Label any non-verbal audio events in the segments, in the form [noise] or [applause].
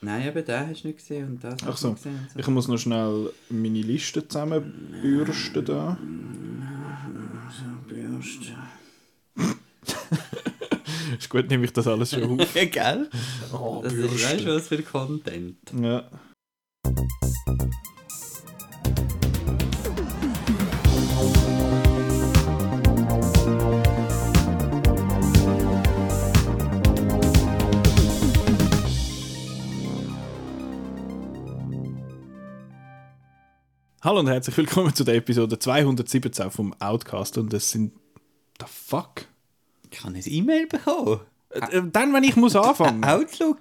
Nein, eben den hast du nicht gesehen und das Ach hast so. du nicht gesehen. so. Ich muss noch schnell meine Liste zusammenbürsten da. Bürste. [laughs] Ist gut, nehme ich das alles schon auf. [laughs] Gell? Oh, Das ist, weißt du, was für Content. Ja. Hallo und herzlich willkommen zu der Episode 217 vom Outcast und es sind... The fuck? Ich habe ein E-Mail bekommen. Äh, Dann, wenn ich muss [laughs] anfangen. Outlook.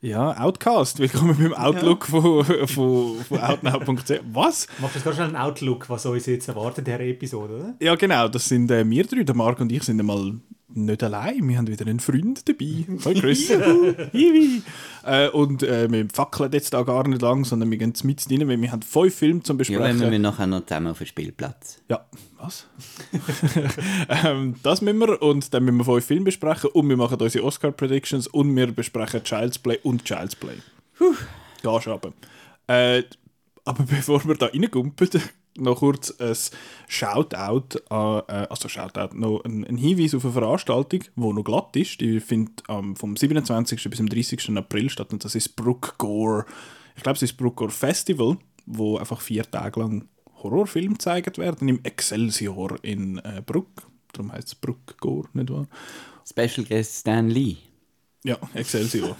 Ja, Outcast. Willkommen beim Outlook von, von, von outnow.ch. Was? Machst du jetzt gerade schnell einen Outlook, was uns jetzt erwartet in dieser Episode, oder? Ja, genau. Das sind äh, wir drei. Der Marc und ich sind einmal nicht allein. Wir haben wieder einen Freund dabei. [laughs] Hallo Chris. [laughs] Äh, und äh, wir fackeln jetzt da gar nicht lang, sondern wir gehen mit rein, weil wir haben fünf Filme zum Ja, Besprechen. wir nachher noch zusammen auf den Spielplatz. Ja, was? [laughs] ähm, das müssen wir und dann müssen wir fünf Filme besprechen und wir machen unsere Oscar-Predictions und wir besprechen Child's Play und Child's Play. Puh. Gehst aber. Äh, aber bevor wir da reingumpen, noch kurz ein Shoutout an, äh, also Shoutout, noch ein, ein Hinweis auf eine Veranstaltung, die noch glatt ist. Die findet ähm, vom 27. bis zum 30. April statt und das ist Brook Gore. Ich glaube, es ist Brook Gore Festival, wo einfach vier Tage lang Horrorfilme gezeigt werden im Excelsior in äh, Bruck. Darum heißt es Brook Gore, nicht wahr? Special Guest Stan Lee. Ja, Excelsior.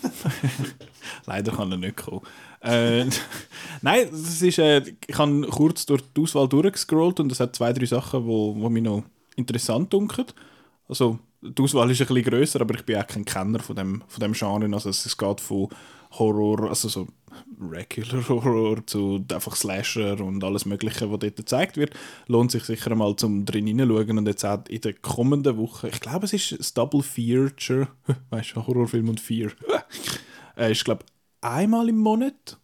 [laughs] Leider kann er nicht kommen. Äh, [laughs] nein, das ist, äh, ich habe kurz durch die Auswahl durchgescrollt und es hat zwei, drei Sachen, wo, wo mich noch interessant dunkeln. Also, die Auswahl ist ein bisschen grösser, aber ich bin auch kein Kenner von dem, von dem Genre. Also, es geht von Horror, also so Regular Horror zu einfach Slasher und alles Mögliche, was dort gezeigt wird. Lohnt sich sicher mal zum drin hineinschauen und jetzt auch in der kommenden Woche, ich glaube, es ist das Double Feature, [laughs] weißt du, Horrorfilm und Fear. äh, [laughs] ist, glaube einmal im Monat.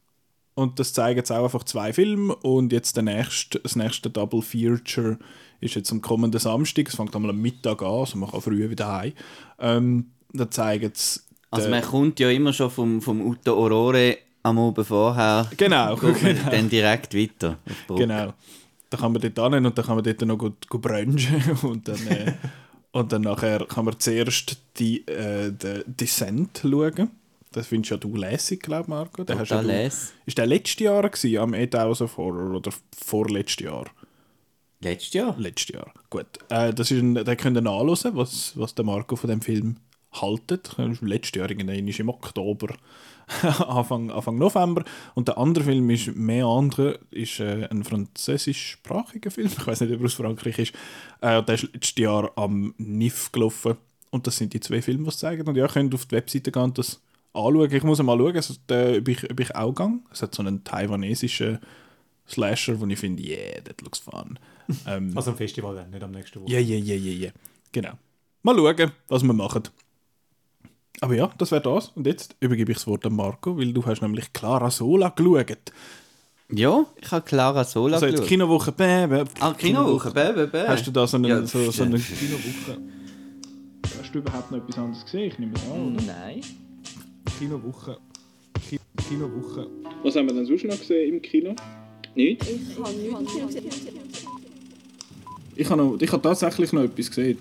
Und das zeigen jetzt auch einfach zwei Filme. Und jetzt der nächste, das nächste Double Feature ist jetzt am kommenden Samstag. Es fängt einmal am Mittag an, also man kann früh wieder heim. Ähm, da zeigen sie. Also man kommt ja immer schon vom, vom Uto Aurore am Abend vorher. Genau, genau. Dann direkt weiter. auf. Genau. Da kann man dort hin und dann kann man dort noch gut, gut brunchen [laughs] und dann, äh, und dann nachher kann man zuerst die, äh, den Descent schauen. Das findest ja du lässig, glaube ich, Marco. Den hast ja Total du, lässig. ist der letztes Jahr gewesen, am 8000 Horror oder vorletztes Jahr? Letztes Jahr? Letztes Jahr. Gut. Äh, das ist ein, da könnt ihr nachhören, was, was der Marco von dem Film haltet. Letztes Jahr irgendwann ist im Oktober, [laughs] Anfang, Anfang November. Und der andere Film ist Meandre, ist äh, ein französischsprachiger Film. Ich weiß nicht, ob er aus Frankreich ist. Äh, der ist letztes Jahr am NIF gelaufen. Und das sind die zwei Filme, die es zeigen. Und ja, ihr könnt auf die Webseite gehen und das anschauen. Ich muss mal schauen, also, der, ob, ich, ob ich auch gehe. Es hat so einen taiwanesischen Slasher, wo ich finde, yeah, that looks fun. [laughs] Ähm, Also am Festival dann, nicht am nächsten Woche. ja, ja, ja, ja, ja. Genau. Mal schauen, was wir machen. Aber ja, das wäre das. Und jetzt übergebe ich das Wort an Marco, weil du hast nämlich Clara Sola geschaut. Ja, ich habe Clara Sola Also jetzt geschaut. Kinowoche, bäh, bäh. Ah, Kinowoche, bäh, bäh, bäh. Hast du da so, einen, Ja, so, so eine Kinowoche? Hast du überhaupt noch etwas anderes gesehen? Ich nehme es an, oder? Nein. Kinowoche. Ki Kinowoche. Was haben wir denn sonst noch gesehen im Kino? Nichts? Ich habe, noch, ich habe tatsächlich noch etwas gesehen.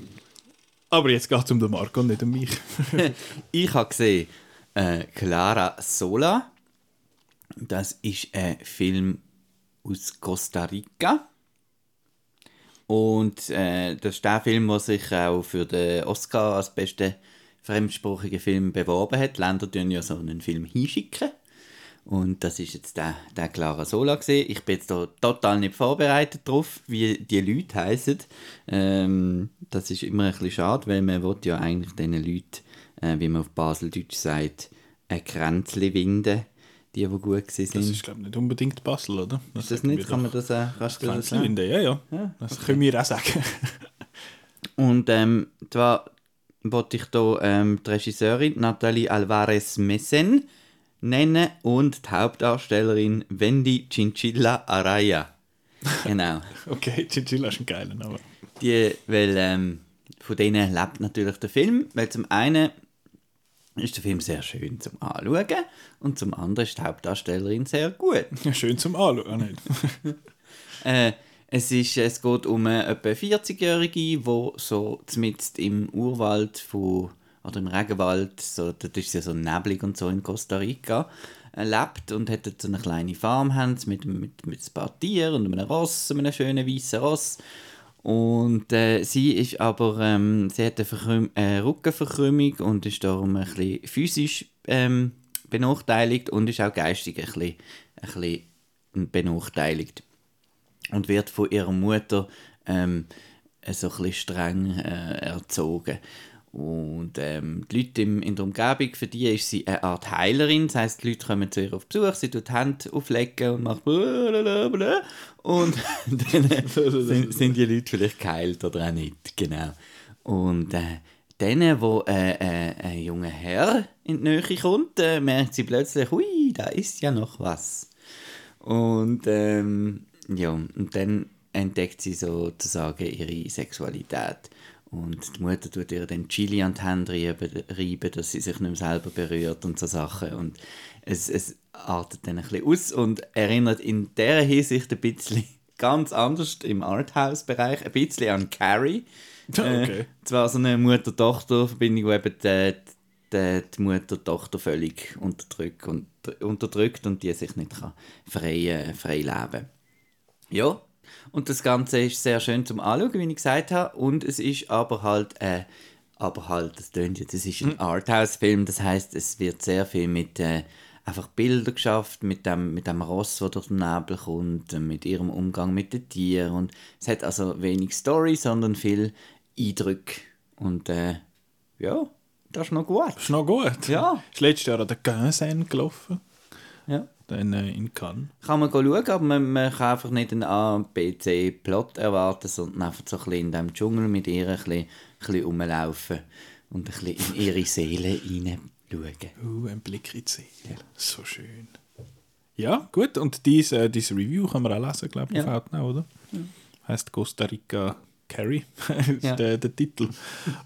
Aber jetzt geht es um den Marco und nicht um mich. [laughs] Ich habe gesehen äh, Clara Sola. Das ist ein Film aus Costa Rica. Und äh, das ist der Film, der sich auch für den Oscar als bester fremdsprachiger Film beworben hat. Länder tun ja so einen Film hinschicken. Und das ist jetzt der, der Clara Sola gesehen. Ich bin jetzt da total nicht vorbereitet drauf, wie die Leute heißen. Ähm, das ist immer ein bisschen schade, weil man will ja eigentlich diesen Leuten, äh, wie man auf Baseldeutsch sagt, ein Kränzli winden, die, die gut sind. Das ist, glaube ich, nicht unbedingt Basel, oder? Ist das nicht? Kann man das auch kannst du das Pflänzchen sagen? winden, ja, ja. Das können wir auch sagen. [laughs] Und ähm, zwar wollte ich hier ähm, die Regisseurin Nathalie Alvarez Messen nennen und die Hauptdarstellerin Wendy Chinchilla Araya. Genau. [laughs] okay, Chinchilla ist ein geiler Name. Die, weil ähm, von denen lebt natürlich der Film, weil zum einen ist der Film sehr schön zum Anschauen und zum anderen ist die Hauptdarstellerin sehr gut. Ja, schön zum Anschauen, nicht? [laughs] Äh, es, ist, es geht um eine etwa 40-Jährige, die so zumindest im Urwald von, oder im Regenwald, so, dort ist ja so neblig und so in Costa Rica, äh, lebt und hat so eine kleine Farm mit, mit, mit ein paar Tieren und einem Ross, einem schönen weißen Ross. Und äh, sie ist aber, ähm, sie hat eine Verkrüm äh, Rückenverkrümmung und ist darum ein bisschen physisch ähm, benachteiligt und ist auch geistig ein bisschen, ein bisschen benachteiligt und wird von ihrer Mutter ähm, so ein bisschen streng äh, erzogen. Und ähm, die Leute im, in der Umgebung, für die ist sie eine Art Heilerin. Das heisst, die Leute kommen zu ihr auf Besuch, sie tut die Hände auflegen und macht blablabla. [laughs] Und [laughs] dann äh, sind, sind die Leute vielleicht geheilt oder auch nicht. Genau. Und äh, dann, wo äh, äh, ein junger Herr in die Nähe kommt, äh, merkt sie plötzlich, hui, da ist ja noch was. Und ähm, ja, und dann entdeckt sie sozusagen ihre Sexualität. Und die Mutter tut ihr dann Chili an die Hände reiben, dass sie sich nicht mehr selber berührt und so Sachen. Und es, es artet dann ein bisschen aus und erinnert in dieser Hinsicht ein bisschen [laughs] ganz anders im Arthouse-Bereich, ein bisschen an Carrie. [laughs] Okay. Äh, zwar so eine Mutter-Tochter-Verbindung, wo eben die, die, die Mutter-Tochter völlig unterdrückt und, unterdrückt und die sich nicht kann frei, äh, frei leben kann. Ja, und das Ganze ist sehr schön zum Anschauen, wie ich gesagt habe. Und es ist aber halt, äh, aber halt, das tönt jetzt, es ist ein Arthouse-Film, das heißt, es wird sehr viel mit äh, einfach Bilder geschafft, mit dem, mit dem Ross, das durch den Nebel kommt, äh, mit ihrem Umgang mit den Tieren. Und es hat also wenig Story, sondern viel Eindrücke. Und äh, ja, das ist noch gut. Ist noch gut. Ja. Ist letztes Jahr an der Gönsen gelaufen. Ja. Dann äh, in Cannes. Kann man schauen, aber man, man kann einfach nicht einen A, B, C Plot erwarten, sondern einfach so ein bisschen in diesem Dschungel mit ihr ein bisschen, ein bisschen rumlaufen und ein bisschen in ihre Seele hineinschauen. Uh, ein Blick in die Seele. So schön. Ja, gut. Und dieses äh, dies Review kann man auch lesen, glaube ich, Ja. auf Outnow, oder? Heißt Costa Rica Carry, [laughs] ist Ja. der, der Titel.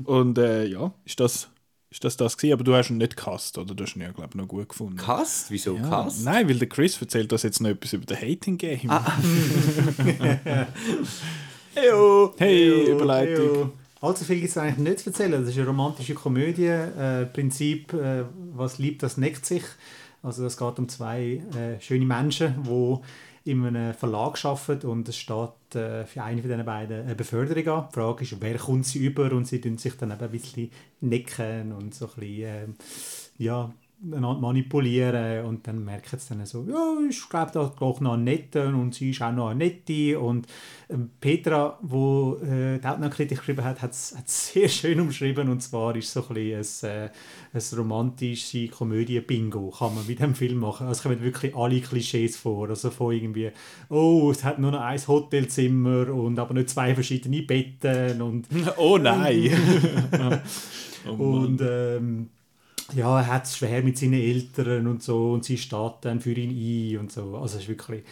Und äh, ja, ist das, ist das das gewesen? Aber du hast ihn nicht gehasst, oder? Du hast ihn ja, glaube ich, noch gut gefunden. Cast? Wieso ja. Cast? Nein, weil der Chris erzählt uns jetzt noch etwas über den Hating Game. Ah, [laughs] Heyo. Hey, Eyo, Überleitung. eyo. Allzu viel gibt es eigentlich nicht zu erzählen. Das ist eine romantische Komödie. Äh, Prinzip, äh, was liebt, das neckt sich. Also es geht um zwei äh, schöne Menschen, die in einem Verlag arbeiten und es steht äh, für eine von diesen beiden eine Beförderung an. Die Frage ist, wer kommt sie über und sie tun sich dann eben ein bisschen necken und so ein bisschen, äh, ja, manipulieren und dann merken sie dann so, ja, ich glaube, da doch noch eine Nette und sie ist auch noch eine Nette und ähm, Petra, wo äh, die Outnow-Kritik geschrieben hat, hat es [laughs] sehr schön umschrieben und zwar ist so ein bisschen ein, äh, ein romantische Komödie-Bingo, kann man mit dem Film machen. Also es kommen wirklich alle Klischees vor, also von irgendwie, oh, es hat nur noch ein Hotelzimmer und aber nicht zwei verschiedene Betten und [laughs] Oh nein! [laughs] oh, und ähm, ja, er hat es schwer mit seinen Eltern und so und sie steht dann für ihn ein und so. Also es ist wirklich,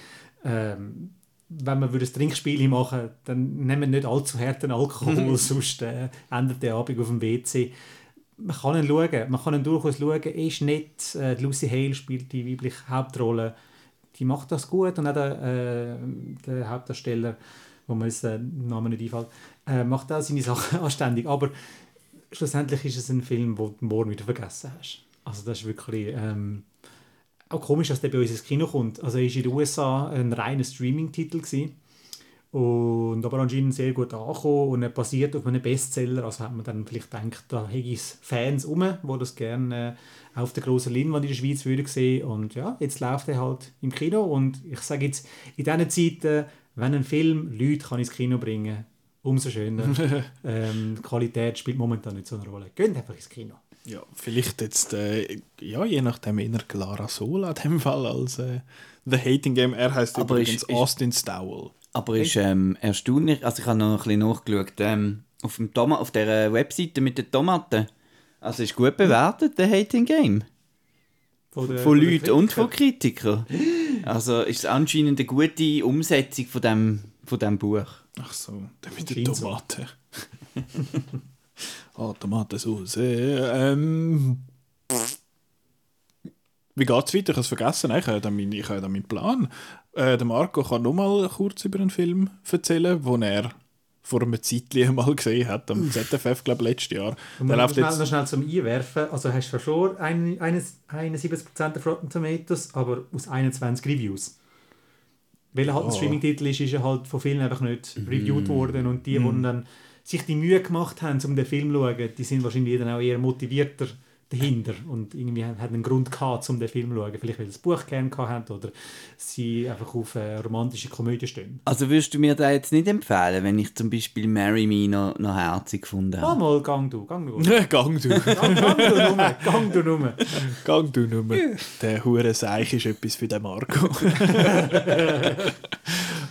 ähm, wenn man würde ein Trinkspiel machen dann nehmen wir nicht allzu harten Alkohol, [laughs] sonst äh, endet der Abend auf dem WC. Man kann ihn schauen, man kann ihn durchaus schauen, er ist nett, äh, Lucy Hale spielt die weibliche Hauptrolle, die macht das gut und auch der, äh, der Hauptdarsteller, wo mir jetzt der Name nicht einfällt, äh, macht auch seine Sachen [laughs] anständig, aber schlussendlich ist es ein Film, den du morgen wieder vergessen hast. Also das ist wirklich ähm, auch komisch, dass der bei uns ins Kino kommt. Also er war in den USA ein reiner Streaming-Titel und aber anscheinend sehr gut angekommen und er basiert auf einem Bestseller. Also hat man dann vielleicht gedacht, da hätte es Fans um, die das gerne äh, auf der großen Leinwand in der Schweiz würden sehen. Und ja, jetzt läuft er halt im Kino und ich sage jetzt, in diesen Zeiten, wenn ein Film Leute kann ins Kino bringen umso schöner. [laughs] ähm, die Qualität spielt momentan nicht so eine Rolle. Geht einfach ins Kino. Ja, vielleicht jetzt, äh, ja, je nachdem, eher Clara Sola in dem Fall als äh, The Hating Game. Er heißt Aber übrigens ist- ist- Austin Stowell. Aber ist ähm, erstaunlich, also ich habe noch ein bisschen nachgeschaut, ähm, auf, dem Toma auf der Webseite mit den Tomaten, also ist gut bewertet, der Hating Game. Von, der- Von Leuten und von Kritiker. Kritikern. Also ist es anscheinend eine gute Umsetzung von dem, von dem Buch. Ach so, der mit der Scheint [laughs] so. Tomate. Ah, Tomatensauce. Ähm, Wie geht es weiter? Ich habe es vergessen. Ich habe meinen, ich habe meinen Plan. Äh, der Marco kann noch mal kurz über einen Film erzählen, den er vor einem Zeitchen [laughs] mal gesehen hat, am ZFF, glaube ich, letztes Jahr. Der läuft schnell, jetzt... noch schnell zum Einwerfen. Also hast du schon ein, eines- 71% der Rotten Tomatoes, aber aus 21 Reviews. Weil er halt ein Oh. Streaming-Titel ist, ist er halt von vielen einfach nicht reviewed worden. Und die, Mhm. die dann sich die Mühe gemacht haben, um den Film zu schauen, die sind wahrscheinlich dann auch eher motivierter dahinter und irgendwie haben, haben einen Grund gehabt, um den Film zu schauen. Vielleicht, weil sie das Buch gerne gehabt haben oder sie einfach auf äh, romantische Komödie stehen. Also würdest du mir da jetzt nicht empfehlen, wenn ich zum Beispiel Marry Me noch, noch herzig gefunden habe? mal, gang du, gang du. [laughs] Gang du, Gang, gang du nur, gang du nur. gang du nur. Der hure Seich ist etwas für den Marco. [laughs]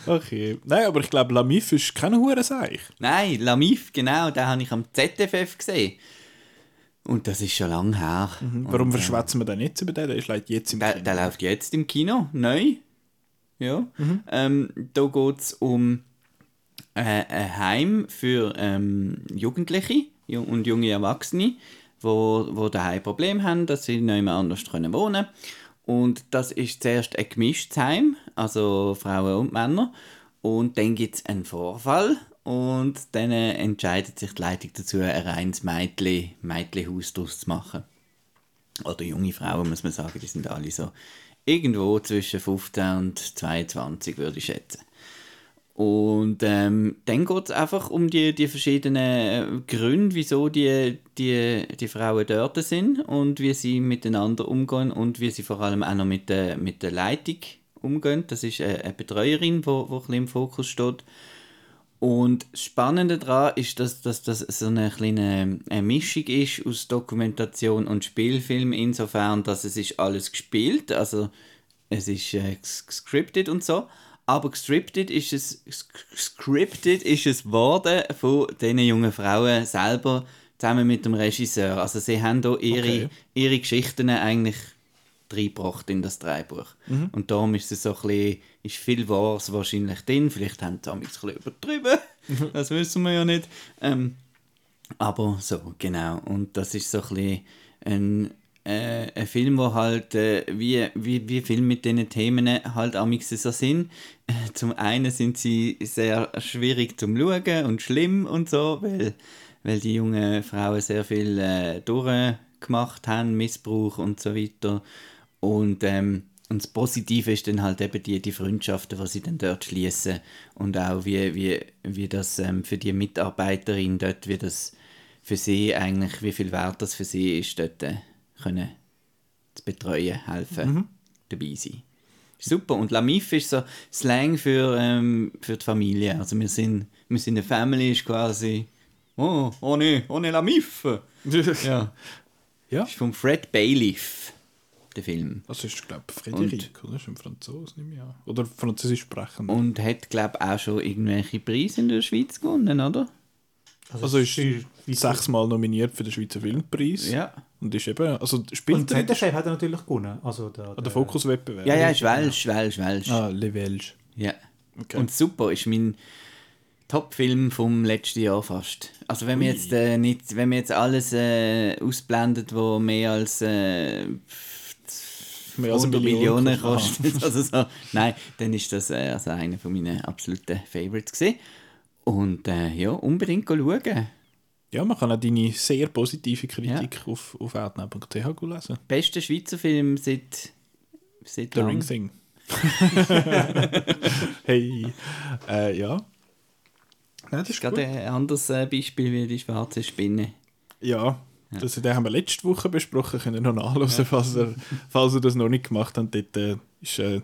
okay. Nein, aber ich glaube, Lamif ist kein hure Seich. Nein, Lamif, genau, den habe ich am ZFF gesehen. Und das ist schon lange her. Warum Und, äh, verschwätzen wir denn jetzt über den? Der ist jetzt im Der, Kino. der läuft jetzt im Kino, neu. Ja. Ähm, da geht es um äh, ein Heim für ähm, Jugendliche ju- und junge Erwachsene, wo, wo daheim Probleme haben, dass sie nicht mehr anders können wohnen Und das ist zuerst ein gemischtes Heim, also Frauen und Männer. Und dann gibt es einen Vorfall und dann äh, entscheidet sich die Leitung dazu, ein reines Mädchen, Mädchenhaus daraus zu machen oder junge Frauen, muss man sagen, die sind alle so irgendwo zwischen 15 und 22, würde ich schätzen. Und ähm, dann geht es einfach um die, die verschiedenen Gründe, wieso die, die, die Frauen dort sind und wie sie miteinander umgehen und wie sie vor allem auch noch mit der, mit der Leitung umgehen. Das ist eine, eine Betreuerin, die ein bisschen im Fokus steht. Und das Spannende daran ist, dass, dass das so eine kleine eine Mischung ist aus Dokumentation und Spielfilm, insofern, dass es ist alles gespielt, also es ist äh, ges- gescriptet und so, aber gescriptet ist es, scripted ist es geworden von diesen jungen Frauen selber zusammen mit dem Regisseur. Also sie haben da ihre, Okay. ihre Geschichten eigentlich reingebracht in das Drehbuch. Und darum ist es so ein bisschen, ist viel Wahres wahrscheinlich drin. Vielleicht haben sie damals ein bisschen übertrieben. das wissen wir ja nicht. Ähm, aber so, genau. Und das ist so ein bisschen ein, äh, ein Film, wo halt, äh, wie, wie, wie viel mit diesen Themen halt amix so sind. Äh, [laughs] Zum einen sind sie sehr schwierig zum Schauen und schlimm und so, weil, weil die jungen Frauen sehr viel äh, durchgemacht haben, Missbrauch und so weiter. Und, ähm, und das Positive ist dann halt eben die, die Freundschaften, die sie dann dort schließen und auch wie, wie, wie das ähm, für die Mitarbeiterin dort, wie das für sie eigentlich, wie viel wert das für sie ist, dort äh, können zu betreuen, helfen, dabei sein. Super. Und Lamif ist so Slang für, ähm, für die Familie. Also wir sind, wir sind eine Family, ist quasi oh, ohne, ohne Lamif. [laughs] Ja. ja. Ist von Fred Bailiff, der Film. Das ist, glaube ich, Frederik, oder? Das ist ein Franzose, nehme ich an. Oder Französisch sprechen. Und hat, glaube ich, auch schon irgendwelche Preise in der Schweiz gewonnen, oder? Also ist für- sechsmal nominiert für den Schweizer Filmpreis. Ja. Und ist eben, also Und spielt er ZFF hat er natürlich gewonnen. Also der, an der Fokuswettbewerb. Ja, ja, ist Welsch, Welsch, Welsch. Ah, Le Welge. Ja. Okay. Und super, ist mein Top-Film vom letzten Jahr fast. Also wenn wir jetzt äh, nicht, wenn wir jetzt alles äh, ausblendet, wo mehr als äh, Mehr als eine 100 Million Millionen kostet. also so, nein, dann ist das äh, also einer von meinen absoluten Favorites gewesen. Und äh, ja, unbedingt schauen. Ja, man kann auch deine sehr positive Kritik auf, auf outnow.ch lesen. Bester Schweizer Film seit, seit The lang. Ring Thing. [laughs] hey. Äh, ja. Nein, das ist Gerade ein anderes äh, Beispiel wie die schwarze Spinne. Ja, das den haben wir letzte Woche besprochen, können noch nachlesen, falls, ihr, falls ihr das noch nicht gemacht habt. Dort äh, ist, äh,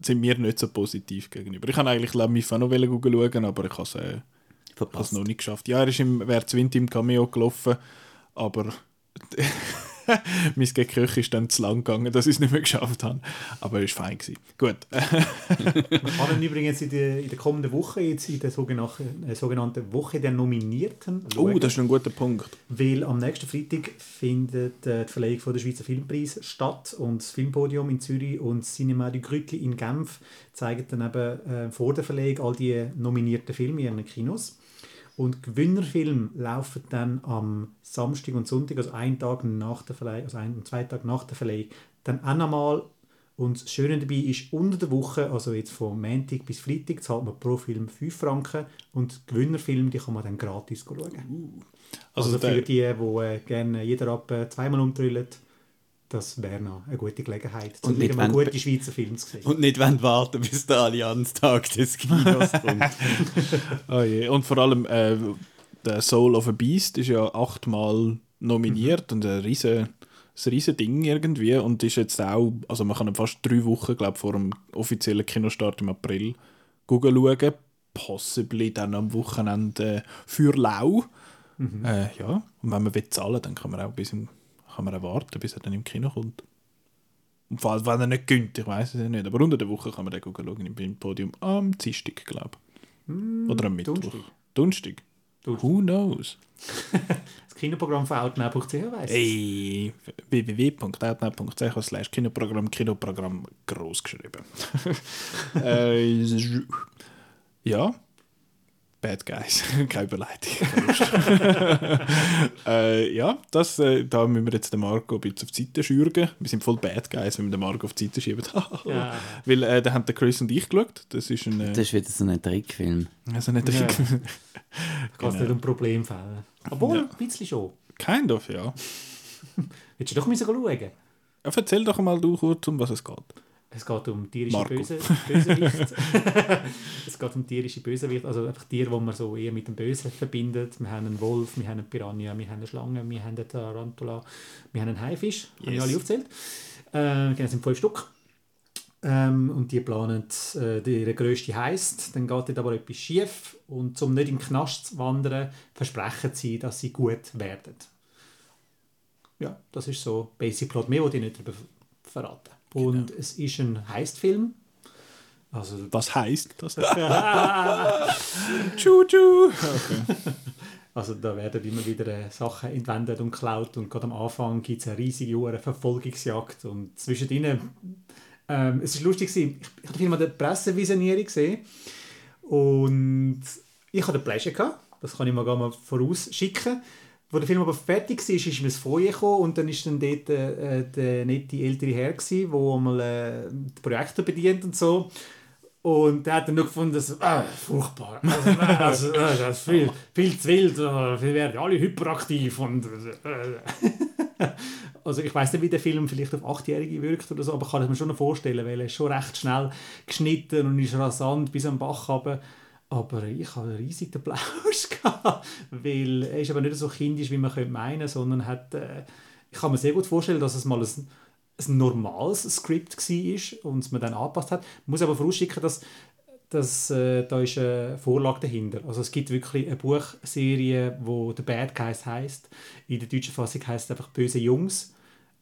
sind wir nicht so positiv gegenüber. Ich kann eigentlich La Mif auch noch schauen, aber ich habe es äh, noch nicht geschafft. Ja, er ist im Wärtswind im Cameo gelaufen, aber [laughs] [laughs] mein Geköch ist dann zu lang gegangen, dass ich es nicht mehr geschafft habe. Aber es war fein. Gewesen. Gut. Wir [laughs] können übrigens in der, in der kommenden Woche, jetzt in der sogenannten, äh, sogenannten Woche der Nominierten, Oh, schauen. das ist ein guter Punkt. Weil am nächsten Freitag findet äh, die Verleihung von der Schweizer Filmpreis statt und das Filmpodium in Zürich und das Cinema du Grütli in Genf zeigen dann eben äh, vor der Verleihung all die nominierten Filme in ihren Kinos. Und Gewinnerfilme laufen dann am Samstag und Sonntag, also einen Tag nach der Verleihung, also einen und zwei Tage nach der Verleihung, dann auch nochmal. Und das Schöne dabei ist, unter der Woche, also jetzt von Montag bis Freitag, zahlt man pro Film 5 Franken und die Gewinnerfilme, die kann man dann gratis schauen. Also, Also, der, für die, die äh, gerne jeder ab zweimal umtrüllen, das wäre noch eine gute Gelegenheit, um Und nicht, wieder mal wenn- gute Schweizer Filme zu sehen. Und nicht wollen warten, bis der Allianz-Tag des Kinos [laughs] kommt. oh je. Und vor allem äh, der Soul of a Beast ist ja achtmal nominiert und ein riesen, ein riesen Ding irgendwie und ist jetzt auch, also man kann fast drei Wochen, glaube vor dem offiziellen Kinostart im April schauen. Possibly dann am Wochenende für Lau. Äh, ja, und wenn man will zahlen, dann kann man auch bis im, kann man auch warten, bis er dann im Kino kommt. Und vor allem, wenn er nicht gönnt, ich weiß es ja nicht. Aber unter der Woche kann man den schauen im Podium am Dienstag, glaube ich. Oder am Mittwoch. Donnerstag. Who knows? [laughs] Das Kinoprogramm von outnow.ch weiss Hey, www.outnow.ch slash Kinoprogramm, Kinoprogramm groß geschrieben. [laughs] äh, ja, Bad Guys, [laughs] keine Überleitung. [laughs] äh, ja, das, äh, da müssen wir jetzt den Marco ein bisschen auf die Seite schürgen. Wir sind voll Bad Guys, wenn wir den Marco auf die Seite schieben. [laughs] Ja. Weil äh, da haben der Chris und ich geschaut. Das ist ein... Äh, Das ist wieder so ein Trickfilm. also nicht Ja. richtig. Da geht es nicht um Problemfälle. Obwohl, Ja. ein bisschen schon. kind of, ja. Willst du doch mal schauen? ja. Erzähl doch mal du kurz, um was es geht. Es geht um tierische Marco. Böse, Bösewicht. [laughs] es geht um tierische Bösewicht, also einfach Tiere, die man so eher mit dem Bösen verbindet. Wir haben einen Wolf, wir haben einen Piranha, wir haben eine Schlange, wir haben eine Tarantula, wir haben einen Haifisch, habe ich Yes. alle aufgezählt. Äh, genau, sind fünf Stück. Ähm, und die planen äh, ihre grösste heist. Dann geht dort aber etwas schief und um nicht in den Knast zu wandern, versprechen sie, dass sie gut werden. Ja, das ist so Basic Plot. Mehr wollte ich nicht darüber verraten. Und es ist ein Heistfilm. Also, Was heißt das? [laughs] [laughs] Tschu-tschu. also da werden immer wieder äh, Sachen entwendet und geklaut und gerade am Anfang gibt es eine riesige Hure Verfolgungsjagd und zwischendrin ähm, es ist lustig gewesen. ich, ich habe den Film an der Pressevisionierung gesehen und ich hatte Pleasure gehabt, das kann ich mal, mal vorausschicken. Wo der Film aber fertig war, ist mir das Foyer gekommen und dann ist dann dort äh, der nette ältere Herr der mal äh, die Projekte bedient und so. Und der hat dann nur gefunden, dass, ah, furchtbar, [laughs] also, nein, also, äh, das ist viel, viel zu wild, äh, wir werden alle hyperaktiv und äh, [laughs] also ich weiß nicht, wie der Film vielleicht auf Achtjährige wirkt oder so, aber ich kann es mir schon vorstellen, weil er ist schon recht schnell geschnitten und ist rasant bis am Bach runter. Aber ich habe einen riesigen Applaus [laughs] weil er ist aber nicht so kindisch, wie man könnte meinen, sondern hat, äh, ich kann mir sehr gut vorstellen, dass es mal ein, ein normales Skript war und es man dann angepasst hat. Ich muss aber vorausschicken, dass dass, äh, da ist eine Vorlage dahinter. Also es gibt wirklich eine Buchserie, wo «The Bad Guys» heißt. In der deutschen Fassung heißt es einfach «Böse Jungs».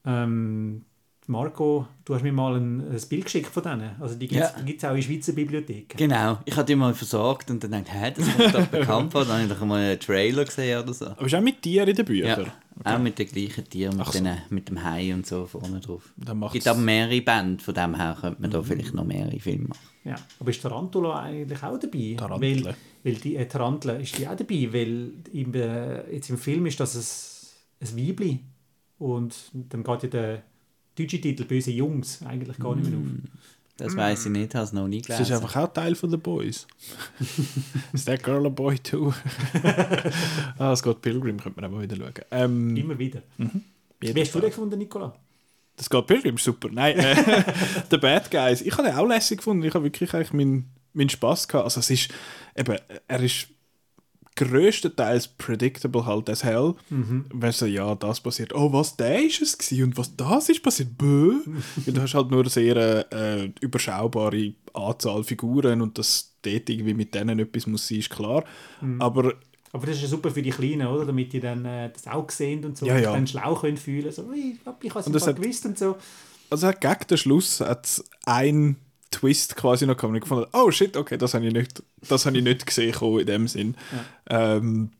Ähm, Marco, du hast mir mal ein, ein Bild geschickt von denen. Also die gibt es Ja. auch in Schweizer Bibliotheken. Genau, ich hatte die mal versorgt und dann dachte hä, das kommt doch bekannt vor. Dann habe ich doch mal einen Trailer gesehen oder so. Aber ist auch mit Tieren in den Ja, Büchern? auch mit den gleichen Tieren, mit, so. den, mit dem Hai und so vorne drauf. Dann Es macht's- gibt aber mehrere Bände, von dem her könnte man da vielleicht noch mehrere Filme machen. Ja. Aber ist Tarantula eigentlich auch dabei? Tarantel. Weil, weil die äh, Tarantel ist die auch dabei, weil im, äh, jetzt im Film ist das ein, ein Weibli und dann geht ja der deutsche Titel «Böse Jungs» eigentlich gar nicht mehr auf. Das weiß ich nicht, habe es noch nie Das ist gelesen. einfach auch Teil von den Boys. [laughs] ist that girl a boy too? [laughs] ah, Scott Pilgrim könnte man auch mal wieder schauen. Ähm, Immer wieder. jeden Wie hast du den gefunden, Nicola? Das Scott Pilgrim ist super. Nein, äh, [laughs] The Bad Guys. Ich habe den auch lässig gefunden. Ich habe wirklich eigentlich meinen mein Spass gehabt. Also es ist eben, er ist größtenteils predictable halt as hell. Mhm. Wenn so, ja, das passiert, oh, was, der ist es gewesen und was das ist passiert, bö. Weil du hast halt nur eine sehr äh, überschaubare Anzahl Figuren und dass dort irgendwie mit denen etwas muss sein, ist klar. Mhm. Aber Aber das ist ja super für die Kleinen, oder? Damit die dann äh, das auch sehen und so Ja, und ja. dann schlau können fühlen. So, «Ui, Papi, ich habe es Und hat- gewusst und so. Also hat gegen den Schluss hat's ein Twist quasi noch gehabt. Und ich gefunden, oh shit, okay, das habe ich nicht, das habe ich nicht gesehen in dem Sinn. Ähm,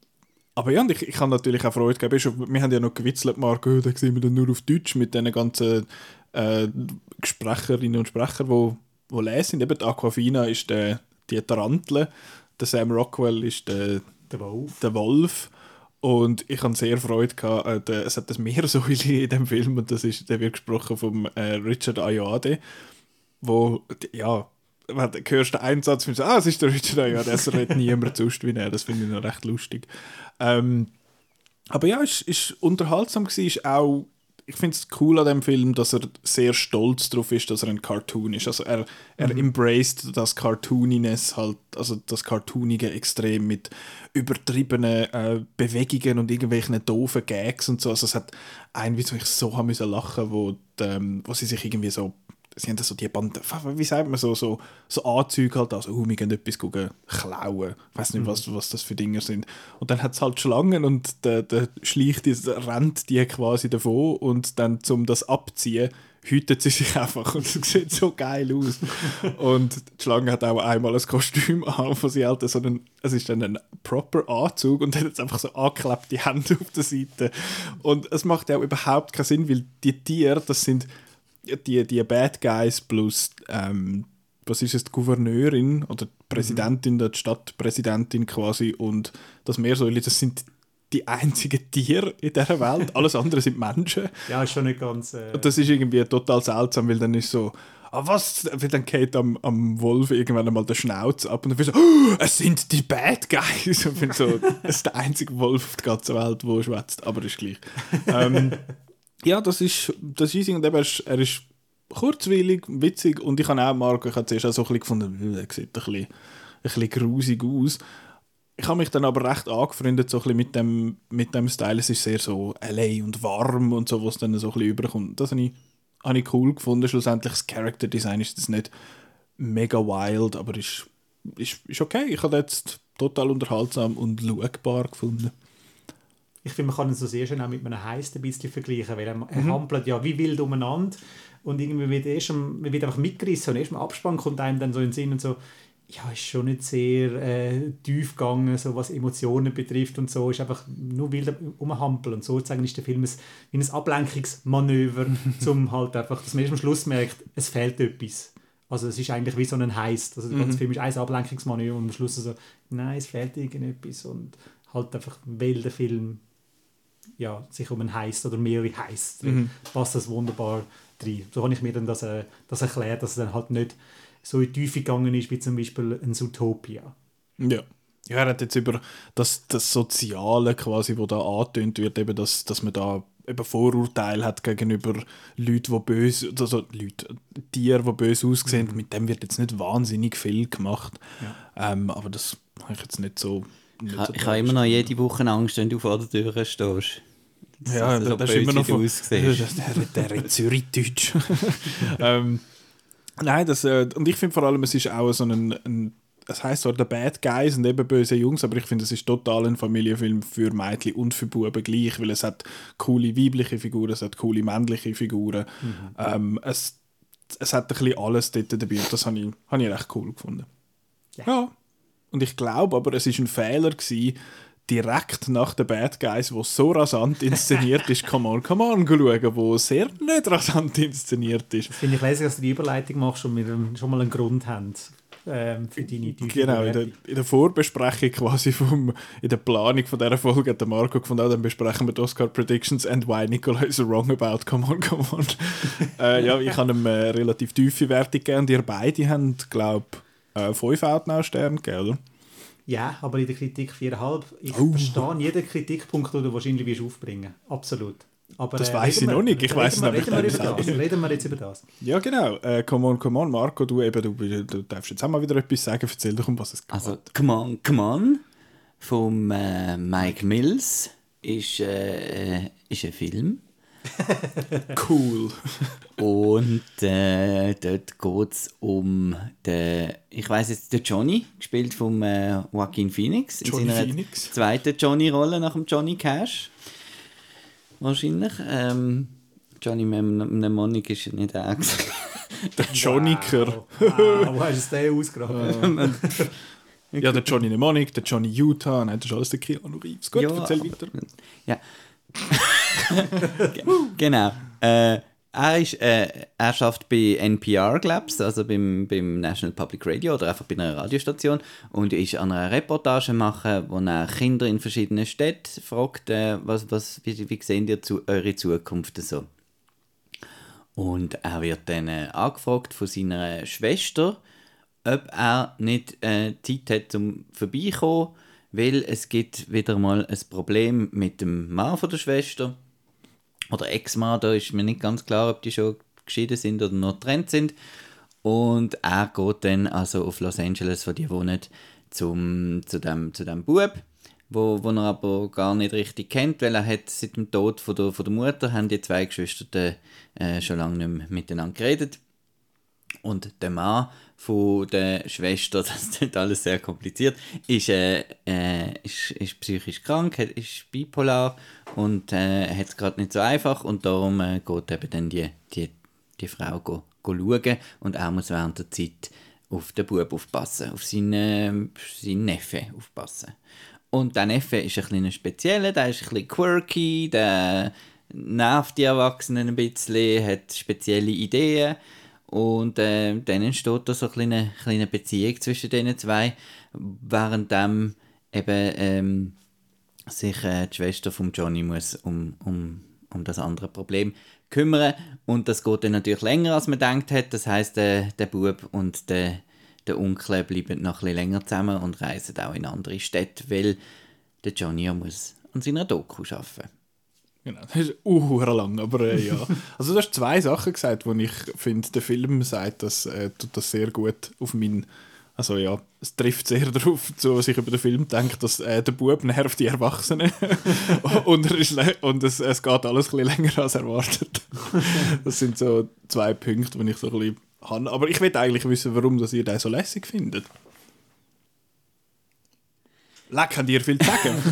aber ja, und ich, ich habe natürlich auch Freude gehabt. Wir haben ja noch gewitzelt, Marco, oh, da sehen wir dann nur auf Deutsch mit den ganzen äh, Sprecherinnen und Sprechern, die wo lesen sind. Eben die Aquafina ist der, die Tarantel, der Sam Rockwell ist der, Der Wolf. der Wolf Und ich hatte sehr Freude. Gehabt. Äh, es hat das Meersäule in dem Film und das ist, der wird gesprochen von äh, Richard Ayade, wo, ja, wenn du hörst den Einsatz und ah, es ist der Richard Ayade, es redet [laughs] niemand sonst wie er, das finde ich noch recht lustig. Ähm, aber ja, es war unterhaltsam, gewesen, ist auch ich finde es cool an dem Film, dass er sehr stolz darauf ist, dass er ein Cartoon ist. Also er, er mhm. embraced das Cartooniness halt, also das Cartoonige extrem mit übertriebenen äh, Bewegungen und irgendwelchen doofen Gags und so. Also es hat einen, wie ich so haben müssen lachen, wo, die, ähm, wo sie sich irgendwie so sie haben so die Band, wie sagt man so, so, so Anzüge halt, also oh, wir gehen etwas gucken, klauen. Ich weiß nicht, mhm. was, was das für Dinge sind. Und dann hat es halt Schlangen und der, der schleicht, rennt die quasi davon und dann zum das abziehen, hütet sie sich einfach und es sieht so geil aus. [laughs] und die Schlange hat auch einmal ein Kostüm an, wo sie halt so einen, es ist dann ein proper Anzug und dann hat einfach so angeklebte Hände auf der Seite. Und es macht ja auch überhaupt keinen Sinn, weil die Tiere, das sind die, die Bad Guys plus, ähm, was ist es, die Gouverneurin oder die Präsidentin, mhm. die Stadtpräsidentin quasi und das Meersäule, das sind die einzigen Tiere in dieser Welt. [laughs] Alles andere sind Menschen. Ja, ist schon nicht ganz. Äh... Und das ist irgendwie total seltsam, weil dann ist so, ah was? Weil dann geht am, am Wolf irgendwann einmal der Schnauz ab und dann so, oh, es sind die Bad Guys. [laughs] Und ich so, es ist der einzige Wolf auf der ganzen Welt, der schwätzt, aber ist gleich. ähm, [laughs] ja, das ist, das ist und eben, er ist kurzweilig, witzig und ich habe auch Marco, ich habe zuerst auch so ein bisschen gefunden, er sieht ein bisschen, ein bisschen grusig aus. Ich habe mich dann aber recht angefreundet so mit dem, mit dem Style. Es ist sehr so LA und warm und so, was dann so ein bisschen überkommt. Das habe ich, habe ich cool gefunden. Schlussendlich das Character Design ist das nicht mega wild, aber ist, ist, ist okay. Ich habe jetzt total unterhaltsam und schaubar gefunden ich finde, man kann ihn so sehr schön auch mit einem Heist ein bisschen vergleichen, weil er, mhm. er hampelt ja wie wild umeinander und irgendwie wird, erst am, wird einfach mitgerissen und erst im Abspann kommt einem dann so in den Sinn und so, ja, ist schon nicht sehr äh, tief gegangen, so was Emotionen betrifft und so, ist einfach nur wild umhampeln und sozusagen ist der Film ein, wie ein Ablenkungsmanöver, [laughs] um halt einfach, dass man erst am Schluss merkt, es fehlt etwas. Also es ist eigentlich wie so ein Heist. Also der ganze mhm. Film ist ein Ablenkungsmanöver und am Schluss so, nein, es fehlt irgendetwas und halt einfach, weil der Film ja, sich um einen Heist oder mehrere Heists mhm. passt das wunderbar rein. So habe ich mir dann das, äh, das erklärt, dass es dann halt nicht so in die Tiefe gegangen ist wie zum Beispiel ein Zootopia. Ja. Ja, er hat jetzt über das, das Soziale quasi, wo da angetönt wird, eben, dass, dass man da eben Vorurteile hat gegenüber Leuten, die böse, also Leute, Tiere, die böse aussehen, mhm. mit dem wird jetzt nicht wahnsinnig viel gemacht. Ja. Ähm, aber das habe ich jetzt nicht so ich, so ich habe immer noch jede Woche Angst, wenn du vor der Tür stehst. Das ja, das, das ist immer noch von, [laughs] der, der Zürich-Deutsch. [laughs] ähm, nein, das, äh, und ich finde vor allem, es ist auch so ein, ein es heisst zwar The Bad Guys und eben böse Jungs, aber ich finde, es ist total ein Familienfilm für Mädchen und für Buben gleich, weil es hat coole weibliche Figuren, es hat coole männliche Figuren. Mhm. Ähm, es, es hat ein bisschen alles dort dabei und das habe ich, hab ich recht cool gefunden. Ja. ja. Und ich glaube aber, es war ein Fehler gewesen, direkt nach den Bad Guys, wo so rasant inszeniert ist, Come On, Come On schauen, wo sehr nicht rasant inszeniert ist. Das finde ich lässig, dass du die Überleitung machst und wir schon mal einen Grund haben ähm, für deine Genau, in der, in der, Vorbesprechung quasi vom, in der Planung von dieser Folge hat der Marco gefunden, oh, dann besprechen wir die Oscar Predictions and why Nicola is wrong about Come On, Come On. [laughs] äh, ja, ich habe ihm eine relativ tiefe Wertung gegeben und ihr beide haben, glaube ich, äh, 5 Outnow-Sterne gegeben, oder? Ja, aber in der Kritik 4,5. Ich oh. verstehe jeden Kritikpunkt, den du wahrscheinlich wirst aufbringen Absolut. Aber, das äh, weiß ich noch nicht. Ich weiß es nämlich nicht. Reden wir jetzt über das. Ja, genau. Äh, come on, come on, Marco, du, eben, du, du darfst jetzt auch mal wieder etwas sagen. Erzähl doch, um was es geht. Also, come on, come on, vom äh, Mike Mills ist, äh, ist ein Film cool. und äh, dort geht es um den, ich weiß jetzt, den Johnny, gespielt von äh, Joaquin Phoenix, in Johnny seiner Phoenix. zweiten Johnny-Rolle nach dem Johnny Cash. Wahrscheinlich. Ähm, Johnny Mnemonic ist nicht er. der [laughs] Johnnyker. Wow, wow, wo hast du den ausgerechnet? ja, der Johnny Mnemonic, der Johnny Utah, nein, das ist alles der Keanu Reeves. Gut, ja, erzähl weiter. Ja. [laughs] genau. Äh, er, ist, äh, er schafft bei NPR, glaube ich, also beim, beim National Public Radio oder einfach bei einer Radiostation und ist an einer Reportage machen, wo er Kinder in verschiedenen Städten fragt, äh, was, was, wie, wie sehen ihr zu, eure Zukunft so? Und er wird dann äh, angefragt von seiner Schwester, ob er nicht äh, Zeit hat, um vorbeikommen, weil es gibt wieder mal ein Problem mit dem Mann von der Schwester oder Ex-Mann, da ist mir nicht ganz klar, ob die schon geschieden sind oder noch getrennt sind. Und er geht dann also auf Los Angeles, wo die wohnen, zum, zu dem, zu dem Bub, wo, wo er aber gar nicht richtig kennt, weil er hat seit dem Tod von der, von der Mutter haben die zwei Geschwister äh, schon lange nicht mehr miteinander geredet. Und der Mann von der Schwester, [laughs] das ist alles sehr kompliziert, ist, äh, äh, ist, ist psychisch krank, ist bipolar und äh, hat es gerade nicht so einfach und darum äh, geht eben dann die, die, die Frau go, go schauen und er muss während der Zeit auf den Bub aufpassen, auf seinen, seinen Neffe aufpassen. Und der Neffe ist ein bisschen spezieller, der ist ein bisschen quirky, der nervt die Erwachsenen ein bisschen, hat spezielle Ideen und äh, dann entsteht da so eine kleine, Beziehung zwischen den zwei, während eben ähm, sich äh, die Schwester von Johnny muss um, um, um das andere Problem kümmern und das geht dann natürlich länger als man denkt hat. Das heißt äh, der Bub und der, der Onkel bleiben noch ein länger zusammen und reisen auch in andere Städte, weil der Johnny muss an seiner Doku arbeiten. Genau, [laughs] das ist uh, lang, aber äh, ja. [laughs] Also du hast zwei Sachen gesagt, wo ich finde, der Film sagt, dass äh, tut das sehr gut auf meinen also ja, es trifft sehr [laughs] darauf, so, was ich über den Film denke, dass äh, der Bub nervt die Erwachsenen und, und es, es geht alles ein bisschen länger als erwartet. das sind so zwei Punkte, die ich so ein bisschen habe. Aber ich will eigentlich wissen, warum dass ihr den so lässig findet. Leck, kann dir viel zu sagen.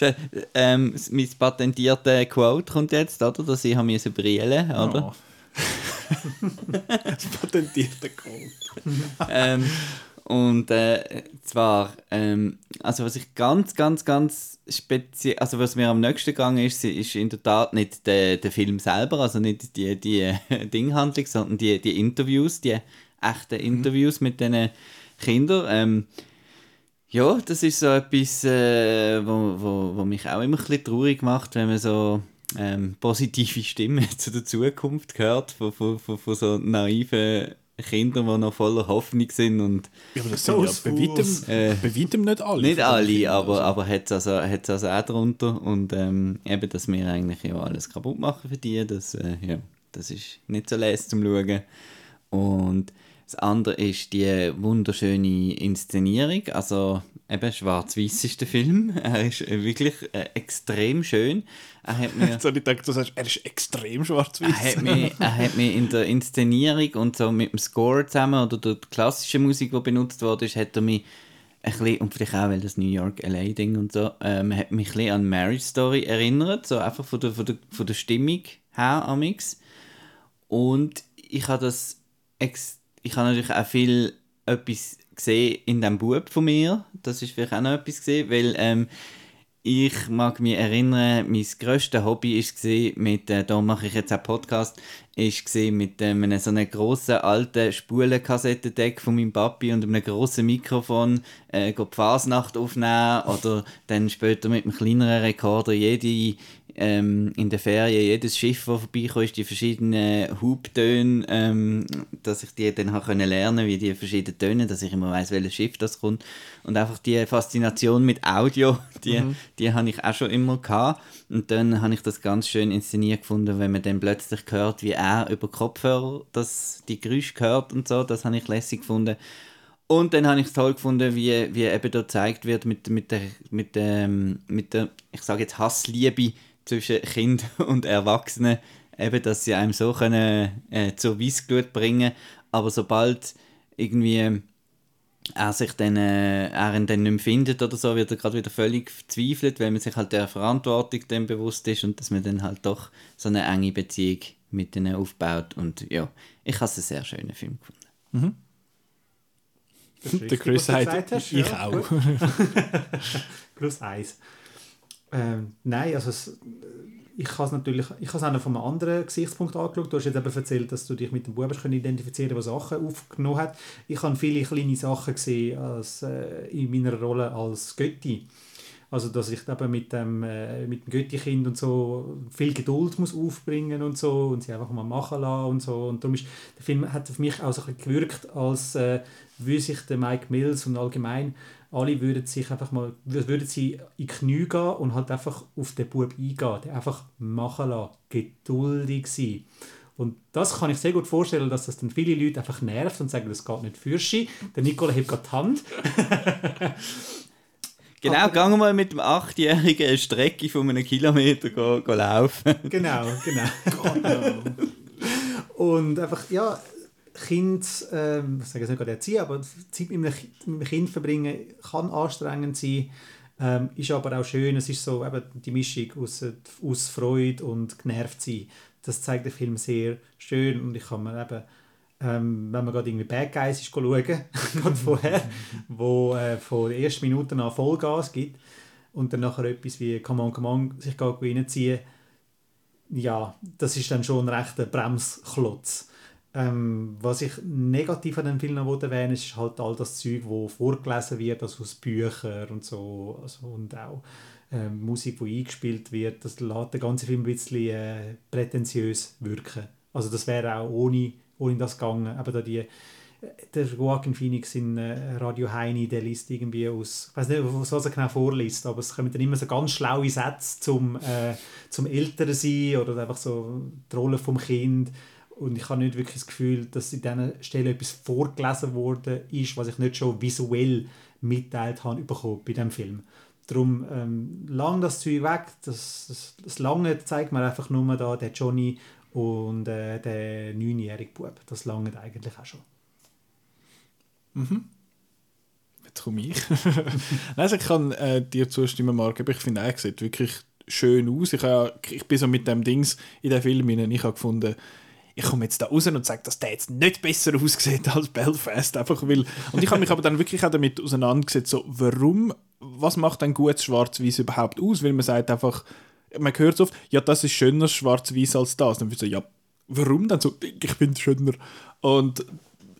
[laughs] ähm, mein patentierter Quote kommt jetzt, oder? Dass ich habe brillen, oder? Oh. [laughs] das patentierte Quote. ähm, und äh, zwar, ähm, also was ich ganz, ganz, ganz speziell, also was mir am nächsten gegangen ist, ist in der Tat nicht der, der Film selber, also nicht die, die [laughs] Dinghandlung, sondern die, die Interviews, die echten mhm. Interviews mhm. mit diesen Kindern. Ähm, ja, das ist so etwas, äh, wo, wo, wo mich auch immer ein bisschen traurig macht, wenn man so ähm, positive Stimmen [laughs] zu der Zukunft hört, von, von, von, von so naiven Kindern, die noch voller Hoffnung sind. Und ja, aber das sind ja bei weitem, äh, bei weitem nicht alle. Nicht alle, aber, also. aber hat es also, also auch darunter. Und ähm, eben, dass wir eigentlich ja alles kaputt machen für die, das, äh, ja, das ist nicht so lässig zum Schauen. Und das andere ist die wunderschöne Inszenierung. Also eben schwarz-weiß ist der Film. [laughs] Er ist äh, wirklich äh, extrem schön. Er hat mir, [laughs] so, ich denke, du sagst, er ist extrem schwarz-weiß. Er, hat mich, er hat mich in der Inszenierung und so mit dem Score zusammen oder der klassischen Musik, die benutzt wurde, hat er mich ein bisschen, und vielleicht auch, weil das New York LA Ding und so, ähm, hat mich ein bisschen an Marriage Story erinnert, so einfach von der, von der, von der Stimmung her amix. Und ich habe das extrem ich habe natürlich auch viel etwas gesehen in dem Bub von mir. Das ist vielleicht auch noch etwas gesehen, weil ähm, ich mag mich erinnern, mein grösstes Hobby war mit, äh, da mache ich jetzt auch Podcast, ist mit ähm, einem so einem grossen alten Spulenkassettendeck von meinem Papi und einem grossen Mikrofon äh, die Fasnacht aufnehmen oder dann später mit einem kleineren Rekorder jede ähm, in der Ferien jedes Schiff, das vorbeikommt, ist die verschiedenen Hubtöne, ähm, dass ich die dann können lernen wie die verschiedenen Töne, dass ich immer weiß, welches Schiff das kommt. Und einfach die Faszination mit Audio, [laughs] die, mhm. die habe ich auch schon immer gehabt. Und dann habe ich das ganz schön inszeniert gefunden, wenn man dann plötzlich hört, wie er über Kopfhörer das, die Geräusche hört und so, das habe ich lässig gefunden. Und dann habe ich es toll gefunden, wie, wie eben da gezeigt wird mit, mit, der, mit, ähm, mit der, ich sage jetzt Hassliebe zwischen Kind [laughs] und Erwachsenen, eben, dass sie einem so können, äh, zur Weissglut bringen aber sobald irgendwie er sich dann, äh, er ihn dann nicht mehr findet oder so, wird er gerade wieder völlig verzweifelt, weil man sich halt der Verantwortung dann bewusst ist und dass man dann halt doch so eine enge Beziehung mit ihnen aufbaut und ja, ich habe es einen sehr schönen Film gefunden. Mhm. Der Chris sagt, ich ja. auch. [laughs] Plus eins. Ähm, nein, also es, ich habe es natürlich, ich auch von einem anderen Gesichtspunkt angeschaut. Du hast jetzt eben erzählt, dass du dich mit dem Bub können identifizieren der Sachen aufgenommen hat. Ich habe viele kleine Sachen gesehen als, äh, in meiner Rolle als Götti. Also, dass ich eben mit dem, äh, mit dem Götti-Kind und so viel Geduld muss aufbringen und so und sie einfach mal machen lassen und so. Und darum ist, der Film hat auf mich auch so ein bisschen gewirkt, als äh, würde sich der Mike Mills und allgemein alle würden sich einfach mal, würden sie in die Knie gehen und halt einfach auf den Bub eingehen, den einfach machen lassen, geduldig sein. Und das kann ich sehr gut vorstellen, dass das dann viele Leute einfach nervt und sagen, das geht nicht für sie. Der Nicola hebt gerade die Hand. [laughs] Genau, gehen wir mal mit dem Achtjährigen eine Strecke von einem Kilometer go, go laufen. Genau, [laughs] genau. und einfach, ja, Kind, ähm, ich sage jetzt nicht gerade erziehen, aber Zeit mit einem, Kind verbringen kann anstrengend sein, ähm, ist aber auch schön. Es ist so eben die Mischung aus, aus Freude und genervt sein. Das zeigt der Film sehr schön und ich kann mir eben ähm, wenn man gerade irgendwie Bad Guys ist, schauen, [laughs] gerade vorher, wo äh, von den ersten Minuten an Vollgas gibt und dann nachher etwas wie Come on, come on sich reinziehen, ja, das ist dann schon ein rechter Bremsklotz. Ähm, was ich negativ an dem Film noch erwähnen ist halt all das Zeug, wo vorgelesen wird, also aus Büchern und so, also, und auch äh, Musik, die eingespielt wird, das lässt den ganzen Film ein bisschen äh, prätentiös wirken. Also das wäre auch ohne ohne das gegangen. Aber da die, der Joaquin Phoenix in äh, Radio Heini, der liest irgendwie aus, ich weiß nicht, was er genau vorliest, aber es kommen dann immer so ganz schlaue Sätze zum, äh, zum Älteren sein oder einfach so die Rolle vom Kind. Und ich habe nicht wirklich das Gefühl, dass in dieser Stelle etwas vorgelesen worden ist, was ich nicht schon visuell mitteilt habe bekommen bei diesem Film. Darum ähm, lang das Zeug weg, das, das, das Lange zeigt mir einfach nur da, der Johnny und äh, der neunjährige Bub. Das langt eigentlich auch schon. Mhm. Jetzt komme ich. [laughs] also ich kann äh, dir zustimmen, Marc. Ich finde, er sieht wirklich schön aus. Ich, habe, ich bin so mit dem Dings in den Film hinein. Ich habe gefunden, ich komme jetzt da raus und sage, dass der jetzt nicht besser aussieht als Belfast. Einfach weil, und ich habe mich aber dann wirklich auch damit auseinandergesetzt, so, warum, was macht ein gutes Schwarz-Weiß überhaupt aus? Weil man sagt einfach, man hört so oft, ja, das ist schöner schwarz-weiß als das. Dann wird so, ja, warum dann so? Ich es schöner. Und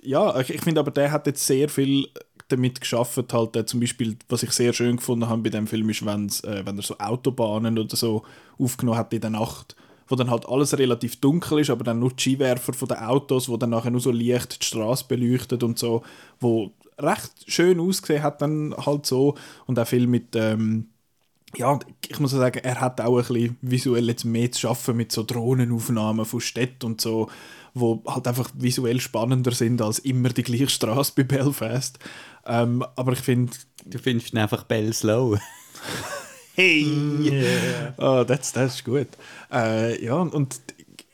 ja, ich, ich finde aber, der hat jetzt sehr viel damit geschaffen, halt äh, zum Beispiel, was ich sehr schön gefunden habe bei dem Film, ist, äh, wenn er so Autobahnen oder so aufgenommen hat in der Nacht, wo dann halt alles relativ dunkel ist, aber dann nur die Skiwerfer von den Autos, wo dann nachher nur so Licht die Straße beleuchtet und so, wo recht schön ausgesehen hat dann halt so und auch viel mit ähm, ja, ich muss sagen, er hat auch ein bisschen visuell jetzt mehr zu schaffen mit so Drohnenaufnahmen von Städten und so, wo halt einfach visuell spannender sind als immer die gleiche Straße bei Belfast. Ähm, aber ich finde... Du findest ihn einfach Bell Slow. [laughs] hey! Yeah. Oh, das, das ist gut. Äh, ja, und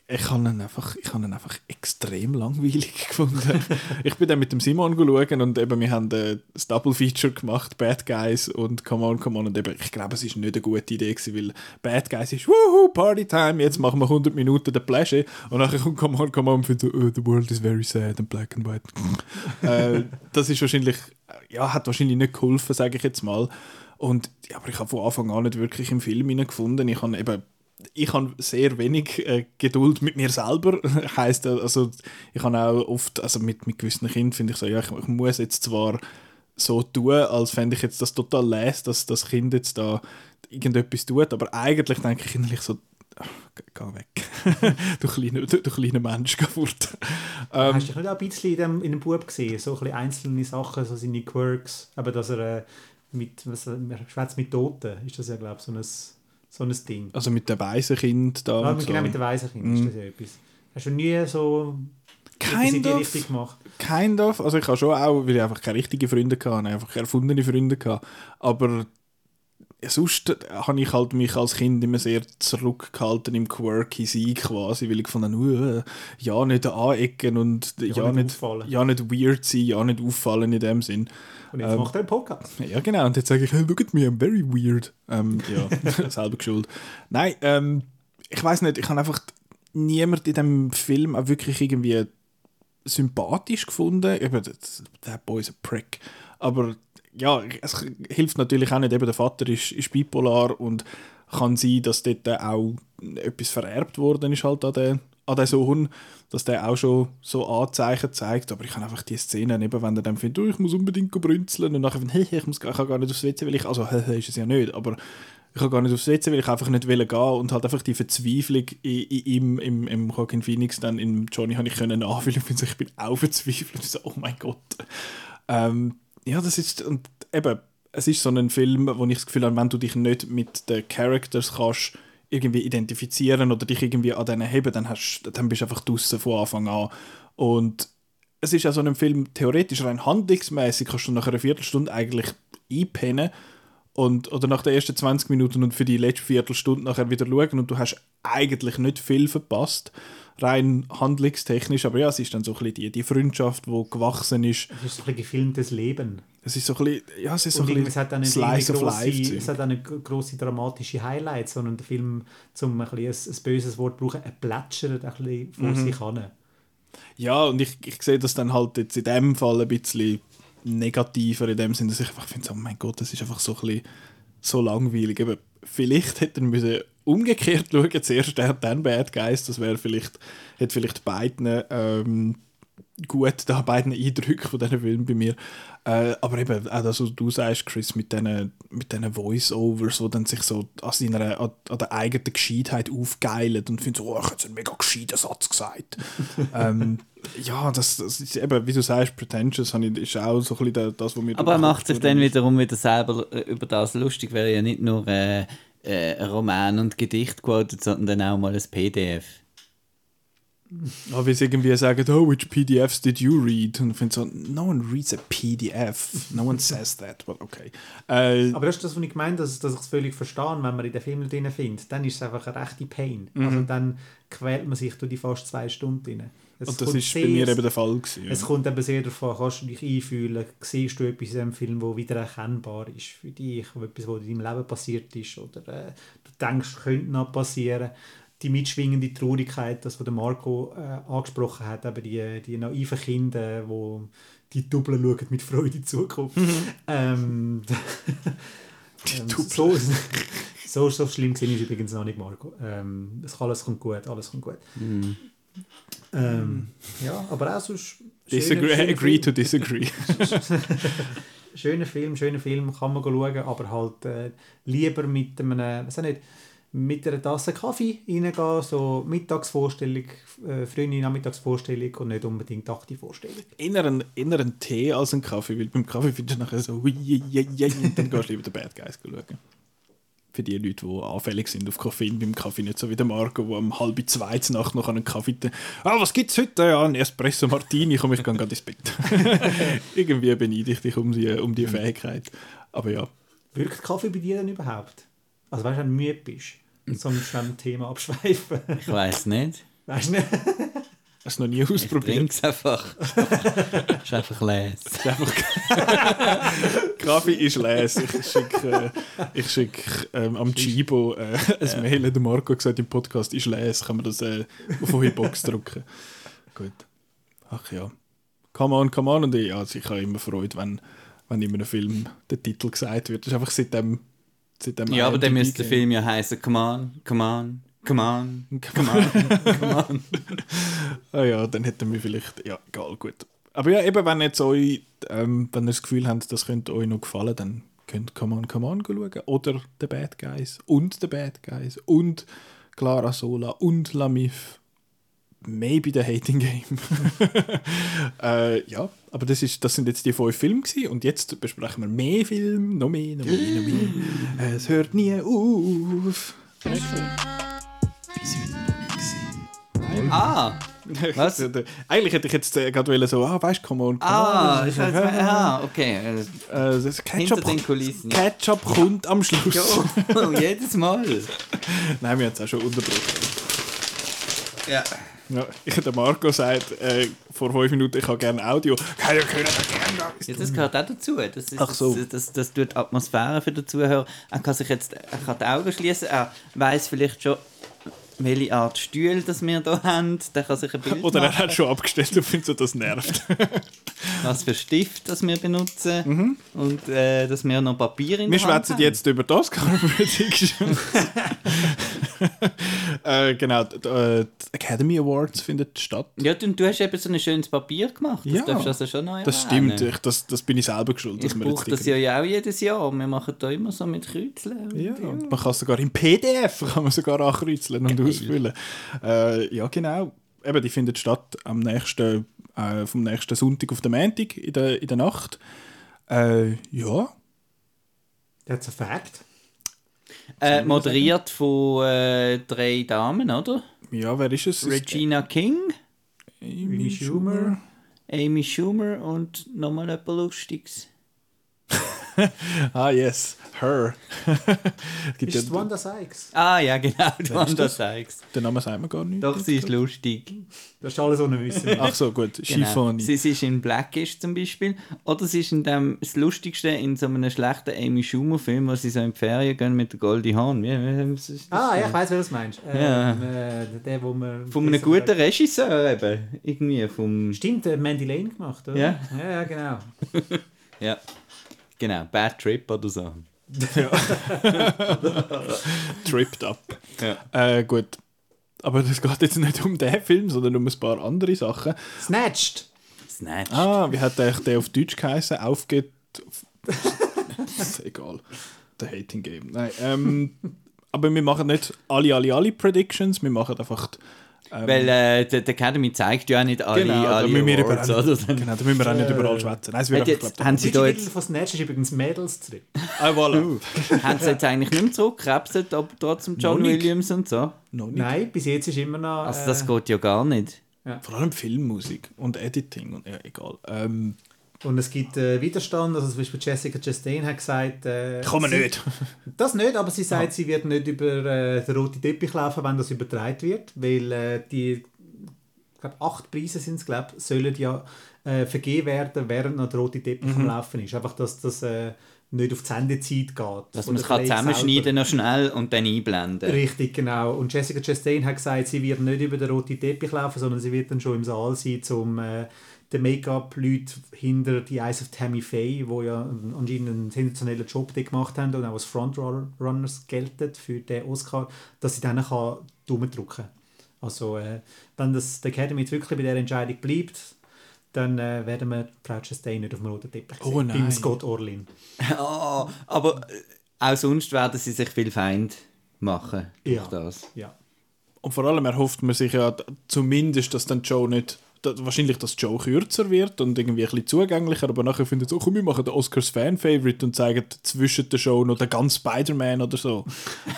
ich habe ihn einfach, ich habe ihn einfach extrem langweilig [laughs] gefunden. ich bin dann mit dem Simon schauen und eben, wir haben äh, das Double Feature gemacht, Bad Guys und Come On, Come On und eben, ich glaube, es ist nicht eine gute Idee gewesen, weil Bad Guys ist Woohoo, Party Time, jetzt machen wir 100 Minuten der Pleasure und nachher kommt Come On, Come On und findet so, oh, the world is very sad and black and white. [laughs] äh, das ist wahrscheinlich, ja, hat wahrscheinlich nicht geholfen, sage ich jetzt mal. Und, ja, aber ich habe von Anfang an nicht wirklich im Film gefunden. Ich habe eben ich habe sehr wenig äh, Geduld mit mir selber. [laughs] heißt also ich habe auch oft, also mit, mit gewissen Kindern finde ich so, ja, ich, ich, muss jetzt zwar so tun, als fände ich jetzt das total les, dass das Kind jetzt da irgendetwas tut, aber eigentlich denke ich innerlich so, ach, geh weg. [laughs] du, kleiner, du, du kleiner Mensch, geh fort. Ähm, Hast du dich nicht auch ein bisschen in dem, in dem Bub gesehen? So ein bisschen einzelne Sachen, so seine Quirks, aber dass er äh, mit, was, schwätzt mit Toten, ist das ja, glaube ich, so ein so ein Ding. Also mit dem Waisenkind da. Ja, genau, so. mit dem Waisenkind mm. ist das ja etwas. Hast du nie so kind of, richtig gemacht? Kind of. Also ich habe schon auch, weil ich einfach keine richtigen Freunde hatte, einfach erfundene Freunde hatte. Aber sonst habe ich halt mich als Kind immer sehr zurückgehalten im quirky Sein quasi, weil ich von uh, ja nicht anecken und ja, ja nicht, nicht ja nicht weird sein, ja nicht auffallen in dem Sinn. Und jetzt ähm, macht er einen Podcast. Ja, genau. Und jetzt sage ich, hey, look at me, I'm very weird. Ähm, ja, [laughs] [laughs] selber geschuld. Nein, ähm, ich weiß nicht, ich habe einfach niemand in dem Film auch wirklich irgendwie sympathisch gefunden. Eben, der Boy ist ein Prick. Aber ja, es hilft natürlich auch nicht, eben der Vater ist, ist bipolar und kann sein, dass dort auch etwas vererbt worden ist halt an den, an den Sohn, dass der auch schon so Anzeichen zeigt, aber ich kann einfach die Szene, eben wenn er dann findet, oh, ich muss unbedingt brünzeln und nachher findet, hey, [laughs] ich, muss, ich kann gar nicht aufs WC, weil ich, also, [laughs] ist es ja nicht, aber ich kann gar nicht aufs WC, weil ich einfach nicht will und halt einfach die Verzweiflung in, in, im, im, im Joaquin Phoenix dann in Johnny habe ich können nachfühlen und ich bin auch verzweifelt. [laughs] So, oh mein Gott. Ähm, ja, das ist, und eben, es ist so ein Film, wo ich das Gefühl habe, wenn du dich nicht mit den Characters kannst irgendwie identifizieren oder dich irgendwie an denen heben, dann, hast, dann bist du einfach draußen von Anfang an. Und es ist ja so ein Film, theoretisch rein handlungsmäßig kannst du nach einer Viertelstunde eigentlich einpennen und, oder nach den ersten 20 Minuten und für die letzte Viertelstunde nachher wieder schauen und du hast eigentlich nicht viel verpasst, rein handlungstechnisch, aber ja, es ist dann so ein bisschen die, die Freundschaft, die gewachsen ist. Es ist so ein gefilmtes Leben. Es ist so ein bisschen, ja, es ist so ein bisschen es hat dann Slice of Life. Es hat eine grosse dramatische Highlights, sondern der Film, um ein, ein, ein böses Wort zu brauchen, er plätschert ein bisschen vor mhm. sich hin. Ja, und ich, ich sehe das dann halt jetzt in dem Fall ein bisschen negativer in dem Sinne, dass ich einfach finde, oh mein Gott, das ist einfach so ein bisschen so langweilig. Aber vielleicht hätte er umgekehrt [laughs] schauen, zuerst der dann Bad Guys, das wäre vielleicht, hätte vielleicht beiden ähm, gut da beiden Eindrücke von diesen Filmen bei mir. Äh, aber eben, auch das, was du sagst, Chris, mit diesen mit Voice-Overs, die dann sich so an, seiner, an, an der eigenen Gescheitheit aufgeilen und finden so, oh, ich habe einen mega gescheiten Satz gesagt. [laughs] ähm, ja, das, das ist eben, wie du sagst, Pretentious ist auch so ein bisschen das, was mir... Aber er macht sich dann wiederum wieder selber äh, über das lustig, weil er ja nicht nur äh, äh, Roman und Gedicht quotet, sondern dann auch mal ein PDF. Aber sie irgendwie sagen, oh, which PDFs did you read? Und ich finde so, no one reads a PDF. No one says that, but okay. Äh, Aber das ist das, was ich meine, dass, dass ich es völlig verstehe, wenn man in den Film drin findet. Dann ist es einfach eine rechte Pain. Mhm. Also dann quält man sich durch die fast zwei Stunden rein. Es und das ist bei mir eben der Fall gewesen, Es ja. kommt eben sehr davon, kannst du dich einfühlen, siehst du etwas in diesem Film, wo wieder erkennbar ist für dich, etwas, was in deinem Leben passiert ist oder äh, du denkst, könnte noch passieren die mitschwingende Traurigkeit, das, was Marco äh, angesprochen hat, eben die, die naiven Kinder, die die Double schauen mit Freude in die Zukunft. Mhm. ähm, [laughs] ähm, so, [laughs] so, so schlimm sind ich übrigens noch nicht, Marco. Ähm, es alles kommt gut, alles kommt gut. Mhm. Ähm, ja, aber auch sonst... Disagree, schöner, agree Film. to disagree. [laughs] schöner Film, schöner Film, kann man schauen, aber halt äh, lieber mit einem, was nicht, mit einer Tasse Kaffee reingehen, so Mittagsvorstellung, äh, frühe Nachmittagsvorstellung und nicht unbedingt Vorstellung. Inner ein, inner ein Tee als ein Kaffee, weil beim Kaffee findest du nachher so und dann gehst du lieber den Bad Guys schauen. Für die Leute, die anfällig sind auf Koffein beim Kaffee, nicht so wie der Marco, der um halb zwei Nacht noch einen Kaffee «Ah, was gibt's heute? Ja, ein Espresso Martini, komm, ich gehe gerade ins Bett.» [laughs] Irgendwie beneide ich dich um die, um die Fähigkeit. Aber ja. Wirkt Kaffee bei dir denn überhaupt? Also weißt du, wenn du müde bist? [laughs] Sonst ein Thema abschweifen. Ich weiß nicht. Weißt du nicht? Hast du noch nie ausprobiert? Ich einfach. Es [laughs] ist einfach les. [laughs] Kaffee ist les. Ich schicke äh, schick, ähm, am Chibo äh, ein ja. Mail. Der Marco gesagt im Podcast ist les. Kann man das äh, auf eure Box drucken. Gut. Ach ja. Come on, come on. Und ich, also ich habe immer Freude, wenn, wenn in einem Film der Titel gesagt wird. Das ist einfach seitdem ja, aber dann müsste der Film ja heißen Come on, come on, come on, come on, come on. [laughs] [laughs] ah ja, dann hätten wir vielleicht, ja, egal, gut. Aber ja, eben, wenn jetzt euch, ähm, wenn ihr das Gefühl habt, das könnte euch noch gefallen, dann könnt Come on, come on schauen. Oder The Bad Guys und The Bad Guys und Clara Sola und Lamif maybe the Hating Game. [laughs] äh, ja, aber das, ist, das sind jetzt die fünf Filme gewesen. und jetzt besprechen wir mehr Filme, noch mehr, noch mehr, noch mehr. Äh, [laughs] es hört nie auf. Ah! [laughs] Was? Eigentlich hätte ich jetzt äh, gerade so, ah, weißt du, come on, come ah. Ich weiß, ah, okay. Äh, das Ketchup, Ketchup kommt am Schluss. Jo, jedes Mal. Nein, wir haben es auch schon unterbrochen. Ja. Ja, der Marco sagt äh, vor fünf Minuten, ich habe gerne Audio. Keine können gerne. Ja, das gehört auch dazu. Das, ist, Ach so. das, das, das tut Atmosphäre für den Zuhörer. Er kann sich jetzt er kann die Augen schließen. Er weiß vielleicht schon, welche Art Stuhl das wir hier haben. Der kann sich ein Bild Oder er hat schon abgestellt und findet so, das nervt. [laughs] was für Stift das wir benutzen und äh, dass wir noch Papier in Wir schwätzen jetzt über die Oscar-Predictions. [laughs] äh, genau, die, äh, die Academy Awards finden statt. Ja, du, du hast eben so ein schönes Papier gemacht. Das Ja, darfst du also schon noch Das stimmt, ich, das, das bin ich selber geschuldet. Ich brauche das ja auch jedes Jahr. Wir machen da immer so mit Kreuzeln. Ja, und man kann sogar im PDF kann man sogar ankreuzeln und. Ausfüllen. Äh, ja, genau. Eben, die findet statt am nächsten, äh, vom nächsten Sonntag auf den Montag in der, in der Nacht. Äh, ja, That's a fact. Äh, moderiert von äh, drei Damen, oder? ja, wer ist es? Regina King, Amy Schumer. Amy Schumer und nochmal etwas Lustiges. [laughs] [laughs] Ah, yes, her. [laughs] Gibt Ist ja, Wanda Sykes? Ah ja, genau, das? sagst. den Namen sagt man gar nicht. Doch, sie ist lustig. Das ist alles ohne Wissen. Ach so, gut. Genau. Chiffon. Sie, sie ist in Blackish zum Beispiel. Oder sie ist in dem, das Lustigste in so einem schlechten Amy Schumer-Film, wo sie so in die Ferien gehen mit der Goldie was das? Ah, ja, ich weiß, wer du meinst. Ähm, Ja. äh, der, wo man... Von einem guten Regisseur eben. Irgendwie vom... Stimmt, der Mandy Lane gemacht, oder? Ja. Ja, ja genau. [laughs] Ja. Genau, Bad Trip oder so. [laughs] Tripped up. Ja. Äh, gut. Aber es geht jetzt nicht um den Film, sondern um ein paar andere Sachen. Snatched! Snatch. Ah, wie hat eigentlich der auf Deutsch geheißen? Aufgeht. ist [laughs] egal. Der Hating Game. Nein, ähm, aber wir machen nicht alle, alle, alle Predictions. Wir machen einfach. Ähm, Weil äh, die, die Academy zeigt ja auch nicht alle, genau, da alle müssen wir Awards, über, oder? genau, da müssen wir auch nicht überall schwätzen. Nein, es wird Hat einfach, jetzt, glaub, haben, sie da jetzt, von Snatched ist übrigens Mädels zurück. ah, voilà. haben sie jetzt eigentlich nicht mehr zurückgekrebset, aber trotzdem John nicht. Williams und so? Noch nicht. Nein, bis jetzt ist immer noch... Also das äh, geht ja gar nicht. Vor allem Filmmusik und Editing und ja, egal. Ähm, Und es gibt äh, Widerstand, also zum Beispiel Jessica Chastain hat gesagt... Äh, sie- nicht. [laughs] Das nicht, aber sie sagt, sie wird nicht über äh, den roten Teppich laufen, wenn das übertragen wird, weil äh, die, ich glaube, acht Preise sind es, glaube sollen ja äh, vergeben werden, während noch der rote Teppich Mhm. am Laufen ist. Einfach, dass das äh, nicht auf die Sendezeit geht. Dass man es kann zusammenschneiden selber. noch schnell und dann einblenden. Richtig, genau. Und Jessica Chastain hat gesagt, sie wird nicht über den roten Teppich laufen, sondern sie wird dann schon im Saal sein, um äh, den Make-up-Leuten hinter die Eyes of Tammy Faye, wo ja anscheinend einen sensationellen Job gemacht haben und auch als Frontrunners gelten für den Oscar, dass sie dann kann Daumen drücken Also, äh, wenn das die Academy jetzt wirklich bei dieser Entscheidung bleibt, dann äh, werden wir Frau Chastain nicht auf dem roten Teppich Oh sehen, nein. beim Scott Orlin. Oh, [laughs] aber äh, auch sonst werden sie sich viel Feind machen durch Ja. das. Ja. Und vor allem erhofft man sich ja zumindest, dass dann Show nicht. Da- Wahrscheinlich, dass Show kürzer wird und irgendwie ein bisschen zugänglicher, aber nachher findet so, komm, wir machen den Oscars Fan-Favorite und zeigen zwischen der Show noch den ganzen Spider-Man oder so.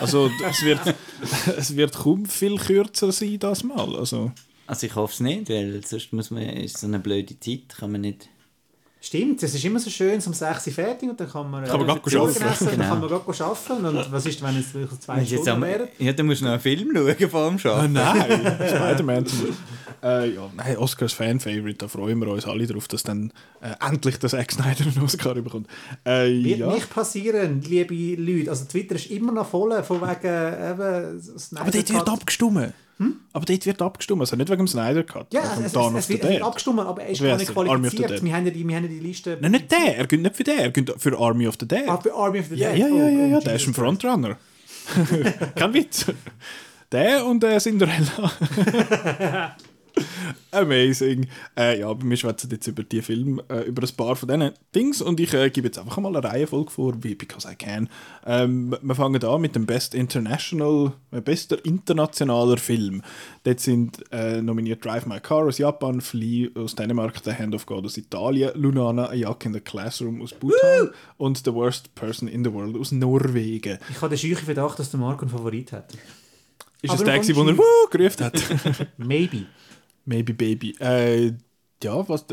Also, es wird, [laughs] es wird kaum viel kürzer sein, das Mal. Also, Also ich hoffe es nicht, weil sonst muss man, ist so eine blöde Zeit, kann man nicht... Stimmt, es ist immer so schön, um 6 Uhr fertig und dann kann man, Kann man äh, grad go Kuchen arbeiten. essen, Genau. dann kann man gerade arbeiten. Und was ist, wenn es wirklich zwei jetzt Stunden am, wären? ja, dann musst du noch einen Film schauen vor dem ah, Schaffen. nein, [laughs] Spider-Man zum Beispiel. Äh, ja, nein, Oscars Fan-Favorite, da freuen wir uns alle drauf, dass dann äh, endlich der Zack Snyder einen Oscar bekommt. Äh, Wird ja. nicht passieren, liebe Leute. Also Twitter ist immer noch voll, von wegen eben Snyder Aber dort wird Cut. Abgestimmt. Aber dort wird abgestimmt, also nicht wegen dem Snyder Cut, Ja, wegen es, es, es, wird, es wird abgestimmt, aber er ist gar nicht qualifiziert. Wir haben, ja die, wir haben ja die Liste... Nein, nicht der, er geht nicht für den, er geht für Army of the Dead. Ah, für Army of the ja, Dead. ja, ja, Oh, ja, ja, oh, der ist ein Frontrunner. [laughs] Kein Witz. Der und äh, Cinderella. [laughs] [laughs] Amazing. Äh, ja, wir schwätzen jetzt über die Filme, äh, über ein paar von diesen Dings und ich äh, gebe jetzt einfach mal eine Reihenfolge vor, wie Because I Can. Ähm, wir fangen an mit dem Best International, äh, bester internationaler Film. Dort sind äh, nominiert Drive My Car aus Japan, Flea aus Dänemark, The Hand of God aus Italien, Lunana, A Yak in the Classroom aus Bhutan und The Worst Person in the World aus Norwegen. Ich habe den scheuchen Verdacht, dass der Marco einen Favorit hat. Ist Aber es der, du gewesen, wo er kommst Wuh gerufen hat? [laughs] [laughs] Maybe. Baby. Äh, ja, was,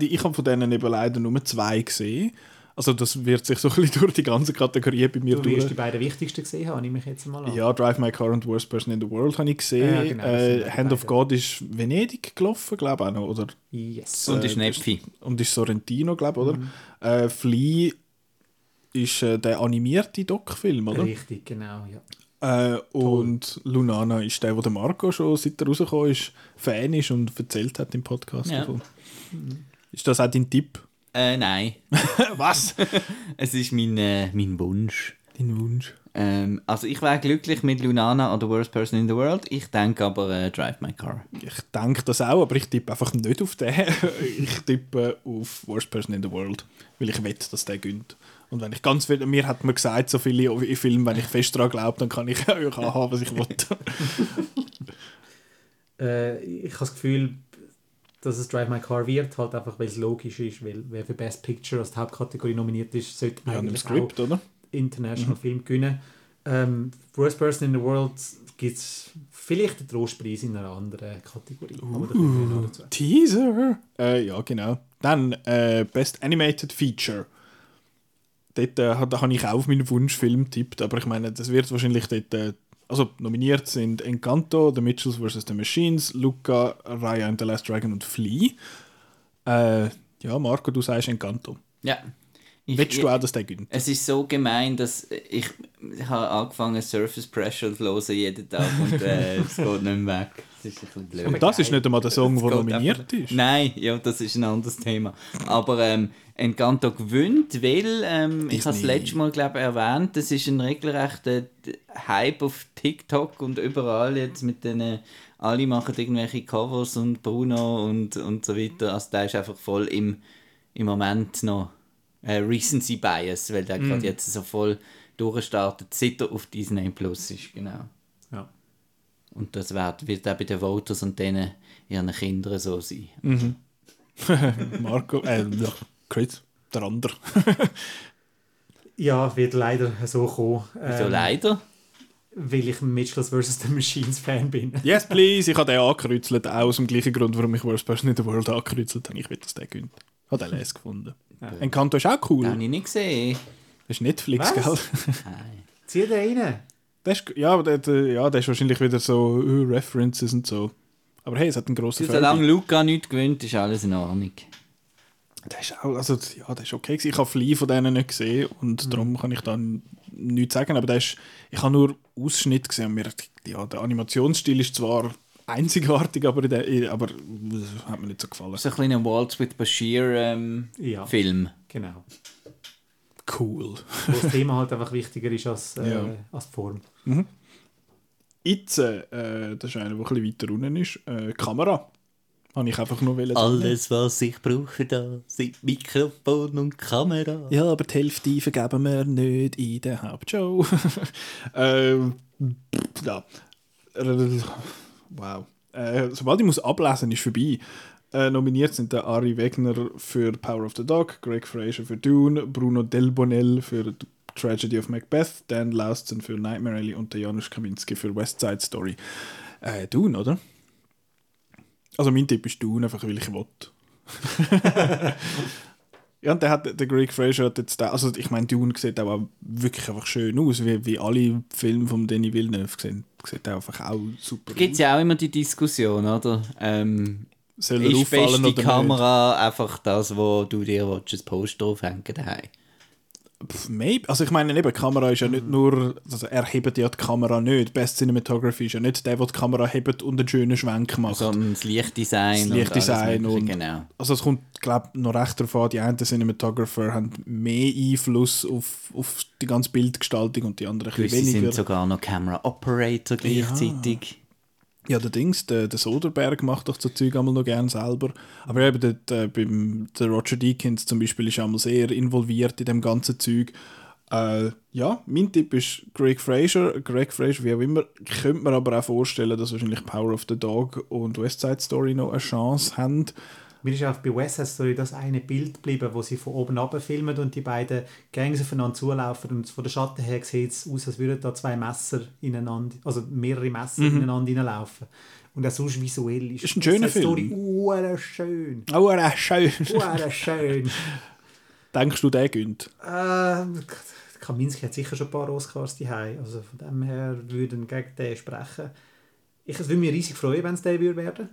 ich habe von denen eben leider nur zwei gesehen. Also das wird sich so ein bisschen [laughs] durch die ganze Kategorie bei mir Du durch. die beiden wichtigsten gesehen haben, nehme ich jetzt mal an. Ja, Drive My Car und Worst Person in the World habe ich gesehen. Ja, genau, äh, Hand of beiden. God ist Venedig gelaufen, glaube ich auch noch. Oder, Yes. Und ist äh, Nepfi. und ist Sorrentino, glaube ich, oder? Äh, Flea ist äh, der animierte Doc-Film, oder? Richtig, genau, ja. Äh, und Lunana ist der, wo der Marco schon, seit er rausgekommen ist, Fan ist und erzählt hat im Podcast Ja. davon. Ist das auch dein Tipp? Äh, nein. [laughs] Was? [laughs] es ist mein, äh, mein Wunsch. Dein Wunsch. Ähm, also ich wäre glücklich mit Lunana oder Worst Person in the World. Ich denke aber äh, Drive My Car. Ich denke das auch, aber ich tippe einfach nicht auf den. [laughs] ich tippe auf Worst Person in the World, weil ich wette, dass der gönnt. Und wenn ich ganz viel, mir hat man gesagt, so viele in Filmen, wenn ich fest daran glaube, dann kann ich [laughs] auch haben, was ich will. [laughs] äh, ich habe das Gefühl, dass es Drive My Car wird, halt einfach, weil es logisch ist, weil wer für Best Picture als Hauptkategorie nominiert ist, sollte ja, eigentlich Skript, auch oder? International mhm. Film gewinnen. Ähm, Worst Person in the World gibt es vielleicht einen Trostpreis in einer anderen Kategorie. Uh, Teaser! Äh, ja, genau. Dann äh, Best Animated Feature. Dort äh, habe ich auch auf meinen Wunschfilm tippt, aber ich meine, das wird wahrscheinlich dort. Äh, also nominiert sind Encanto, The Mitchells vs. The Machines, Luca, Raya and the Last Dragon und Flea. Äh, ja, Marco, du sagst Encanto. Ja, ich, Willst du auch, dass der gönnt? Es ist so gemein, dass ich, ich habe angefangen Surface Pressure zu hören jeden Tag und äh, [laughs] es geht nicht mehr weg. Das ist ein bisschen blöd. Und das ist nicht einmal der Song, der nominiert ist. Nein, ja, das ist ein anderes Thema. Aber ähm, Encanto gewinnt, weil, ähm, ich habe es letztes Mal glaube erwähnt, das ist ein regelrechter Hype auf TikTok und überall jetzt mit den alle machen irgendwelche Covers und Bruno und, und so weiter. Also der ist einfach voll im, im Moment noch äh, Recency Bias, weil der mm. gerade jetzt so voll durchstartet, seit er auf Disney Plus ist, genau. Ja. Und das wird, wird auch bei den Voters und denen ihren Kindern so sein. Mhm. [laughs] Marco, äh, ja, Chris, der andere. [laughs] ja, wird leider so kommen. Wieso ähm, leider? Weil ich Mitchells vs. The Machines Fan bin. [laughs] yes, please. Ich habe den angekreuzelt, auch aus dem gleichen Grund, warum ich Worst Person in the World angekreuzelt habe. Ich will, dass der gönnt. Habe den Les gefunden. Ja. Encanto ist auch cool. Den habe ich nicht gesehen. Das ist Netflix, Was? gell? [laughs] Nein. Zieh den rein. Das ist, ja, der, ja, das ist wahrscheinlich wieder so uh, References und so. Aber hey, es hat einen grossen Film. Solange Luca nichts gewinnt, ist alles in Ordnung. Das ist auch, also, ja, das ist okay. Ich habe viele von denen nicht gesehen und mhm. darum kann ich dann nichts sagen. Aber das ist, ich habe nur Ausschnitt gesehen und mir, ja, der Animationsstil ist zwar einzigartig, aber, der, aber das hat mir nicht so gefallen. So ein kleiner Waltz with Bashir ähm, ja, Film. Genau. Cool. Wo das Thema halt einfach wichtiger ist als, äh, ja. als die Form. Mhm. Jetzt, äh, das ist einer, der ein bisschen weiter unten ist, äh, Kamera. Habe ich einfach nur wollen. Alles, was ich brauche da, sind Mikrofon und Kamera. Ja, aber die Hälfte vergeben wir nicht in der Hauptshow. [laughs] ähm, ja. Wow. Äh, sobald ich muss ablesen, ist vorbei. Äh, nominiert sind der Ari Wegner für Power of the Dog, Greg Fraser für Dune, Bruno Delbonnel für Tragedy of Macbeth, Dan Lauston für Nightmare Alley und der Janusz Kaminski für West Side Story. Äh, Dune, oder? Also mein Tipp ist Dune, einfach weil ich will. [laughs] [laughs] ja, und der, hat, der Greg Fraser hat jetzt, da, also ich meine, Dune sieht auch wirklich einfach schön aus, wie, wie alle Filme von Denis Villeneuve sehen. Sieht einfach auch super Gibt es ja auch immer die Diskussion, oder? Ähm, Soll er ist auffallen die Kamera nicht? einfach das, wo du dir willst, ein Poster aufhängen daheim? Maybe. Also ich meine, eben, die Kamera ist ja nicht nur, also er hebt ja die Kamera nicht. Best Cinematography ist ja nicht der, der die Kamera hebt und einen schönen Schwenk macht. Sondern das Lichtdesign. Das Lichtdesign und, und genau. Also es kommt, glaube ich, noch recht darauf an, die einen Cinematographer haben mehr Einfluss auf, auf die ganze Bildgestaltung und die anderen ein weniger. sind sogar noch Camera Operator gleichzeitig. Ja. Ja, der Dings, der, der Soderberg macht doch so Zeug einmal noch gerne selber. Aber eben der, der, beim, der Roger Deakins zum Beispiel ist einmal sehr involviert in dem ganzen Zeug. Äh, ja, mein Tipp ist Greg Fraser. Greg Fraser, wie auch immer. Könnte mir aber auch vorstellen, dass wahrscheinlich Power of the Dog und West Side Story noch eine Chance haben. Mir ist auch bei West Side Story das eine Bild geblieben, wo sie von oben ab filmen und die beiden Gangs aufeinander zulaufen und von der Schatten her sieht es aus, als würden da zwei Messer ineinander, also mehrere Messer mhm. ineinander hineinlaufen. Und auch sonst visuell ist, ist ein schöner Film. Story uh, schön. Uh, schön. Uh, schön. [laughs] Denkst du, der gönnt? Äh, Kaminski hat sicher schon ein paar Oscars daheim. Also von dem her würden gegen den sprechen. Ich würde mich riesig freuen, wenn es der würde werden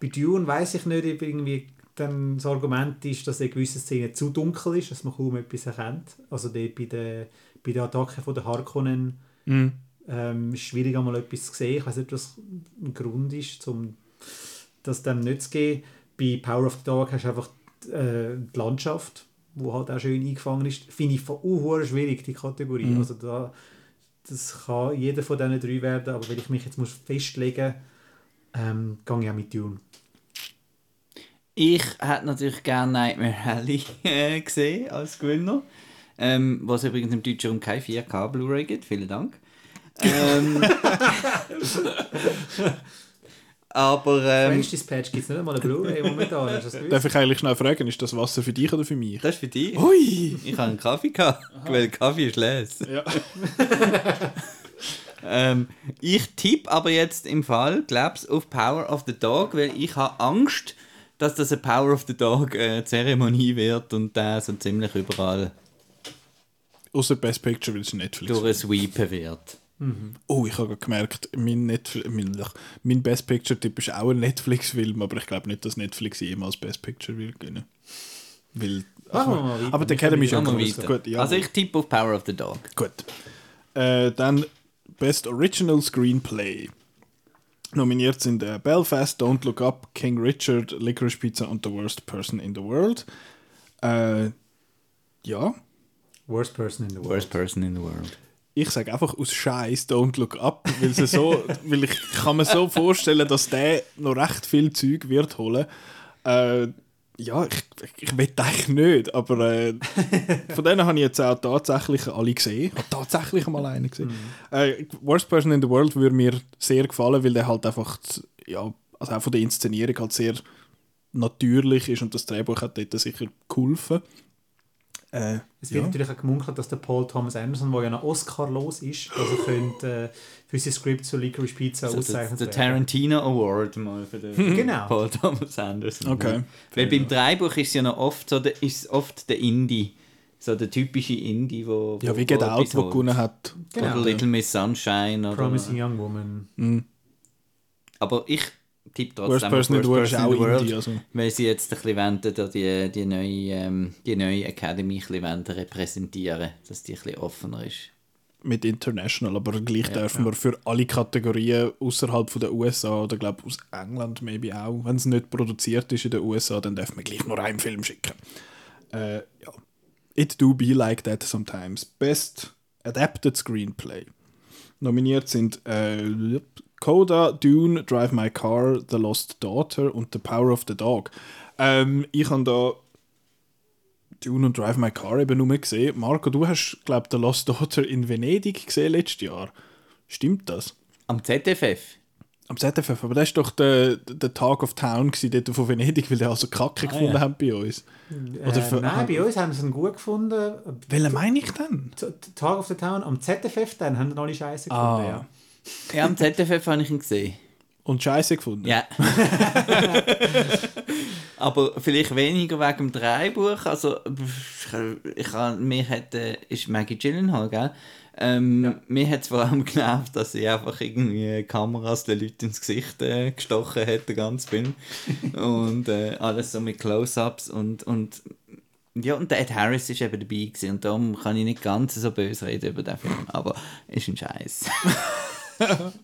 bei Dune weiß ich nicht, ob irgendwie dann das Argument ist, dass eine gewisse Szene zu dunkel ist, dass man kaum etwas erkennt. Also dort bei der, bei der Attacke von der Harkonnen mm. ähm, ist schwierig einmal etwas zu sehen. Ich weiß nicht, ob das ein Grund ist, um das dann nicht zu geben. Bei Power of the Dog hast du einfach äh, die Landschaft, wo halt auch schön eingefangen ist, finde ich von schwierig, die Kategorie. Mhm. Also da, das kann jeder von diesen drei werden, aber wenn ich mich jetzt muss festlegen muss, ähm, gehe ich auch mit Dune. Ich hätte natürlich gerne Nightmare Alley äh, gesehen als Gewinner. Ähm, was übrigens im deutschen Raum kein 4K Blu-ray gibt. Vielen Dank. Ähm, [laughs] aber ähm, French Dispatch gibt es nicht einmal eine Blu-ray momentan, hast du? Darf ich eigentlich schnell fragen, ist das Wasser für dich oder für mich? das ist für dich. Ui! Ich habe einen Kaffee gehabt, weil Kaffee ist les. Ja. [laughs] Ähm, ich tippe aber jetzt im Fall, glaub's, auf Power of the Dog, weil ich habe Angst, dass das eine Power of the Dog äh, Zeremonie wird und der so ziemlich überall Außer Best Picture, weil es Netflix durchsweepen wird. Oh, ich habe gerade gemerkt, mein, Netflix, mein, mein Best Picture-Tipp ist auch ein Netflix-Film, aber ich glaube nicht, dass Netflix jemals Best Picture will gewinnen. Weil, mal weiter. aber die Academy ist ja. Gut, ja. Also ich tippe auf Power of the Dog. Gut. Äh, dann Best Original Screenplay. Nominiert sind äh, Belfast, Don't Look Up, King Richard, Licorice Pizza und The Worst Person in the World. Äh, ja, Worst person in the world. Worst person in the world. ich sage einfach aus Scheiß Don't Look Up, weil, sie so, [laughs] weil ich kann mir so vorstellen, dass der noch recht viel Zeug wird holen. Äh, ja, ich, ich will eigentlich nicht, aber äh, [laughs] von denen habe ich jetzt auch tatsächlich alle gesehen. Ich habe tatsächlich mal einen gesehen. Äh, Worst Person in the World würde mir sehr gefallen, weil der halt einfach, ja, also auch von der Inszenierung halt sehr natürlich ist und das Drehbuch hat dort sicher geholfen. Äh, Es wird ja. natürlich auch gemunkelt, dass der Paul Thomas Anderson, der ja noch Oscar los ist, er könnte, äh, für sein Skript zu Licorice Pizza So, der, auszeichnet der. Tarantino Award mal für den Genau. Paul Thomas Anderson. Okay. Weil beim Drehbuch ist es ja noch oft so, der, ist oft der Indie. So der typische Indie, wo, Ja, wo- wie Get wo Out, wo holt. gewonnen hat. Genau. Oder Little Miss Sunshine. Oder, Promising Young Woman. Mhm. Aber ich tippe trotzdem Worst auf Person in the World ist auch World, Indie. Also. Weil sie jetzt ein bisschen wollen, die, die, neue, ähm, die neue Academy ein bisschen wollen repräsentieren dass die ein bisschen offener ist. Mit International, aber gleich dürfen wir für alle Kategorien außerhalb der USA oder glaube aus England maybe auch, wenn es nicht produziert ist in den USA, dann dürfen wir gleich nur einen Film schicken. Äh, ja. It do be like that sometimes. Best Adapted Screenplay. Nominiert sind äh, Coda, Dune, Drive My Car, The Lost Daughter und The Power of the Dog. Ähm, ich habe da Dune und Drive My Car eben nur gesehen. Marco, du hast, glaube ich, The Lost Daughter in Venedig gesehen letztes Jahr. Stimmt das? Am ZFF? Am ZFF, aber das war doch der, der Talk of Town gewesen, dort von Venedig, weil der also Kacke gefunden ja. haben bei uns. Oder für- äh, nein, bei uns haben sie ihn gut gefunden. Welchen meine ich denn? Tag of the Town am ZFF, dann haben alle Scheiße gefunden. Ah. Ja. Ja, am ZFF habe ich ihn gesehen. Und Scheiße gefunden? Ja. [laughs] [laughs] Aber vielleicht weniger wegen dem Drehbuch. Also, ich habe, mir hat, äh, ist Maggie Gyllenhaal, gell? Ähm, Mir hat es vor allem [laughs] genervt, dass sie einfach irgendwie Kameras den Leuten ins Gesicht äh, gestochen hat, den ganzen Film. [laughs] und äh, alles so mit Close-Ups und, und ja, und der Ed Harris ist eben dabei gewesen, und darum kann ich nicht ganz so böse reden über den Film, aber ist ein Scheiß. [laughs]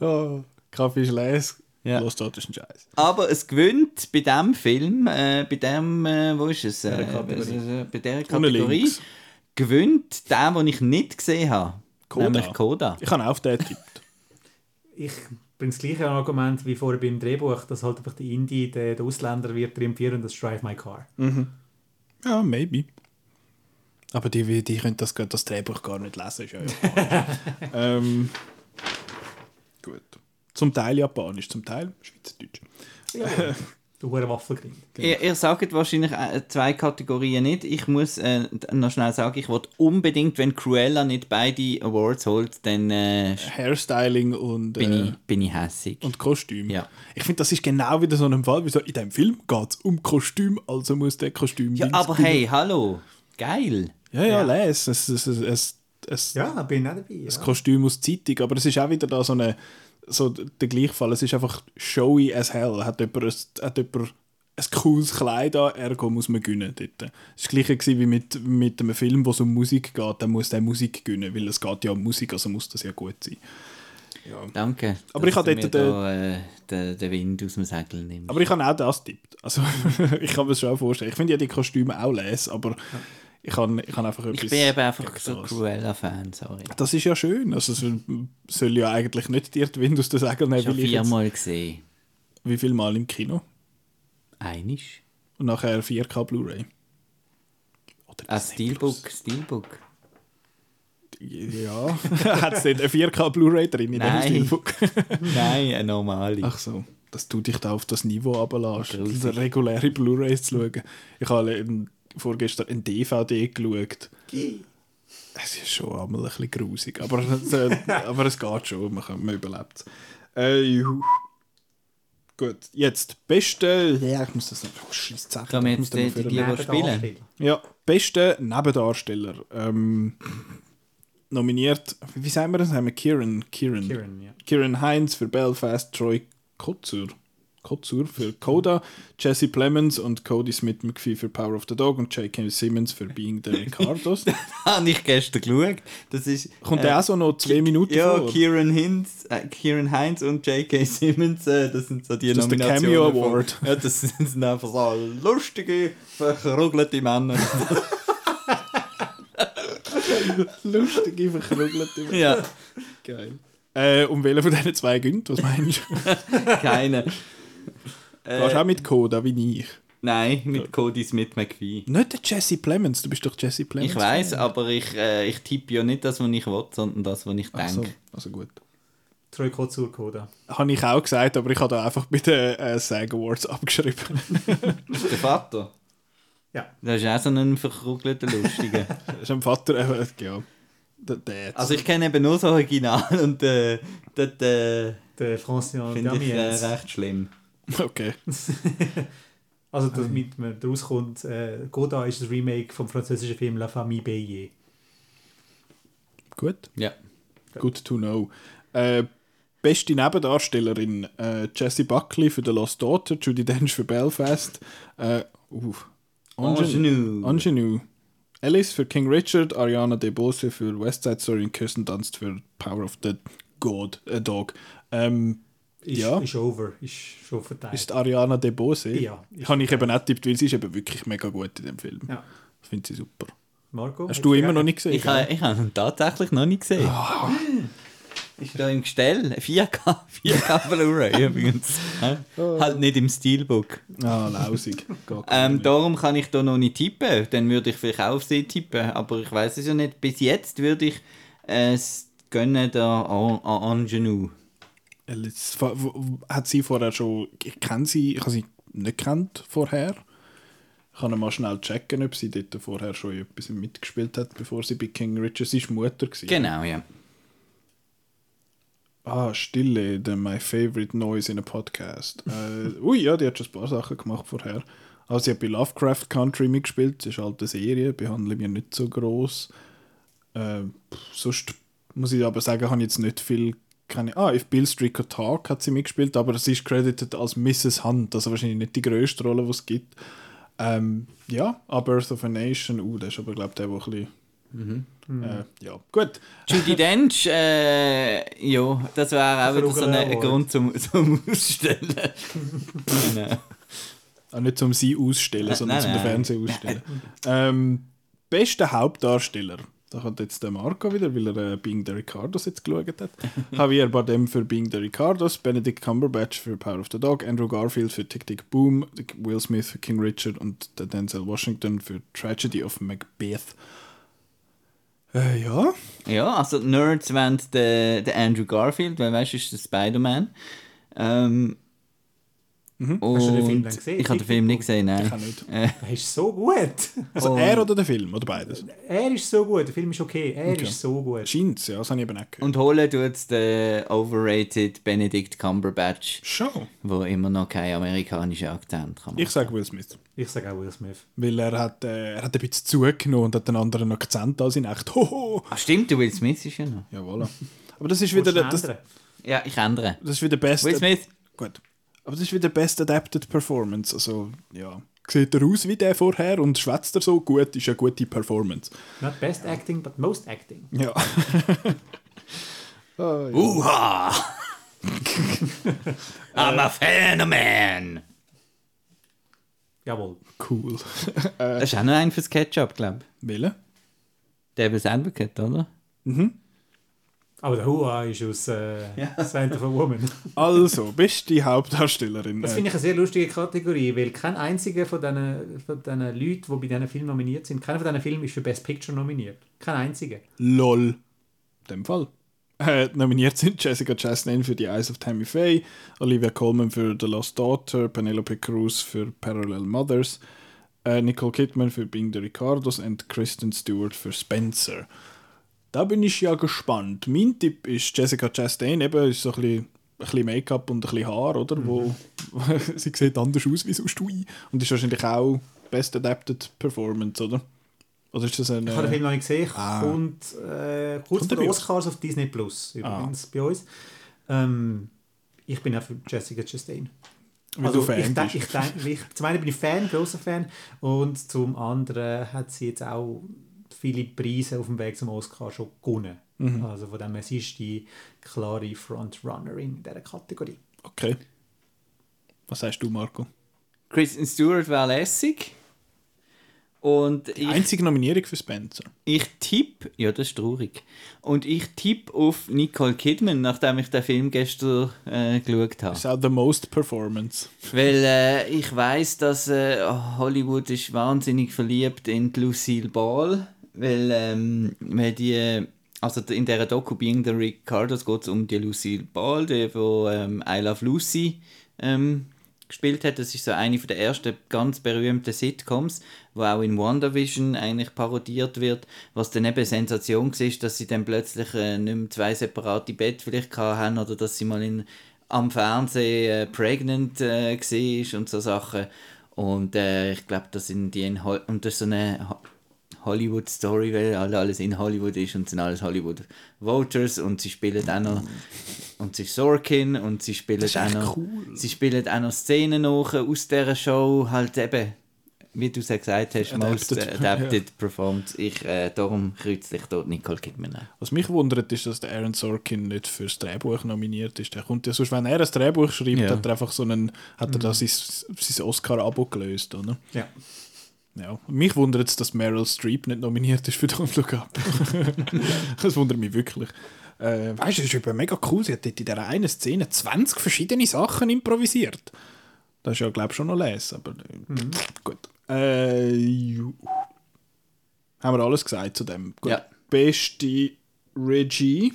Oh, Kaffee ist les. Ja. Los, dort ist ein Scheiß. Aber es gewinnt bei diesem Film, äh, bei dem, äh, wo ist es? Äh, äh, bei dieser Unten Kategorie, gewinnt der, den ich nicht gesehen habe. Coda. Nämlich Coda. Ich habe auch auf den getippt. [laughs] Ich bringe das gleiche Argument wie vorher beim Drehbuch, dass halt einfach die Indie, der, der Ausländer wird triumphieren und das Drive My Car. Ja, maybe. Aber die, die können das, das Drehbuch gar nicht lesen. Ist ja [laughs] ähm. Zum Teil japanisch, zum Teil schweizerdeutsch. Ja, du hure Waffelgrind. Ihr, ihr sagt wahrscheinlich äh, zwei Kategorien nicht. Ich muss äh, noch schnell sagen, ich wollte unbedingt, wenn Cruella nicht beide Awards holt, dann äh, Hairstyling und, bin, äh, ich, bin ich hässig. und Kostüm. Ja. Ich finde, das ist genau wieder so ein Fall, wie so, in diesem Film geht es um Kostüm, also muss der Kostüm. Ja, aber hey, hallo. Geil. Ja, ja, Ja. les. Es, es, es, es, es, Ja, bin ich auch dabei. das Ja. Kostüm aus Zeitung, aber es ist auch wieder da so eine so der Gleichfall. Es ist einfach showy as hell. Hat jemand, ein- hat jemand ein cooles Kleid an, ergo muss man gewinnen dort. Das war das gleiche wie mit, mit einem Film, wo es um Musik geht, dann muss der Musik gewinnen, weil es geht ja um Musik, also muss das ja gut sein. Ja. Danke. Aber ich habe dort mir da, äh, den, den Wind aus dem Segel nimmst. Aber ich habe auch das tippt. Also, [laughs] ich kann mir das schon vorstellen. Ich finde ja die Kostüme auch les, aber ich kann, ich kann einfach etwas... ich bin eben einfach so das. Cruella-Fan, sorry. Das ist ja schön. Also, es soll, ja eigentlich nicht dir den Wind aus den Segeln nehmen, ich jetzt, viermal gesehen. wie viel Mal im Kino Einisch. und nachher 4K Blu-ray. Oder Ein Disney Steelbook. Steelbook. Ja, hat es nicht eine 4K Blu-ray drin in dem Nein. Steelbook? [laughs] Nein, eine normale. Ach so, dass du dich da auf das Niveau Grusig. reguläre Blu-rays zu schauen. Ich habe in- vorgestern ein DVD geschaut. Es ist schon einmal ein bisschen grusig, aber, es, äh, [laughs] aber es geht schon, man, kann, man überlebt es. Äh, juhu. Gut, jetzt beste. Ja, ich muss das noch. Oh, Scheiß wir ich muss jetzt den die- noch die- die spielen? Ja, beste Nebendarsteller. Ähm, nominiert, wie sagen wir das? Haben wir Kieran. Kieran. Kieran, ja. Kieran Hines für Belfast, Troy Kotsur. Kotsur für Coda, Jesse Plemons und Cody Smith McPhee für Power of the Dog und J.K. Simmons für Being the Ricardos. [laughs] Habe ich gestern geschaut. Das ist, Kommt äh, der auch so noch zwei Minuten Ja, vor? Kieran Hines, äh, Kieran Hines und J.K. Simmons, äh, das sind so die Das ist der Nominationen. Cameo von- Award. [laughs] Ja, das sind einfach so lustige, verkrugelte Männer. [laughs] Lustige, verkrügelte. ja, Geil. Äh, um welchen von diesen zwei gönnt? Was meinst du? keine. Warst du auch mit Coda wie ich? Nein, mit Cody Smith McPhee. Nicht der Jesse Plemons, du bist doch Jesse Plemons. Ich weiß, aber ich, äh, ich tippe ja nicht das, was ich will, sondern das, was ich Ach so, denke. also gut. Troy Kotsur Koda. Habe ich auch gesagt, aber ich habe da einfach bei den äh, SAG Awards abgeschrieben. [laughs] Der Vater. Ja. Das ist auch so ein verkrugelter Lustiger. [laughs] Das ist ein Vater, äh, ja. Der Dad. also ich kenne eben nur das Original und äh, das äh, Der Francien finde ich äh, recht schlimm. Okay. [laughs] Also, damit man daraus kommt, äh, Koda ist das Remake vom französischen Film La Famille Bayet. Gut. Ja. Good to know. Äh, beste Nebendarstellerin äh, Jessie Buckley für The Lost Daughter, Judy Dench für Belfast, äh, uh, Ingenue. Ingenue. Alice für King Richard, Ariana DeBose für West Side Story und Kirsten Dunst für Power of the God, äh, Dog. Ähm, Ist, Ja. ist over, ist schon verteilt. ist Ariana DeBose? Ja, Habe ich eben nicht getippt, weil sie ist eben wirklich mega gut in dem Film. Ja. Ich finde sie super. Marco? Hast du immer noch nicht gesehen? Ich habe ich hab ihn tatsächlich noch nicht gesehen. Ist da im Gestell. 4K, 4K Blu-ray übrigens. Halt nicht im Steelbook. Ah, lausig. Ähm, darum kann ich da noch nicht tippen. Dann würde ich vielleicht auch auf sie tippen. Aber ich weiß es ja nicht. Bis jetzt würde ich es gönnen der An- hat sie vorher schon, ich kenne sie, ich habe sie nicht kennt vorher. Ich kann mal schnell checken, ob sie dort vorher schon etwas mitgespielt hat, bevor sie bei King Richard, sie war Mutter. Gewesen. Genau, ja. Ah, Stille, the my favorite noise in a podcast. äh, [laughs] ui, ja, die hat schon ein paar Sachen gemacht vorher. Also sie hat bei Lovecraft Country mitgespielt, das ist halt eine Serie, behandle mich nicht so groß. Äh, sonst muss ich aber sagen, habe ich jetzt nicht viel keine. Ah, if Bill Could Talk hat sie mitgespielt, aber sie ist credited als Mrs. Hunt, also wahrscheinlich nicht die größte Rolle, die es gibt. Ähm, ja, A Birth of a Nation, uh, das ist aber glaube ich der, der ein bisschen. Äh, ja, gut. Judy Dench, äh, ja, das wäre auch wieder so ein. Grund zum, zum Ausstellen. [laughs] genau. Ah, nicht zum sie ausstellen, sondern nein, zum nein. Fernsehen ausstellen. ähm, bester Hauptdarsteller. Da kommt jetzt der Marco wieder, weil er äh, Being the Ricardos jetzt geschaut hat. [laughs] Javier Bardem für Being the Ricardos, Benedict Cumberbatch für Power of the Dog, Andrew Garfield für Tick Tick Boom, Will Smith für King Richard und der Denzel Washington für Tragedy of Macbeth. Äh, ja. Ja, also Nerds wollen den, den Andrew Garfield, weil weißt du, ist der Spider-Man. Ähm, und Hast du den Film dann gesehen? Ich habe den Film nicht gesehen, Ich nein. kann nicht. Äh, Er ist so gut. Also Und- er oder der Film, oder beides? Er ist so gut. Der Film ist okay. Er Okay. ist so gut. Scheint's, ja, das habe ich eben nicht gehört. und holen tut den overrated Benedict Cumberbatch, Schon. wo immer noch keinen amerikanischen Akzent kann. Ich sage Will Smith. Ich sage auch Will Smith. Weil er hat, äh, er hat ein bisschen zugenommen und hat einen anderen Akzent als in echt. Hoho! Ah, stimmt, der Will Smith ist ja noch. Ja, voilà. Aber das ist wieder, das, ändern? Ja, ich ändere. das ist wieder best. Will Smith? Gut. Aber das ist wieder Best Adapted Performance. Also, ja. Sieht er aus wie der vorher und schwätzt er so gut, ist eine gute Performance. Not best acting, but most acting. Ja. Ah, [laughs] ja. Uha! [laughs] I'm a phenomenon! Jawohl. Cool. [laughs] Das ist auch noch ein fürs Ketchup, glaube ich. Wille? Devil's Advocate, oder? Aber der Hua ist aus äh, [laughs] Center for Woman. Also, bist die Hauptdarstellerin. Das Äh, finde ich eine sehr lustige Kategorie, weil kein einziger von diesen, von diesen Leuten, die bei diesen Filmen nominiert sind, keiner von diesen Filmen ist für Best Picture nominiert. Kein einziger. LOL. In dem Fall. Äh, nominiert sind Jessica Chastain für The Eyes of Tammy Faye, Olivia Colman für The Lost Daughter, Penelope Cruz für Parallel Mothers, äh, Nicole Kidman für Being the Ricardos und Kristen Stewart für Spencer. Da bin ich ja gespannt. Mein Tipp ist Jessica Chastain, eben ist so ein bisschen, ein bisschen Make-up und ein bisschen Haar, oder? Wo, [laughs] sie sieht anders aus wie sonst ui. Und ist wahrscheinlich auch Best Adapted Performance, oder? Oder ist das ein... Ich habe den Film noch nicht gesehen. Ah. Kommt äh, kurz Kommt vor den? Oscars auf Disney Plus übrigens bei uns. Ähm, ich bin auch für Jessica Chastain. Weil du Fan ich, bist. ich, ich, zum einen bin ich Fan, großer Fan, und zum anderen hat sie jetzt auch viele Preise auf dem Weg zum Oscar schon gewonnen. Mhm. Also von dem her, sie ist die klare Frontrunnerin in dieser Kategorie. Okay. Was sagst du, Marco? Kristen Stewart war lässig. Und ich, Einzige Nominierung für Spencer. ich tippe, ja, das ist traurig. Und ich tippe auf Nicole Kidman, nachdem ich den Film gestern äh, geschaut habe. Das ist auch the most performance. Weil äh, ich weiß, dass äh, Hollywood ist wahnsinnig verliebt in die Lucille Ball, weil, ähm, weil die, also in der Doku Being the Ricardos geht es um die Lucille Ball, die wo ähm, I Love Lucy ähm, gespielt hat. Das ist so eine von der ersten ganz berühmten Sitcoms, wo auch in WandaVision eigentlich parodiert wird, was dann eben Sensation war, dass sie dann plötzlich äh, nicht mehr zwei separate Bett vielleicht haben oder dass sie mal in am Fernsehen äh, pregnant äh, war und so Sachen. Und äh, ich glaube, das sind die in Hol und das ist so eine Ho- Hollywood-Story, weil alle- alles in Hollywood ist und sind alles Hollywood-Voters und sie spielen auch noch und sie ist Sorkin und sie spielen auch noch cool. sie spielen auch noch Szenen nach aus dieser Show, halt eben wie du es ja gesagt hast, most [laughs] Adapted, adapted performed. Ich, äh, darum kreuze ich dort Nicole Kidman an. Was mich wundert, ist, dass der Aaron Sorkin nicht fürs Drehbuch nominiert ist. Der kommt ja sonst, wenn er ein Drehbuch schreibt, Ja. hat er einfach so einen, hat er da sein, sein Oscar-Abo gelöst, oder? Ja. Ja. Mich wundert es, dass Meryl Streep nicht nominiert ist für Don't Look Up. das wundert mich wirklich. Äh, weißt du, das ist eben mega cool. Sie hat dort in dieser einen Szene 20 verschiedene Sachen improvisiert. Das ist ja, glaube ich, schon noch lesen. Aber äh, gut. Äh, haben wir alles gesagt zu dem. Gut. Ja. Beste Regie.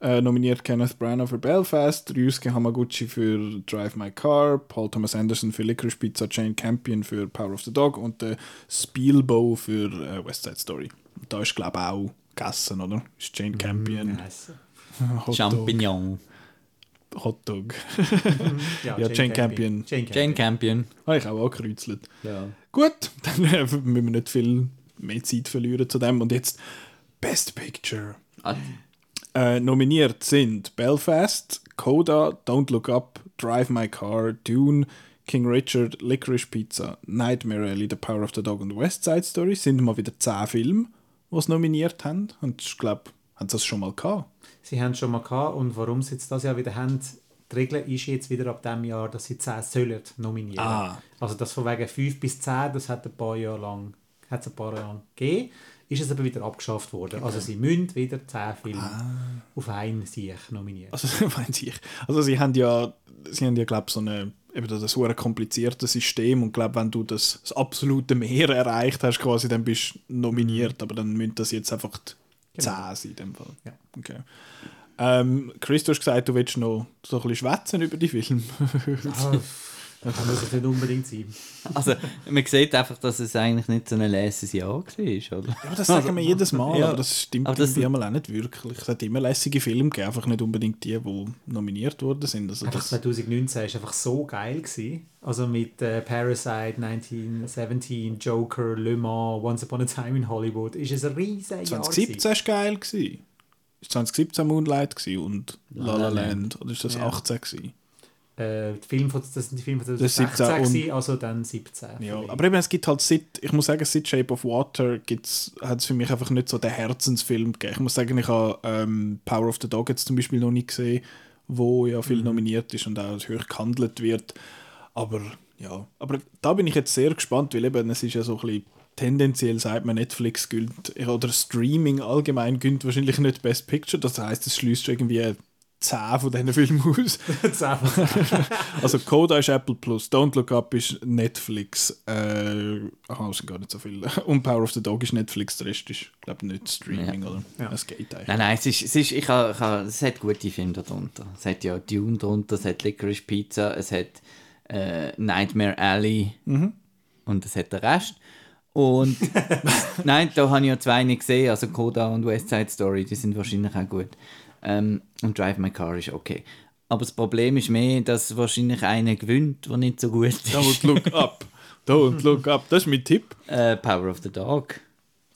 Äh, nominiert Kenneth Branagh für Belfast, Ryusuke Hamaguchi für Drive My Car, Paul Thomas Anderson für Licorice Pizza, Jane Campion für Power of the Dog und der Spielbow für äh, West Side Story. Und da ist, glaube ich, auch gegessen, oder? Ist Jane Campion. Nice. [laughs] Hotdog. Champignon. Hotdog. [laughs] Ja, Ja, Jane Campion. Jane Jane Campion. Habe ich auch angekreuzelt. Ja. Gut, [laughs] dann äh, müssen wir nicht viel mehr Zeit verlieren zu dem. Und jetzt Best Picture. Ah, Äh, nominiert sind Belfast, Coda, Don't Look Up, Drive My Car, Dune, King Richard, Licorice Pizza, Nightmare Alley, The Power of the Dog und West Side Story. Sind mal wieder zehn Filme, die es nominiert haben. Und ich glaube, haben sie das schon mal gehabt. Sie haben es schon mal gehabt und warum sie jetzt das Jahr wieder haben, die Regel ist jetzt wieder ab dem Jahr, dass sie 10 sollen nominieren. Ah. Also das von wegen 5 bis 10, das hat ein paar Jahre lang, hat es ein paar Jahre lang gegeben, ist es aber wieder abgeschafft worden. Also sie müssen wieder 10 Filme auf einen Sieg nominieren. Also, [laughs] meinen Sie, also sie haben ja, sie haben ja, glaube so eine, eben das so ein kompliziertes System und glaube, wenn du das, das absolute Mehr erreicht hast, quasi, dann bist du nominiert, aber dann müssen das jetzt einfach Genau. 10 sein in dem Fall. Ja. Okay. Ähm, Chris, du hast gesagt, du willst noch so ein bisschen schwätzen über die Filme. [laughs] Das muss es nicht unbedingt sein. Also, man sieht einfach, dass es eigentlich nicht so ein lässiges Jahr war, oder? Ja, das sagen wir jedes Mal, Ja. aber das stimmt Aber das- einmal auch nicht wirklich. Es hat immer lässige Filme gegeben, einfach nicht unbedingt die, die nominiert worden sind. Also Einfach das, 2019 war einfach so geil. Gewesen. Also mit äh, Parasite, 1917, Joker, Le Mans, Once Upon a Time in Hollywood. Ist es ein riesen Jahr. 2017 war geil. Gewesen. Ist 2017 Moonlight gewesen und La La La La Land? Oder ist das Ja. 18 gewesen? Äh, die Filme von, das sind die Filme von Das 2016, 17 und- gewesen, also dann 17. für Ja, aber eben, es gibt halt seit, ich muss sagen, seit Shape of Water hat es für mich einfach nicht so den Herzensfilm gegeben. Ich muss sagen, ich habe ähm, Power of the Dog jetzt zum Beispiel noch nicht gesehen, wo ja Mhm. viel nominiert ist und auch hoch gehandelt wird. Aber ja, aber da bin ich jetzt sehr gespannt, weil eben, es ist ja so ein bisschen tendenziell sagt man Netflix gönnt oder Streaming allgemein gönnt wahrscheinlich nicht Best Picture. Das heißt, es schließt irgendwie 10 von diesen Filmen aus. [laughs] Das einfach- [laughs] Also Coda ist Apple Plus, Don't Look Up ist Netflix, äh, es sind gar nicht so viele. [laughs] Und Power of the Dog ist Netflix, der Rest ist, glaube ich, nicht Streaming, oder? Ja. Es geht eigentlich. Nein, nein, es, ist, es, ist, ich ha, ich ha, es hat gute Filme darunter. Es hat ja Dune darunter, es hat Licorice Pizza, es hat äh, Nightmare Alley und es hat den Rest. Und nein, da habe ich ja zwei nicht gesehen, also Coda und West Side Story, die sind wahrscheinlich auch gut. Ähm, und Drive My Car ist okay. Aber das Problem ist mehr, dass wahrscheinlich einer gewinnt, der nicht so gut ist. Don't Look [laughs] Up. Don't Look Up, das ist mein Tipp. Äh, Power of the Dog.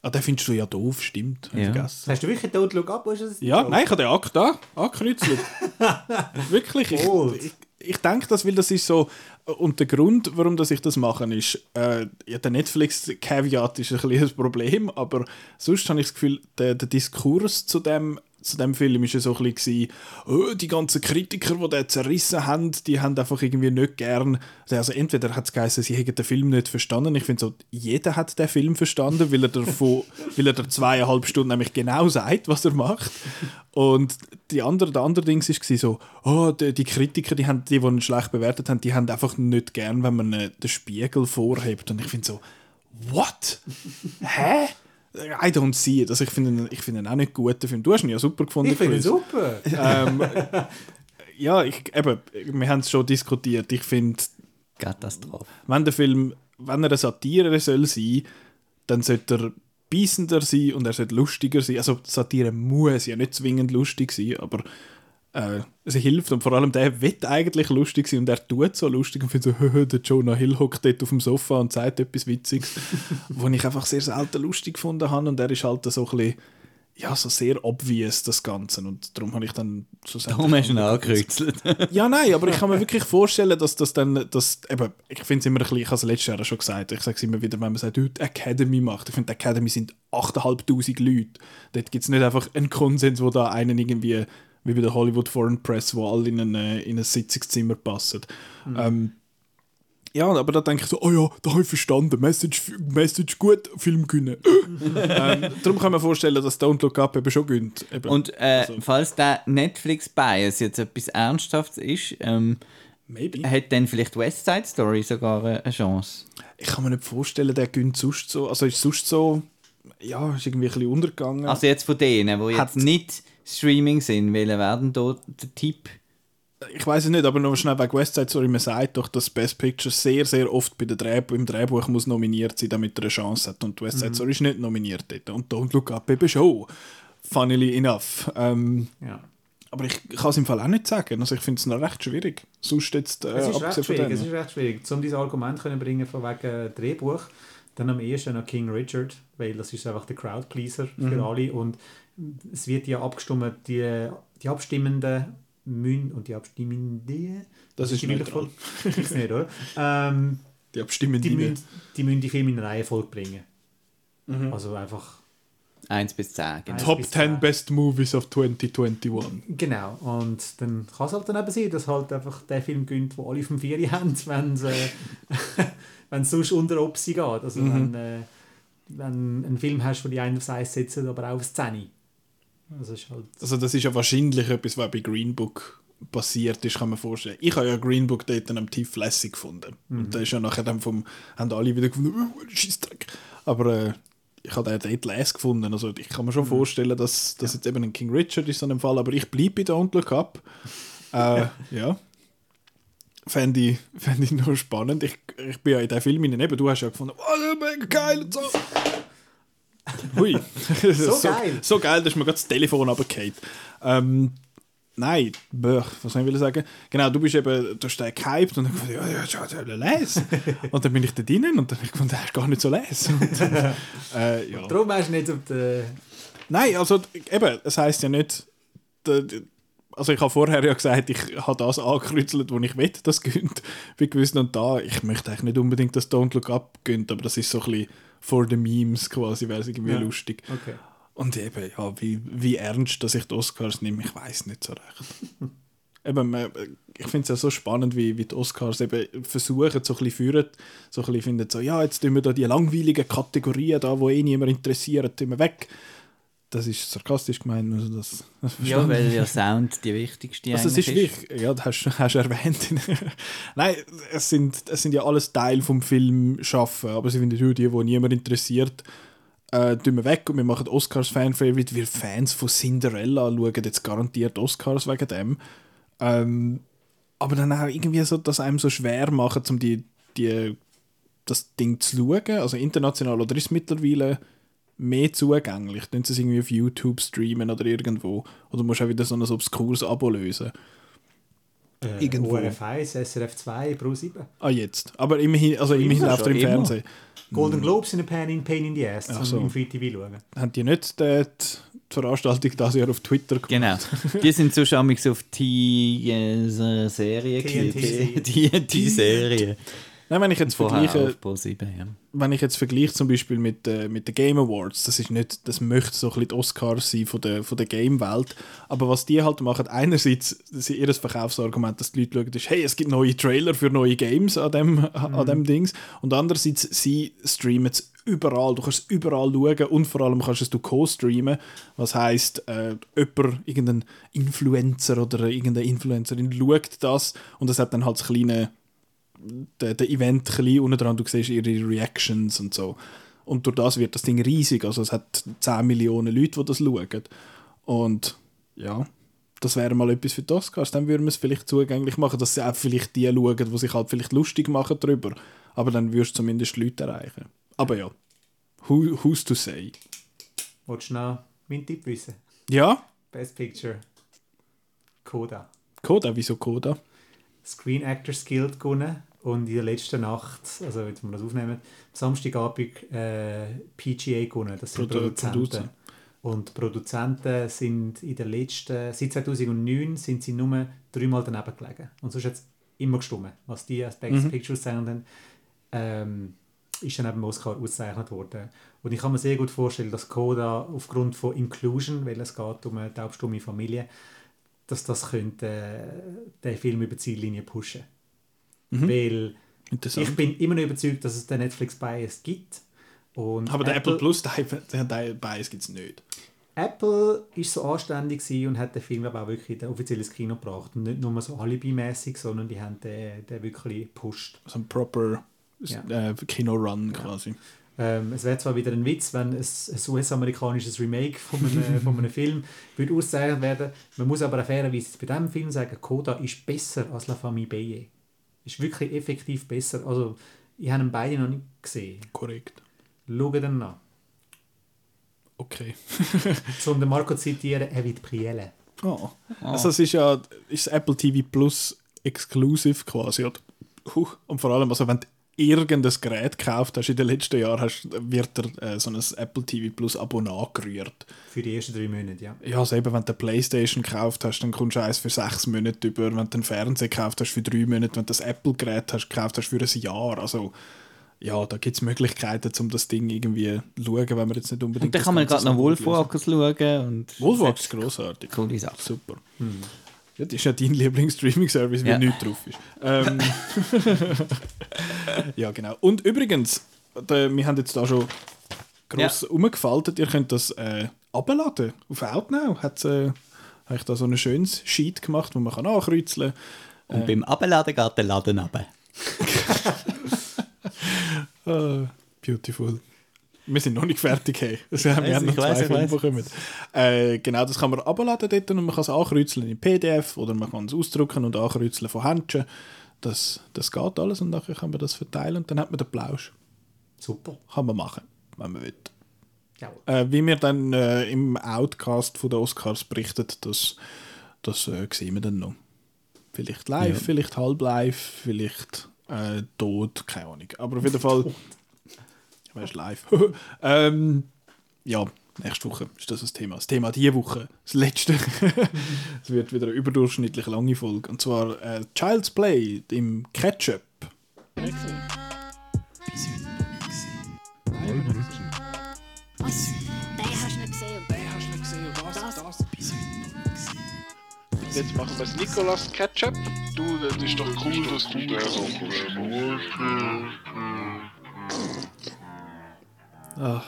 Ah, den findest du ja doof, stimmt. Ja. vergessen. Hast du wirklich Don't Look Up? Ist das? Ja, nein, ich habe den Akt da angekreuzelt. [laughs] Wirklich. Ich, ich, ich denke das, weil das ist so. Und der Grund, warum dass ich das mache, ist, äh, ja, der Netflix-Caveat ist ein ein Problem, aber sonst habe ich das Gefühl, der, der Diskurs zu dem, zu dem Film ist ja so ein bisschen, oh, die ganzen Kritiker, die den zerrissen haben, die haben einfach irgendwie nicht gern. Also entweder hat es geheißen, sie hätten den Film nicht verstanden. Ich finde so, jeder hat den Film verstanden, weil er davon, [laughs] weil er der zweieinhalb Stunden nämlich genau sagt, was er macht. Und die andere, der andere Ding war so, oh, die, die Kritiker, die, haben, die, die ihn schlecht bewertet haben, die haben einfach nicht gern, wenn man äh, den Spiegel vorhebt. Und ich finde so, what? Hä? I don't see it. Also ich finde ihn, ich finde ihn auch nicht gut, der Film. Du hast ihn ja super gefunden. Ich finde ihn super. [laughs] Ähm, ja, ich, eben, wir haben es schon diskutiert. Ich finde, Katastrophe. wenn der Film, wenn er eine Satire soll sein, dann sollte er beißender sein und er sollte lustiger sein. Also Satire muss ja nicht zwingend lustig sein, aber äh, es hilft und vor allem der wird eigentlich lustig sein und er tut so lustig und findet so, [laughs] «Höhö, der Jonah Hill hockt dort auf dem Sofa und sagt etwas Witziges, [laughs] wo ich einfach sehr selten lustig gefunden habe und er ist halt so ein bisschen, ja, so sehr obvious, das Ganze und darum habe ich dann schlussendlich... Darum hast du ihn angekreuzelt. [laughs] Ja, nein, aber ich kann mir wirklich vorstellen, dass das dann, dass, eben, ich finde es immer ein bisschen, ich habe es letztes Jahr schon gesagt, ich sage es immer wieder, wenn man sagt, «Oh, die Academy macht, ich finde, Academy sind 8'500 Leute. Dort gibt es nicht einfach einen Konsens, wo da einen irgendwie, wie bei der Hollywood Foreign Press, wo alle in ein, äh, in ein Sitzungszimmer passen. Ähm, ja, aber da denke ich so, oh ja, da habe ich verstanden, Message, Message gut, Film gewinnen. [laughs] ähm, darum kann man vorstellen, dass Don't Look Up eben schon gönnt. Und äh, Also- falls der Netflix-Bias jetzt etwas Ernsthaftes ist, ähm, Maybe. hat dann vielleicht West Side Story sogar äh, eine Chance. Ich kann mir nicht vorstellen, der gönnt sonst so. Also ist sonst so. Ja, ist irgendwie ein bisschen untergegangen. Also jetzt von denen, die jetzt nicht Streaming sind, welche werden da der Tipp? ich weiß es nicht, aber noch schnell wegen West Side Story. Man sagt doch, dass Best Picture sehr, sehr oft bei der Dreh im Drehbuch muss nominiert sein, damit er eine Chance hat. Und West Side Story ist nicht nominiert dort. Und Don't Look Up eben schon. Funnily enough. Ähm, Ja. aber ich kann es im Fall auch nicht sagen. Also ich finde es noch recht schwierig. Sonst jetzt, äh, Es ist recht schwierig, es ist recht schwierig. Um dieses Argument können bringen von wegen Drehbuch, dann am ehesten noch King Richard, weil das ist einfach der Crowdpleaser für Mhm. alle und es wird ja abgestimmt, die, die Abstimmenden müssen und die Abstimmenden. Das, das ist nicht voll. [laughs] ist nicht, oder? Ähm, die Abstimmenden. Die müssen, die müssen die Filme in Reihenfolge bringen. Mhm. Also einfach. 1 bis 10. Genau. Top 10 Best Movies of 2021. Genau, und dann kann es halt dann eben sein, dass halt einfach der Film gönnt, wo alle vom Vieri haben, [laughs] wenn es äh, [laughs] sonst unter Opsi geht. Also mhm. wenn, äh, wenn einen Film hast, wo die einen aufs Eis setzen, aber auch aufs 10. Das ist halt also das ist ja wahrscheinlich etwas, was bei Green Book passiert ist, kann man vorstellen. Ich habe ja Green Book dort am Tief lässig gefunden. Mhm. Und da ist ja nachher dann vom, haben alle wieder gefunden, oh, Scheißdreck. Aber äh, ich habe den dort lässig gefunden. Also ich kann mir schon mhm. vorstellen, dass das ja. jetzt eben ein King Richard ist so einem Fall, aber ich bleibe bei Don't Look Up. äh, ja. Fände ich, fänd ich noch spannend. Ich, ich bin ja in diesem Film hinein, du hast ja gefunden, oh, mega geil und so. Hui. so, [laughs] geil. So geil, dass mir gerade das Telefon runtergefallen. Ähm, nein, bäh, was soll ich will sagen? Genau, du bist eben, du hast den gehypt und dann gefunden, ja, ja, ja, ja, les. und dann bin ich da drinnen und dann habe ich gefunden, der ist gar nicht so les. Und, äh, ja. Darum hast du nicht auf den... Nein, also eben, es heisst ja nicht, der, der- also ich habe vorher ja gesagt, ich habe das angekreuzelt, wo ich will, das gönnt. Bei gewissen und da, ich möchte eigentlich nicht unbedingt das Don't Look Up gönnt, aber das ist so ein bisschen for the memes quasi, wäre es irgendwie Ja. lustig. Okay. Und eben, ja, wie, wie ernst, dass ich die Oscars nehme, ich weiß nicht so recht. [laughs] eben, ich finde es ja so spannend, wie, wie die Oscars eben versuchen, so ein bisschen führen, so ein bisschen finden, so, ja, jetzt tun wir da die langweiligen Kategorien da, die eh niemand interessiert, tun wir weg. Das ist sarkastisch gemeint, also das, das Ja, weil ja Sound die wichtigste Also es ist wichtig, ja, das hast, [laughs] hast du erwähnt. [laughs] Nein, es sind, es sind ja alles Teil vom Film schaffen, aber sie finden die, die niemand interessiert, äh, tun wir weg und wir machen Oscars Fan-Favorite. Wir Fans von Cinderella schauen jetzt garantiert Oscars wegen dem. Ähm, aber dann auch irgendwie so, dass einem so schwer machen, um die, die, das Ding zu schauen. Also international oder ist es mittlerweile mehr zugänglich? Können sie es irgendwie auf YouTube streamen oder irgendwo? Oder musst du auch wieder so ein obskures Abo lösen? Äh, Irgendwo. ORF1, SRF2, Pro 7. Ah, jetzt. Aber immerhin, also immerhin Immer läuft er im immer. Fernsehen. Golden Globes sind ein Pain in, Pain in the Ass, zum so. im Free TV schauen. Haben die nicht die, die Veranstaltung dieses Jahr auf Twitter gemacht? Genau. Die sind so schon auf die äh, Serie. TNT. [laughs] Nein, wenn ich jetzt Vorher vergleiche, auf Pro 7, ja. wenn ich jetzt vergleiche zum Beispiel mit, äh, mit den Game Awards, das ist nicht, das möchte so ein bisschen die Oscars sein von der, von der Game-Welt, aber was die halt machen, einerseits, das ist ihr Verkaufsargument, dass die Leute schauen, ist, hey, es gibt neue Trailer für neue Games an dem, an dem Dings, und andererseits, sie streamen es überall, du kannst es überall schauen und vor allem kannst du es du co-streamen, was heisst, äh, jemand, irgendein Influencer oder irgendeine Influencerin schaut das und es hat dann halt das kleine der, der Event ein unten dran, du siehst ihre Reactions und so. Und durch das wird das Ding riesig, also es hat 10 Millionen Leute, die das schauen. Und ja, das wäre mal etwas für die Oscars, dann würden wir es vielleicht zugänglich machen, dass sie auch vielleicht die schauen, die sich halt vielleicht lustig machen darüber. Aber dann wirst du zumindest Leute erreichen. Aber ja, who, who's to say? Wolltest du noch meinen Tipp wissen? Ja, Best Picture. Coda. Coda, wieso Coda? Screen Actors Guild gewonnen und in der letzten Nacht, also jetzt wir das aufnehmen, am Samstagabend äh, PGA gewonnen. Das sind Produ- Produzenten. Producer. Und Produzenten sind in der letzten, seit 2009 sind sie nur dreimal daneben gelegen. Und sonst hat es immer gestimmt, was die als Best Mhm. Picture ausgezeichnet haben. Ähm, ist dann eben Oscar ausgezeichnet worden. Und ich kann mir sehr gut vorstellen, dass Coda aufgrund von Inclusion, weil es geht um eine taubstumme Familie, dass das könnte äh, den Film über die Ziellinie pushen. Mhm. Weil ich bin immer noch überzeugt, dass es den Netflix Bias gibt. Und aber der Apple Plus, [laughs] der, der, Bias gibt es nicht. Apple ist so anständig und hat den Film aber auch wirklich in ein offizielles Kino gebracht. Und nicht nur so alibi-mäßig, sondern die haben den, den wirklich gepusht. So ein proper Ja. äh, Kino-Run quasi. Ähm, es wäre zwar wieder ein Witz, wenn ein, ein US-amerikanisches Remake von einem, von einem [laughs] Film würde ausgezeichnet werden. Man muss aber fairerweise bei diesem Film sagen, Coda ist besser als La Famille Beye. Ist wirklich effektiv besser. Also, ich habe ihn beide noch nicht gesehen. Korrekt. Schau ihn nach. Okay. [laughs] Um den Marco zu zitieren, er wird prielle. Oh. Also es ist ja ist Apple TV Plus exclusive quasi. Oder? Und vor allem, also wenn irgendein Gerät gekauft hast in den letzten Jahren, hast, wird dir äh, so ein Apple TV Plus Abo nachgerührt. Für die ersten drei Monate, ja. Ja, also eben, wenn du eine Playstation gekauft hast, dann kommst du eins für sechs Monate über. Wenn du einen Fernseher gekauft hast für drei Monate, wenn du das Apple-Gerät hast gekauft hast für ein Jahr. Also ja, da gibt es Möglichkeiten, um das Ding irgendwie zu schauen, wenn man jetzt nicht unbedingt Und dann kann man gerade noch. Wolfwalkers schauen. Und Wolfwalk ist grossartig. Coole Sache. Super. Ja, das ist ja dein Lieblings-Streaming-Service, wie Ja. nichts drauf ist. Ähm, [laughs] ja, genau. Und übrigens, der, wir haben jetzt da schon gross umgefaltet. Ihr könnt das äh, abladen auf Outnow. Hat äh, habe ich da so ein schönes Sheet gemacht, wo man kann ankreuzeln Und beim Abladen geht der Laden runter. [laughs] Ah, beautiful. Wir sind noch nicht fertig, hey. Also, wir Weiss, haben noch zwei Filme bekommen. Äh, genau, das kann man abladen dort und man kann es ankreuzeln in PDF oder man kann es ausdrucken und ankreuzeln von Händchen. Das, das geht alles und nachher kann man das verteilen und dann hat man den Plausch. Super. Kann man machen, wenn man will. Jawohl. Äh, wie wir dann äh, im Outcast von den Oscars berichtet, das, das äh, sehen wir dann noch. Vielleicht live, Ja. vielleicht halb live, vielleicht äh, tot, keine Ahnung. Aber auf jeden Fall, [laughs] ich weiß live. [laughs] ähm, ja, Nächste Woche ist das das Thema. Das Thema diese Woche, das letzte. [laughs] Es wird wieder eine überdurchschnittlich lange Folge. Und zwar äh, Child's Play im Ketchup. Gesehen. Jetzt machen wir das Nicolas Ketchup. Du, das ist doch cool, dass du Ah.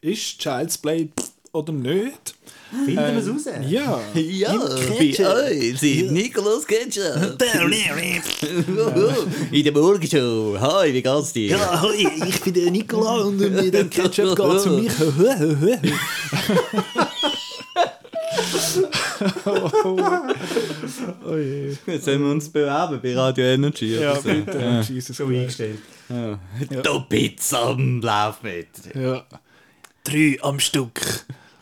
Ist Child's Play oder nicht? Finden wir es raus? Ja. Ja, euch sind Nicolas Ketchup. [laughs] In der Morgenshow. Hi, wie geht's dir? Ja, hoi, ich bin der Nicola und mit dem Ketchup geht es um mich. [laughs] [laughs] [laughs] oh je. Jetzt sollen wir uns bewerben bei Radio Energy. Ja, so. bitte. Jesus So eingestellt. Ja. Doppitz am Lauf mit. Ja. Drei am Stück.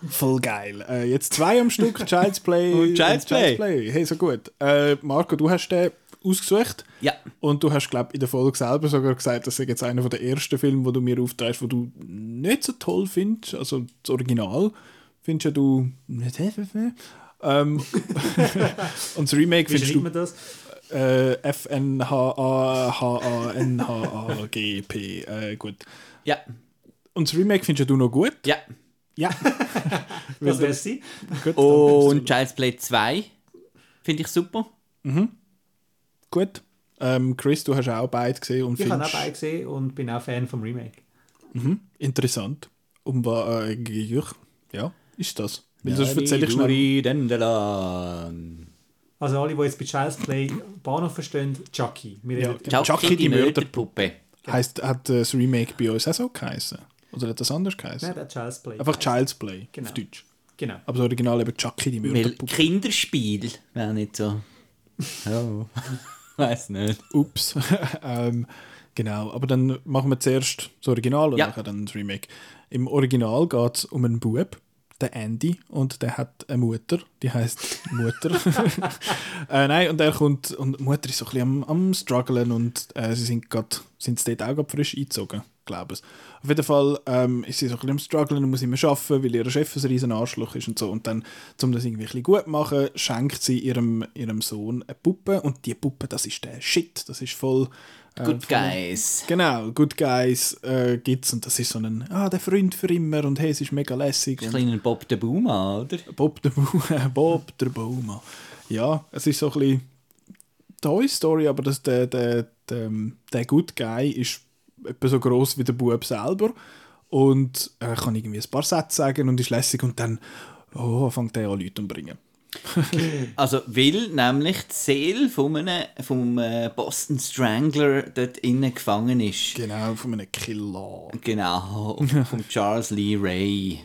Voll geil. Äh, jetzt zwei am Stück, [laughs] Child's Play. Und Child's Play. Hey, so gut. Äh, Marco, du hast den ausgesucht. Ja. Und du hast, glaube in der Folge selber sogar gesagt, das ist jetzt einer der ersten Filme, wo du mir auftreibst, wo du nicht so toll findest. Also das Original findest ja du nicht. Ähm, [laughs] und das Remake findest du das? äh, F-N-H-A-H-A-N-H-A-G-P. Äh, gut. Ja. Und das Remake findest ja du noch gut? Ja. Ja. Was wäre es sein? gut, Und Child's Play 2 finde ich super. Gut. Ähm, Chris, du hast auch beide gesehen und Ich habe auch beide gesehen und bin auch Fan vom Remake. interessant. Um was äh, ja, ist das? Weil sonst erzähle ich schnell. Dendelan. Also alle, die jetzt bei Child's Play Bahnhof verstehen, Chucky. Wir Ja, Chucky, Chucky, die die Mörder- Mörderpuppe. Heißt, hat das Remake bei uns auch so geheißen? Oder hat das anders geheißen? Nein, der Child's Play. Einfach Child's Play Genau. auf Deutsch. Genau. Aber das Original eben Chucky, die Weil Mörderpuppe. Kinderspiel wäre nicht so. [laughs] Oh. Weiß nicht. Ups. [laughs] ähm, genau, aber dann machen wir zuerst das Original und Ja. nachher dann das Remake. Im Original geht es um einen Bub, der Andy, und der hat eine Mutter, die heißt Mutter. [laughs] äh, nein, und er kommt, und die Mutter ist so ein bisschen am, am strugglen und äh, sie sind grad, sind dort auch grad frisch eingezogen, glaube ich. Auf jeden Fall ähm, ist sie so ein bisschen am strugglen und muss immer arbeiten, weil ihr Chef ein riesen Arschloch ist und so. Und dann, um das irgendwie ein bisschen gut zu machen, schenkt sie ihrem, ihrem Sohn eine Puppe und die Puppe, das ist der Shit, das ist voll... äh, Good voll- Guys. Genau, Good Guys äh, gibt's und das ist so ein, ah, der Freund für immer und hey, es ist mega lässig. Ein kleiner Bob der Buma, oder? Bob der, Baum, [laughs] Bob der Bauma. Ja, es ist so ein bisschen Toy Story, aber das, der, der, der, der Good Guy ist etwa so groß wie der Bub selber und er kann irgendwie ein paar Sätze sagen und ist lässig und dann oh, fängt er an Leute umbringen. [laughs] Also, weil nämlich die Seele von einem, vom äh, Boston Strangler dort innen gefangen ist. Genau, von einem Killer. Genau, [laughs] von Charles Lee Ray.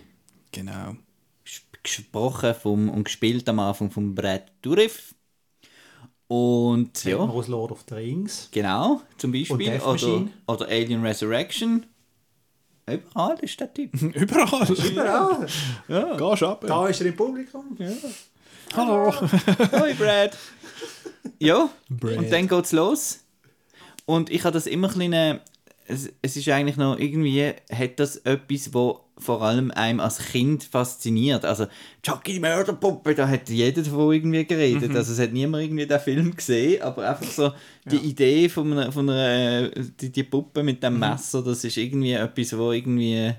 Genau. Ges- Gesprochen vom, und gespielt am Anfang von Brad Dourif. Und ja, aus Lord of the Rings. genau, zum Und Beispiel. Death Oder, oder Alien Resurrection. Überall ist der Typ. [laughs] Überall. Ja, Gehst ab. da ist er im Publikum. Hallo. Hi Brad. Ja, Brad. und dann geht's los. Und ich habe das immer ein bisschen, es, es ist eigentlich noch irgendwie, hat das etwas, wo vor allem einem als Kind fasziniert. Also Chucky die Mörderpuppe, da hat jeder davon irgendwie geredet. Also es hat niemand irgendwie den Film gesehen, aber einfach so die Idee von einer, von einer die, die Puppe mit dem Messer, das ist irgendwie etwas, wo irgendwie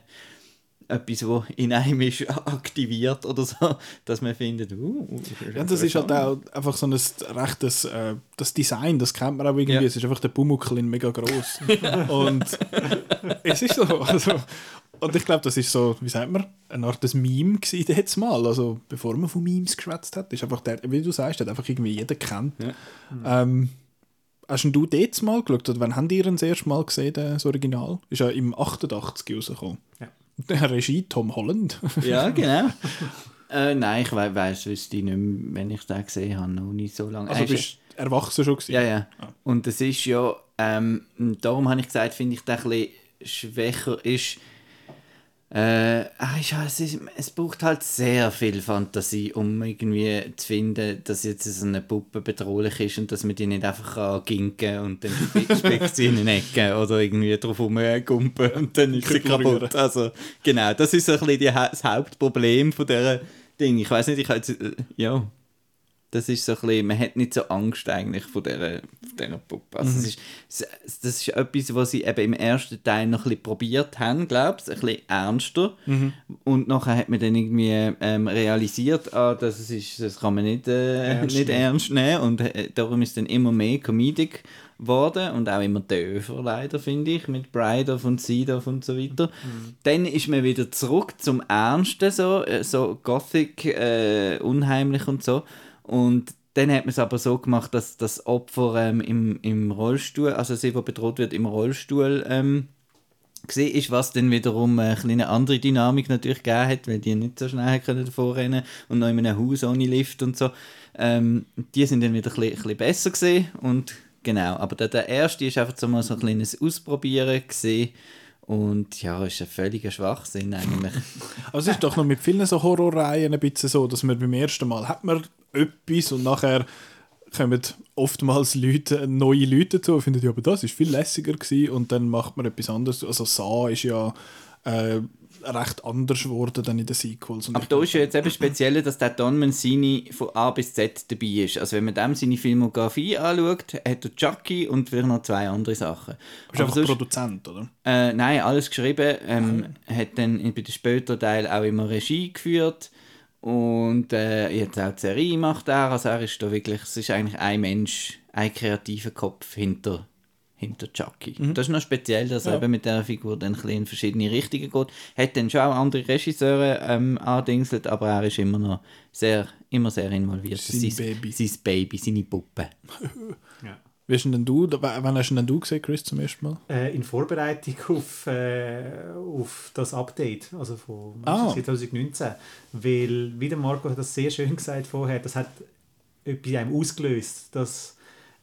etwas, wo in einem ist [laughs] aktiviert oder so, dass man findet, uh, Ja, das ist halt auch einfach so ein rechtes, äh, das Design, das kennt man auch irgendwie, Ja. es ist einfach der Pumuckl in mega groß. [laughs] und es ist so, also, und ich glaube, das ist so, wie sagt man, eine Art des Meme gewesen jetzt mal, also bevor man von Memes geschwätzt hat, ist einfach der, wie du sagst, hat einfach irgendwie jeder kennt. Ähm, hast denn du das mal geschaut, oder wann habt ihr ihn das erste Mal gesehen, das Original? Ist ja im 88 rausgekommen. Ja. Der Regie Tom Holland. [laughs] Ja, genau. äh, nein, ich we weiss, wüsste ich nicht mehr, wenn ich den gesehen habe, noch nicht so lange. Also ist- bist du erwachsen schon gewesen? Ja, ja. Und das ist ja, ähm, darum habe ich gesagt, finde ich, der ein bisschen schwächer ist. Äh, ah, ja, es, es braucht halt sehr viel Fantasie, um irgendwie zu finden, dass jetzt so eine Puppe bedrohlich ist und dass man die nicht einfach kann ginken und dann spe- [laughs] speckt sie in eine Ecke oder irgendwie drauf rumgumpen und dann ist sie kaputt. Also, genau, das ist so ein bisschen die, das Hauptproblem von dieser Ding. Ich weiß nicht, ich habe jetzt, äh, ja, das ist so ein bisschen, man hat nicht so Angst eigentlich von dieser, von dieser Puppe. Also Mhm. es ist, das ist etwas, was sie eben im ersten Teil noch ein bisschen probiert haben, glaube ich, ein bisschen ernster. Mhm. Und nachher hat man dann irgendwie ähm, realisiert, ah, das, ist, das kann man nicht, äh, Ernst nicht ernst nehmen. Und äh, darum ist dann immer mehr Comedic geworden und auch immer döver leider, finde ich, mit Bride und Seedorf und so weiter. Dann ist man wieder zurück zum Ernsten, so, äh, so Gothic, äh, unheimlich und so. Und dann hat man es aber so gemacht, dass das Opfer ähm, im, im Rollstuhl, also sie, die bedroht wird, im Rollstuhl ähm, gesehen ist, was dann wiederum eine kleine andere Dynamik natürlich gegeben hat, weil die nicht so schnell können davor rennen und noch in einem Haus ohne Lift und so. Ähm, die sind dann wieder ein bisschen, ein bisschen besser gesehen und genau, aber der, der erste ist einfach so mal so ein kleines Ausprobieren gesehen und ja, ist ein völliger Schwachsinn eigentlich. [laughs] Also es ist doch noch mit vielen so Horrorreihen ein bisschen so, dass man beim ersten Mal hat man etwas und nachher kommen oftmals Leute, neue Leute dazu und finden, ja, aber das ist viel lässiger gewesen und dann macht man etwas anderes. Also Saw ist ja äh, recht anders geworden dann in den Sequels. Aber da ist ja jetzt eben speziell, dass der Don Mancini von A bis Z dabei ist. Also wenn man dem seine Filmografie anschaut, hat er Chucky und vielleicht noch zwei andere Sachen. ist Aber einfach sonst- Produzent, oder? Äh, nein, alles geschrieben. Ähm, Hat dann bei den späteren Teilen auch immer Regie geführt. Und äh, jetzt auch die Serie macht er. Also er ist da wirklich, es ist eigentlich ein Mensch, ein kreativer Kopf hinter, hinter Chucky. Das ist noch speziell, dass er Ja. eben mit dieser Figur dann ein bisschen in verschiedene Richtungen geht. Hat dann schon auch andere Regisseure ähm, angedingselt, aber er ist immer noch sehr, immer sehr involviert. Sein Sein Baby. Sein Baby, seine Puppe. [laughs] Wie hast denn du, wann hast denn du gesehen, Chris, zum ersten Mal? Äh, in Vorbereitung [laughs] auf, äh, auf das Update, also von Ah. 2019. Weil, wie der Marco hat das sehr schön gesagt vorher, das hat etwas in einem ausgelöst, das,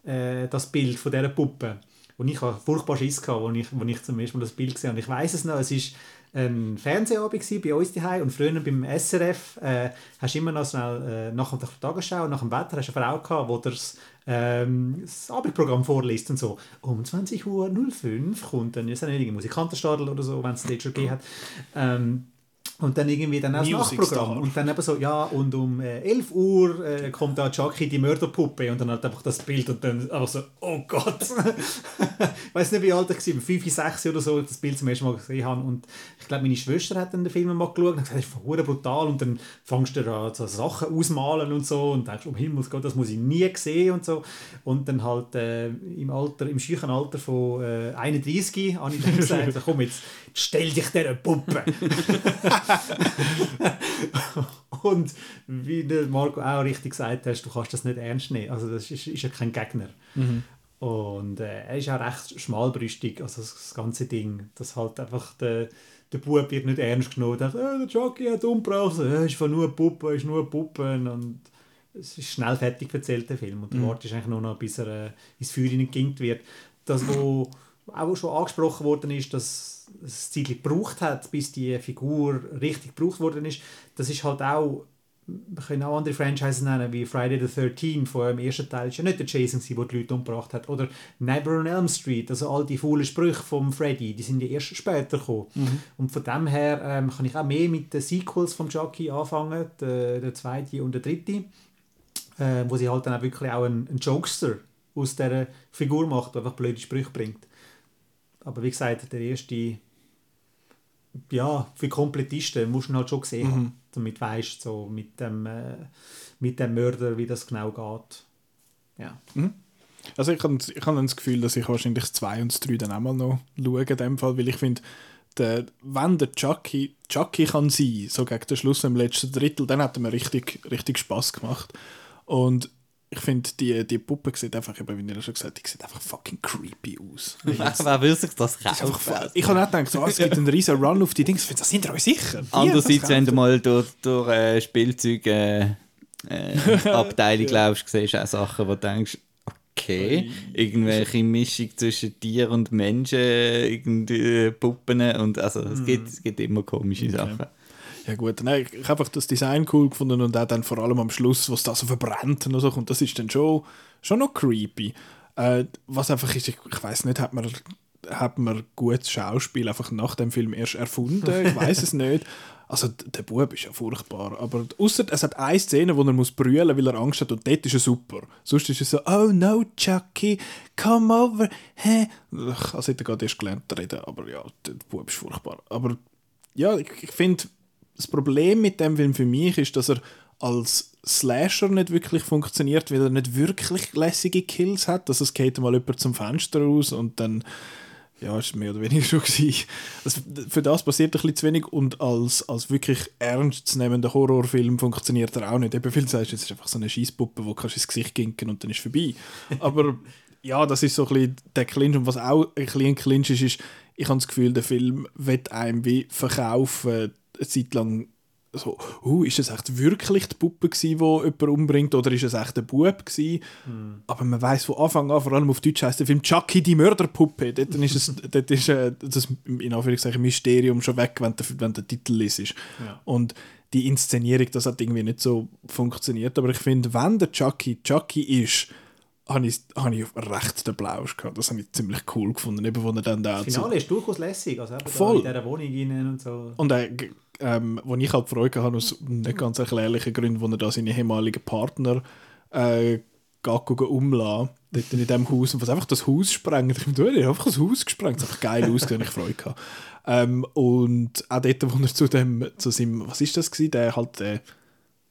äh, das Bild von dieser Puppe. Und ich hatte furchtbar Schiss, gehabt, als ich, als ich zum ersten Mal das Bild gesehen habe. Und ich weiß es noch, es war ein Fernsehabend bei uns daheim und früher beim SRF äh, hast du immer noch schnell äh, nach der Tagesschau, nach dem Wetter, hast du eine Frau gehabt, die das, ähm, das Abendprogramm vorliest und so. Um 20.05 Uhr kommt dann, nicht irgendein Musikantenstadel oder so, wenn es das schon gegeben hat. Ähm, und dann irgendwie dann auch das Music Nachprogramm. Star. Und dann eben so, ja, und um äh, 11 Uhr äh, kommt da Chucky, die Mörderpuppe, und dann halt einfach das Bild und dann einfach so, oh Gott. [laughs] ich weiß nicht, wie alt ich war, 5, 6 oder so, das Bild zum ersten Mal gesehen habe. Und ich glaube, meine Schwester hat dann den Film mal geschaut und gesagt, das ist verdammt brutal. Und dann fängst du da so Sachen ausmalen und so und denkst, um Himmels Gott, das muss ich nie sehen und so. Und dann halt äh, im Alter, im schüchen Alter von äh, 31 habe ich dann gesagt, [laughs] komm jetzt, stell dich dieser Puppe. [laughs] Und wie der Marco auch richtig gesagt hast, du kannst das nicht ernst nehmen. Also das ist, ist ja kein Gegner. Und äh, er ist auch recht schmalbrüstig, also das, ganze Ding. Dass halt einfach der, der Bub wird nicht ernst genommen. Der, äh, der Jockey hat umgebracht, äh, ist von nur eine Puppe, ist nur eine Puppe. Und es ist schnell fertig erzählt, der Film. Und du wartest eigentlich nur noch, bis er äh, ins Feuer hineingeginkt wird. Das, wo auch schon angesprochen worden ist, dass es Zeit gebraucht hat, bis die Figur richtig gebraucht worden ist, das ist halt auch wir können auch andere Franchises nennen, wie Friday the 13 von dem ersten Teil, ist ja nicht der Jason, der die Leute umgebracht hat. Oder Neighbor on Elm Street, also all die faulen Sprüche vom Freddy, die sind ja erst später gekommen. Und von dem her ähm, kann ich auch mehr mit den Sequels vom Chucky anfangen, der, der zweite und der dritte, äh, wo sie halt dann auch wirklich auch einen, einen Jokester aus dieser Figur macht, der einfach blöde Sprüche bringt. Aber wie gesagt, der erste ja, für Komplettisten musst du ihn halt schon gesehen haben, damit du weißt, so mit dem, äh, mit dem Mörder, wie das genau geht. Ja. Also ich habe ich hab das Gefühl, dass ich wahrscheinlich das 2 und das 3 dann auch mal noch schaue in dem Fall, weil ich finde, der, wenn der Chucky Chucky kann sein, so gegen den Schluss im letzten Drittel, dann hat er mir richtig, richtig Spaß gemacht. Und ich finde, die, die Puppe sieht einfach, eben, wie ihr schon gesagt habt, die sieht einfach fucking creepy aus. [laughs] Wer will sich das kaufen? Ich habe auch gedacht, so, es gibt einen riesen Run auf die Dings. Das sind ihr euch sicher? Andererseits, wenn du mal durch, durch äh, Spielzeug äh, äh, [laughs] Abteilung laufst, siehst du auch Sachen, wo du denkst, okay. Irgendwelche Mischung zwischen Tier und Menschen, irgendwie Puppen und also es, gibt, es gibt immer komische Sachen. Ja gut, nein, ich habe einfach das Design cool gefunden und auch dann vor allem am Schluss, was da so verbrennt und so kommt, das ist dann schon, schon noch creepy. Äh, was einfach ist, ich, ich weiß nicht, hat man, hat man gutes Schauspiel einfach nach dem Film erst erfunden? Ich weiß es nicht. Also der Bub ist ja furchtbar, aber außer es hat eine Szene, wo er muss brüllen, weil er Angst hat und dort ist er super. Sonst ist er so, oh no, Chucky, come over, hä? Also hat er gerade erst gelernt zu reden, aber ja, der Bub ist furchtbar. Aber ja, ich, ich finde, das Problem mit dem Film für mich ist, dass er als Slasher nicht wirklich funktioniert, weil er nicht wirklich lässige Kills hat. Also es geht mal jemand zum Fenster raus und dann ja, ist mehr oder weniger [laughs] schon gewesen. Also für das passiert ein bisschen zu wenig und als, als wirklich ernstzunehmender Horrorfilm funktioniert er auch nicht. Eben, viel sagst, es ist einfach so eine Schießpuppe, wo kannst du ins Gesicht ginken und dann ist vorbei. Aber [laughs] ja, das ist so ein bisschen der Clinch und was auch ein bisschen ein Clinch ist, ist, ich habe das Gefühl, der Film wird einem wie verkaufen, eine Zeit lang so, uh, ist das echt wirklich die Puppe gsi, die jemand umbringt, oder ist es echt ein Bub gsi? Aber man weiß von Anfang an, vor allem auf Deutsch heißt der Film Chucky die Mörderpuppe. Dort ist, es, [laughs] dort ist äh, das in Anführungszeichen Mysterium schon weg, wenn der, wenn der Titel ist. Ja. Und die Inszenierung, das hat irgendwie nicht so funktioniert. Aber ich finde, wenn der Chucky Chucky ist, habe ich, habe ich recht den Blausch gehabt. Das habe ich ziemlich cool gefunden. Eben, wo er dann da Das Finale ist durchaus lässig. Also Voll. In dieser Wohnung rein und so. Und äh, g- ähm, wo ich halt Freude hatte, aus nicht ganz erklärlichen Gründen, wo er da seine ehemaligen Partner äh, umlassen, dort in dem Haus, und was einfach das Haus sprengt. Ich hat einfach das Haus gesprengt. Das hat geil ausgesehen, ich Freude gehabt. Ähm, und auch dort, wo er zu dem, zu seinem, was ist das gewesen, der halt, der,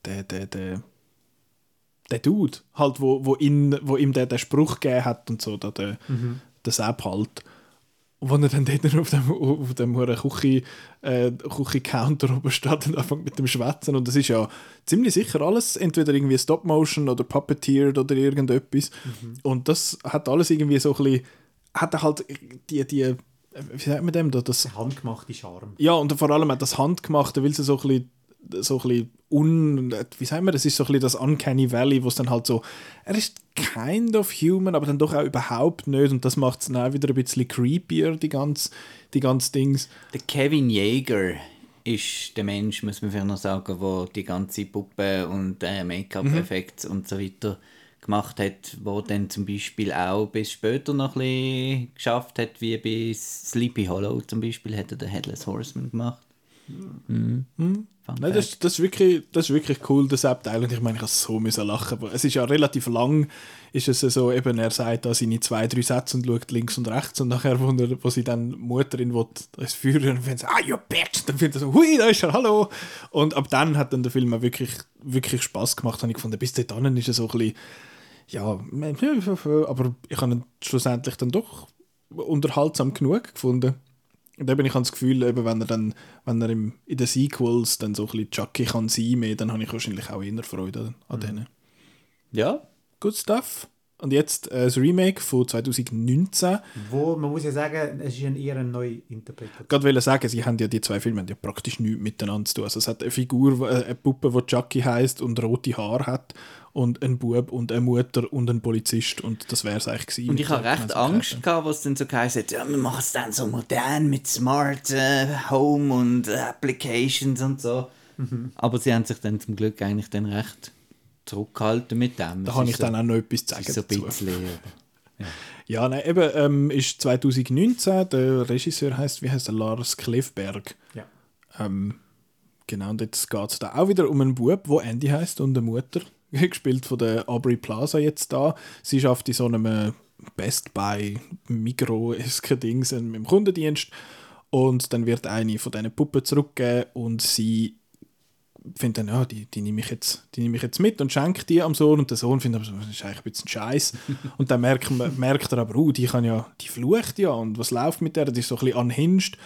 der, der, der, der Dude, halt, wo, wo, ihn, wo ihm der, der Spruch gegeben hat und so, da, der, der Sepp halt. Und wenn er dann dort auf dem, auf dem Küche, äh, Küche-Counter oben steht und anfängt mit dem Schwätzen. Und das ist ja ziemlich sicher alles entweder irgendwie Stop-Motion oder Puppeteered oder irgendetwas. Und das hat alles irgendwie so ein bisschen, hat halt die, die, wie sagt man dem da, das handgemachte Charme. ja, und vor allem auch das Handgemachte, weil sie so ein bisschen, so ein bisschen un, wie sagen wir, das ist so ein bisschen das Uncanny Valley, wo es dann halt so, er ist kind of human, aber dann doch auch überhaupt nicht und das macht es dann auch wieder ein bisschen creepier, die ganze, die ganze Dings. Der Kevin Jäger ist der Mensch, muss man vielleicht noch sagen, der die ganze Puppe und äh, Make-up-Effekte und so weiter gemacht hat, wo dann zum Beispiel auch bis später noch ein bisschen geschafft hat, wie bei Sleepy Hollow zum Beispiel, hat er den Headless Horseman gemacht. Mhm. Fun Nein, das, das, ist wirklich, das ist wirklich cool, das Abteil. Und ich meine, ich habe so müssen lachen. aber Es ist ja relativ lang, ist es so, eben, er sagt da seine zwei, drei Sätze und schaut links und rechts und nachher, wo, er, wo sie dann Mutterin will, das führen und findet sie, ah, you bitch! Dann findet er so, hui, da ist er, hallo! Und ab dann hat dann der Film auch wirklich, wirklich Spass gemacht, habe ich gefunden. Bis dahin ist er so ein bisschen, ja, [laughs] aber ich habe ihn schlussendlich dann doch unterhaltsam genug gefunden. Und eben, ich habe das Gefühl, eben, wenn er dann, wenn er im, in den Sequels dann so ein bisschen Chucky kann sein mehr, dann habe ich wahrscheinlich auch eher Freude an denen. Ja, Good stuff. Und jetzt äh, das Remake von 2019. Wo, man muss ja sagen, es ist ein eher eine neue Interpretation. Gerade wollte sagen, sie haben ja die zwei Filme haben ja praktisch nichts miteinander zu tun. Also es hat eine Figur, wo- äh, eine Puppe, die Chucky heißt und rote Haare hat und ein Bub und eine Mutter und ein Polizist und das wäre es eigentlich gewesen. Und ich habe recht Angst gehabt, was dann so geheißen hat, ja, wir machen es dann so modern mit Smart äh, Home und äh, Applications und so. Aber sie haben sich dann zum Glück eigentlich dann recht zurückgehalten mit dem. Da habe ist ich so, dann auch noch etwas zu sagen so ein dazu. bisschen, Ja, nein, eben, ähm, ist 2019, der Regisseur heißt, wie heißt er, Lars Klefberg. Ja. Ähm, genau, und jetzt geht es da auch wieder um einen Bub, der Andy heißt und eine Mutter, [laughs] gespielt von der Aubrey Plaza jetzt da. Sie schafft in so einem äh, Best Buy Migro Dings im Kundendienst. Und dann wird eine von diesen Puppen zurückgegeben und sie findet dann, ja, die, die nehme ich, jetzt, die nehme ich jetzt mit und schenke die am Sohn. Und der Sohn findet aber, das ist eigentlich ein bisschen Scheiß [laughs] und dann merkt, man- merkt er aber, oh, die kann ja, die flucht ja. Und was läuft mit der, die ist so ein bisschen unhinged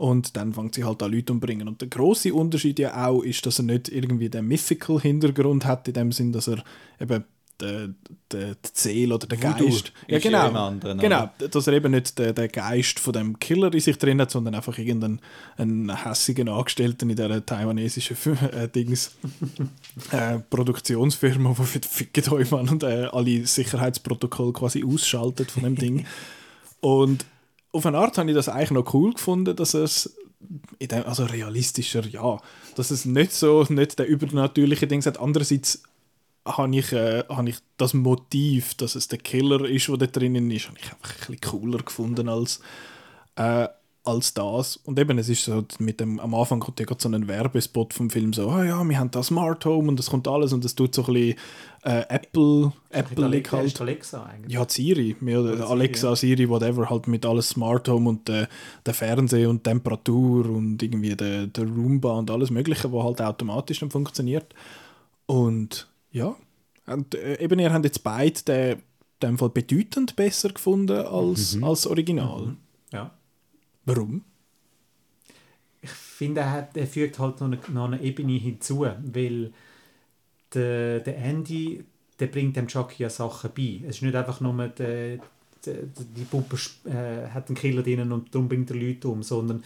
und dann fängt sie halt an Leute umbringen und der große Unterschied ja auch ist, dass er nicht irgendwie den Mythical Hintergrund hat in dem Sinn, dass er eben der, der, die Seele oder der Geist. Ja, genau. anderen, genau, dass er eben nicht der, der Geist von dem Killer in sich drin hat, sondern einfach irgendeinen einen hässigen Angestellten in dieser taiwanesischen [laughs] äh, Dings [laughs] äh, Produktionsfirma, die für euch Mann und äh, alle Sicherheitsprotokolle quasi ausschaltet von dem Ding. [laughs] und auf eine Art habe ich das eigentlich noch cool gefunden, dass es dem, also realistischer, ja, dass es nicht so nicht der übernatürliche Ding hat. Andererseits habe ich, äh, habe ich das Motiv, dass es der Killer ist, der da drinnen ist, habe ich einfach ein bisschen cooler gefunden als, äh, als das. Und eben, es ist so, mit dem, am Anfang kommt ja gerade so ein Werbespot vom Film, so, oh ja, wir haben das Smart Home und das kommt alles und das tut so ein bisschen äh, Apple, Apple Alexa, halt. Alexa eigentlich. Ja, Siri, mehr, oder Siri, Alexa, Siri, whatever, halt mit alles Smart Home und der, der Fernseher und Temperatur und irgendwie der, der Roomba und alles Mögliche, was halt automatisch dann funktioniert. Und ja, und, äh, eben ihr habt jetzt beide den, den Fall bedeutend besser gefunden als, Mhm. als Original. Ja. Warum? Ich finde, er, hat, er fügt halt noch eine, noch eine Ebene hinzu, weil der, der Andy, der bringt dem Chucky ja Sachen bei. Es ist nicht einfach nur, der, der, die Puppe äh, hat einen Killer drin und darum bringt er Leute um, sondern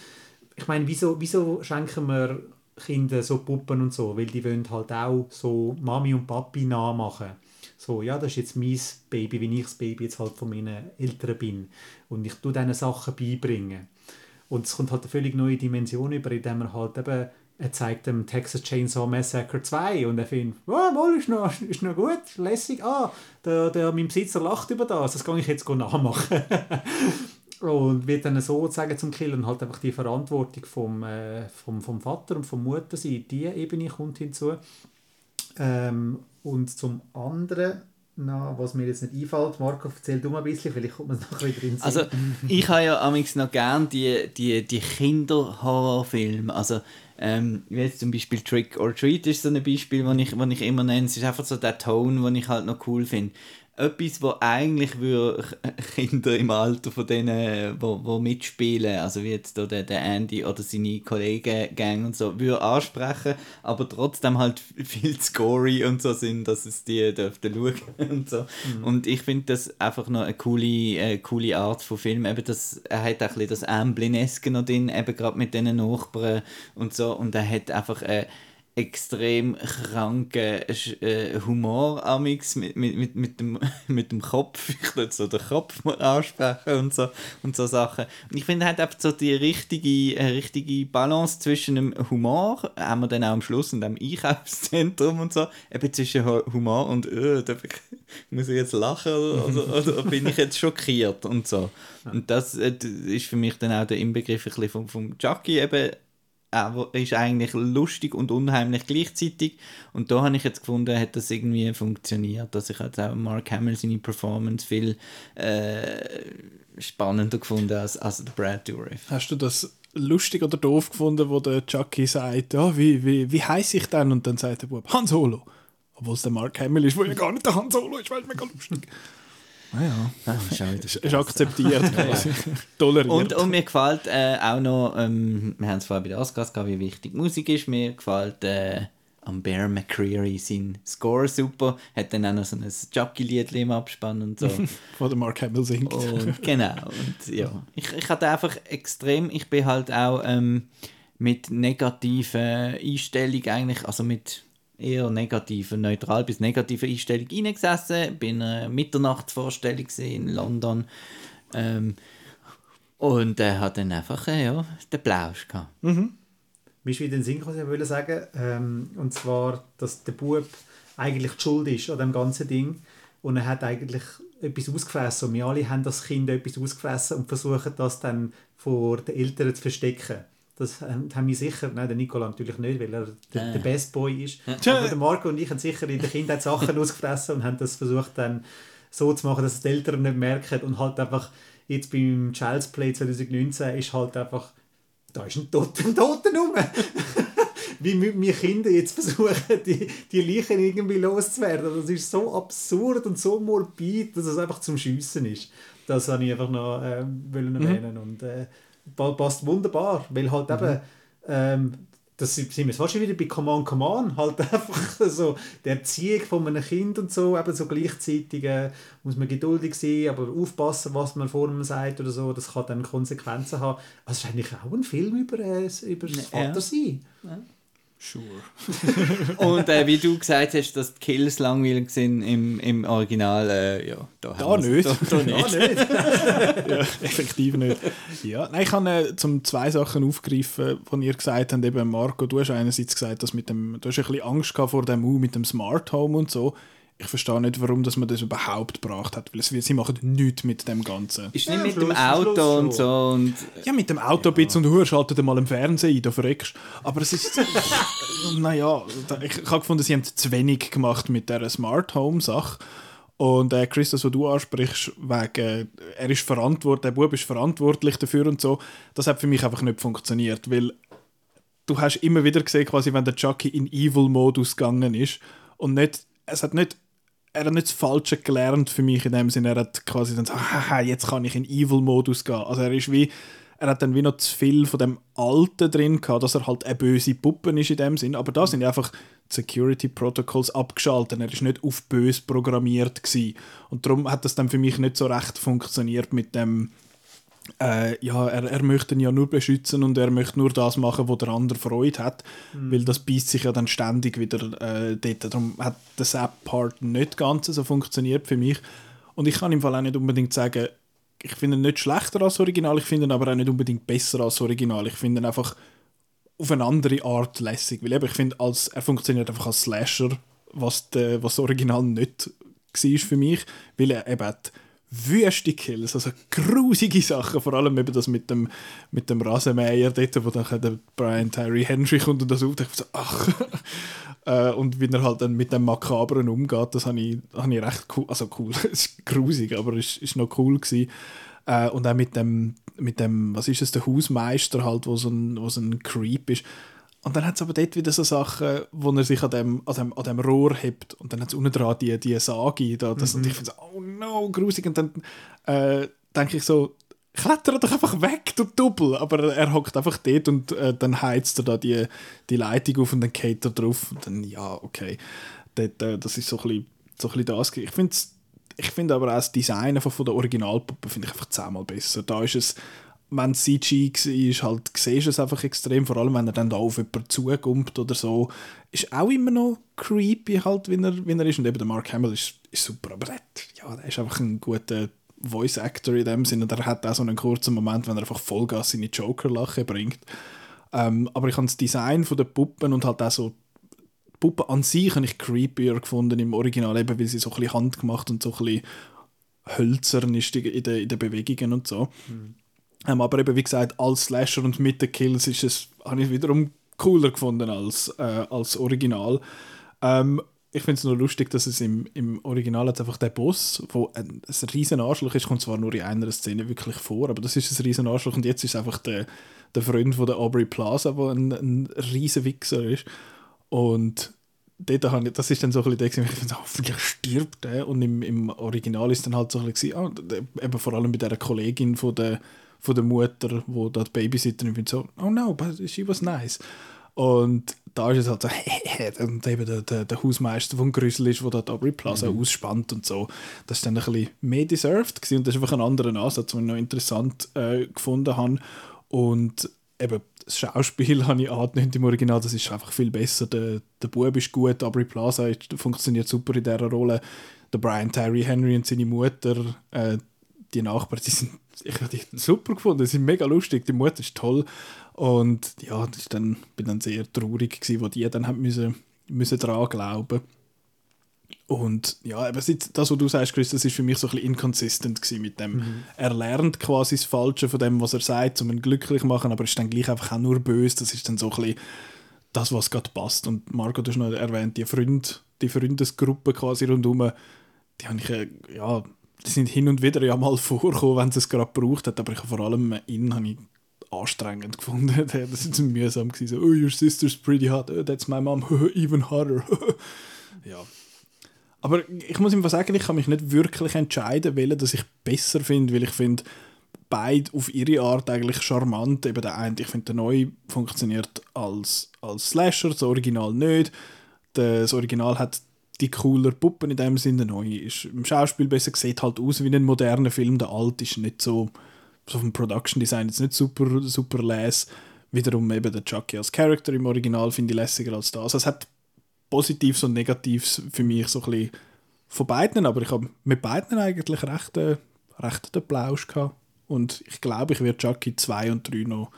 ich meine, wieso, wieso schenken wir Kindern so Puppen und so? Weil die wollen halt auch so Mami und Papi nachmachen. So, ja, das ist jetzt mein Baby, wie ich das Baby jetzt halt von meinen Eltern bin. Und ich tue diesen Sachen beibringen. Und es kommt halt eine völlig neue Dimension über, indem er halt eben, er zeigt dem Texas Chainsaw Massacre 2 und er findet, oh, mal, ist noch, ist noch gut, ist lässig, ah, der, der, mein Besitzer lacht über das, das kann ich jetzt nachmachen. [laughs] und wird dann so sagen zum Killer und halt einfach die Verantwortung vom, äh, vom, vom Vater und vom Mutter sein, die Ebene kommt hinzu. Ähm, und zum anderen, na, was mir jetzt nicht einfällt, Marco, erzähl du mal ein bisschen, vielleicht kommt man noch ein bisschen drin. Also, [laughs] ich habe ja amigs noch gern die, die, die Kinder-Horrorfilme. Also, ähm, wie jetzt zum Beispiel Trick or Treat ist so ein Beispiel, das ich, wo ich immer nenne. Es ist einfach so der Ton, den ich halt noch cool finde. Etwas, wo eigentlich würde Kinder im Alter von denen, wo, wo mitspielen, also wie jetzt der, der Andy oder seine Kollegen Gang und so, würde ansprechen, aber trotzdem halt [laughs] viel zu gory und so sind, dass es die dürften schauen [laughs] und so. Und ich finde das einfach noch eine coole, äh, coole Art von Film. Eben das, er hat auch ein bisschen das Ambleneske noch drin, eben gerade mit diesen Nachbarn und so. Und er hat einfach äh, extrem kranken äh, Humor amix mit, mit, mit, mit, dem, [laughs] mit dem Kopf. Ich würde so den Kopf mal [laughs] ansprechen und so, und so Sachen. Und ich finde, er hat einfach so die richtige, richtige Balance zwischen dem Humor, haben wir dann auch am Schluss in dem Einkaufszentrum und so, eben zwischen Hu- Humor und äh, darf ich, [laughs] muss ich jetzt lachen oder, oder, oder bin ich jetzt schockiert und so. Und das äh, ist für mich dann auch der Inbegriff ein bisschen vom, vom Chucky eben ist eigentlich lustig und unheimlich gleichzeitig. Und da habe ich jetzt gefunden, hat das irgendwie funktioniert, dass ich jetzt auch Mark Hamill seine Performance viel äh, spannender gefunden als, als Brad Dourif. Hast du das lustig oder doof gefunden, wo der Chucky sagt, ja, wie, wie, wie heiße ich denn? Und dann sagt der Bub, Han Solo. Obwohl es der Mark Hamill ist, wo ja gar nicht der Han Solo ist, weil es mega lustig. Ah, schau wieder. ist, ist akzeptiert. [laughs] [laughs] Toleriert. Und, und mir gefällt äh, auch noch, ähm, wir haben es vorher bei der Oscars gehabt, wie wichtig Musik ist. Mir gefällt äh, am Bear McCreary sein Score super. Hat dann auch noch so ein Chucky-Lied im Abspann und so. [laughs] Von der Mark Hamill singt. Und genau. Und ja, ich, ich hatte einfach extrem, ich bin halt auch ähm, mit negativen Einstellungen eigentlich, also mit negativen, neutral bis negativen Einstellung reingesessen. Bin eine Mitternachtsvorstellung gewesen in London. Ähm, und er hat dann einfach äh, ja, den Plausch gehabt. Mir ist wieder in den Sinn gekommen, ich wollte sagen. Ähm, und zwar, dass der Bub eigentlich die Schuld ist an dem ganzen Ding. Und er hat eigentlich etwas ausgefressen. Und wir alle haben das Kind etwas ausgefressen und versuchen das dann vor den Eltern zu verstecken. Das haben haben wir sicher, nein, der Nicola natürlich nicht, weil er der, der Best Boy ist. Aber der Marco und ich haben sicher in der Kindheit Sachen [laughs] ausgefressen und haben das versucht dann so zu machen, dass es die Eltern nicht merken. Und halt einfach, jetzt beim Child's Play 2019 ist halt einfach, da ist ein Toter, ein Toter rum. [laughs] Wie müssen wir Kinder jetzt versuchen, die, die Leichen irgendwie loszuwerden? Das ist so absurd und so morbid, dass es einfach zum Schiessen ist. Das wollte ich einfach noch äh, erwähnen. Und äh, passt wunderbar, weil halt eben ähm, das sind wir fast schon wieder bei Command Command, halt [laughs] einfach so die Erziehung von einem Kind und so, eben so gleichzeitig äh, muss man geduldig sein, aber aufpassen, was man vor ihm sagt oder so, das kann dann Konsequenzen haben. Also es ist eigentlich auch ein Film über, äh, über das Ja. Vatersein. Sure. [laughs] Und äh, wie du gesagt hast, dass die Kills langweilig sind im, im Original, äh, ja, da, Da nicht. Da, da nicht. Ja, [laughs] nicht? ja, effektiv nicht. Ja, nein, ich kann äh, zum zwei Sachen aufgreifen, die ihr gesagt habt. Eben, Marco, du hast einerseits gesagt, dass mit dem, du hast ein bisschen Angst gehabt vor dem U mit dem Smart Home und so. Ich verstehe nicht, warum dass man das überhaupt gebracht hat, weil es, sie machen nichts mit dem Ganzen. Ist Ja, nicht am mit dem Schluss- Schluss Auto und so und Ja, mit dem Autobitz und Hur schaltet mal im Fernsehen ein, da verreckst Aber es ist. [laughs] naja, ich, ich habe gefunden, sie haben zu wenig gemacht mit dieser Smart Home Sache. Und äh, Chris, das, was du ansprichst, wegen, er ist verantwortlich, der Bub ist verantwortlich dafür und so, das hat für mich einfach nicht funktioniert, weil du hast immer wieder gesehen, quasi, wenn der Chucky in Evil-Modus gegangen ist und nicht, es hat nicht, er hat nicht das Falsche gelernt für mich in dem Sinne, er hat quasi dann so, haha, jetzt kann ich in Evil-Modus gehen. Also er ist wie, er hat dann wie noch zu viel von dem Alten drin gehabt, dass er halt eine böse Puppe ist in dem Sinn, aber da sind ja einfach Security Protocols abgeschaltet, er ist nicht auf böse programmiert gewesen. und darum hat das dann für mich nicht so recht funktioniert mit dem äh, ja, er, er möchte ihn ja nur beschützen und er möchte nur das machen, wo der andere Freude hat, weil das beißt sich ja dann ständig wieder äh, dort. Darum hat der Sap-Part nicht ganz so funktioniert für mich. Und ich kann im Fall auch nicht unbedingt sagen, ich finde ihn nicht schlechter als das Original, ich finde ihn aber auch nicht unbedingt besser als das Original. Ich finde ihn einfach auf eine andere Art lässig, weil eben, ich finde, als, er funktioniert einfach als Slasher, was, de, was das Original nicht war für mich, weil er eben wüste Kills, also grusige Sachen, vor allem eben das mit dem, mit dem Rasenmäher dort, wo dann der Brian Tyree Henry kommt und das aufdeckt, so, ach, [laughs] äh, und wie er halt dann mit dem Makabren umgeht, das habe ich, hab ich recht cool, also cool, [laughs] es ist grusig, aber es ist, ist noch cool gewesen. Äh, und auch mit dem, mit dem, was ist es, der Hausmeister halt, wo so ein, wo so ein Creep ist. Und dann hat es aber dort wieder so Sachen, wo er sich an dem, an dem, an dem Rohr hebt und dann hat es unten dran die, die Sage da. Das, Und ich finde so, oh no, grusig. Und dann äh, denke ich so, kletter doch einfach weg, du Double. Aber er hockt einfach dort und äh, dann heizt er da die, die Leitung auf und dann geht er drauf. Und dann, ja, okay. Dort, äh, das ist so ein bisschen, so ein bisschen das. Ich finde ich find aber auch das Design von der Originalpuppe finde ich einfach zehnmal besser. Da ist es wenn es CG war, halt, siehst du es einfach extrem, vor allem wenn er dann da auf jemanden zukommt oder so, ist auch immer noch creepy halt, wie er, wie er ist. Und eben der Mark Hamill ist, ist super, aber der, ja, der ist einfach ein guter Voice-Actor in dem Sinne. Der hat auch so einen kurzen Moment, wenn er einfach Vollgas seine Joker-Lache bringt. Ähm, aber ich habe das Design von der Puppen und halt auch so die Puppe an sich habe ich creepier gefunden im Original, eben weil sie so ein handgemacht und so ein bisschen hölzern ist in den, in den Bewegungen und so. Ähm, aber eben, wie gesagt, als Slasher und mit den Kills ist es, habe ich wiederum cooler gefunden als, äh, als Original. Ähm, ich finde es nur lustig, dass es im, im Original hat einfach der Boss, wo ein, ein riesen Arschloch ist, kommt zwar nur in einer Szene wirklich vor, aber das ist ein riesen Arschloch und jetzt ist es einfach der, der Freund von der Aubrey Plaza, der ein, ein riesen Wichser ist. Und dort ich, das ist dann so ein bisschen der, ich finde, oh, vielleicht stirbt der. Und im, im Original ist dann halt so ein bisschen, ah, der- eben vor allem bei dieser Kollegin von der, von der Mutter, wo da die Babysitterin bin so, oh no, but she was nice. Und da ist es halt so, [laughs] und eben der, der, der Hausmeister von Grüssel ist, da die Aubrey Plaza ausspannt und so. Das ist dann ein bisschen mehr deserved gewesen und das ist einfach ein anderer Ansatz, den ich noch interessant äh, gefunden habe. Und eben das Schauspiel [laughs] habe ich angenommen im Original, das ist einfach viel besser. Der, der Bub ist gut, Aubrey Plaza ist, funktioniert super in dieser Rolle. Der Brian Terry Henry und seine Mutter, äh, die Nachbarn, die sind, ich habe die super gefunden, die sind mega lustig, die Mutter ist toll. Und ja, das ist dann, bin dann sehr traurig gewesen, wo die dann haben müssen, müssen dran glauben. Und ja, aber das, was du sagst, Chris, das ist für mich so ein bisschen inconsistent gewesen mit dem. Er lernt quasi das Falsche von dem, was er sagt, um ihn glücklich zu machen, aber ist dann gleich einfach auch nur böse. Das ist dann so ein bisschen das, was gerade passt. Und Margot, du hast noch erwähnt, die, Freund, die Freundesgruppe quasi rundherum, die habe ich, äh, ja, die sind hin und wieder ja mal [laughs] vorgekommen, wenn sie es gerade gebraucht hat, aber ich vor allem ihn habe ich anstrengend gefunden. [laughs] Das ist mühsam gewesen. So, oh, your sister's pretty hot. Oh, that's my mom. [laughs] Even hotter. ja. Aber ich muss ihm sagen, ich kann mich nicht wirklich entscheiden, welchen dass ich besser finde, weil ich finde, beide auf ihre Art eigentlich charmant. Eben der eine, ich finde, der neue funktioniert als, als Slasher, das Original nicht. Das Original hat die cooler Puppen in dem Sinne. Neue ist im Schauspiel besser, sieht halt aus wie ein moderner Film. Der alte ist nicht so, so vom Production Design jetzt nicht super, super les. Wiederum eben der Chucky als Charakter im Original finde ich lässiger als das. Also es hat Positives und Negatives für mich so ein bisschen von beiden, aber ich habe mit beiden eigentlich recht, äh, recht den Plausch gehabt. Und ich glaube, ich werde Chucky 2 und 3 noch,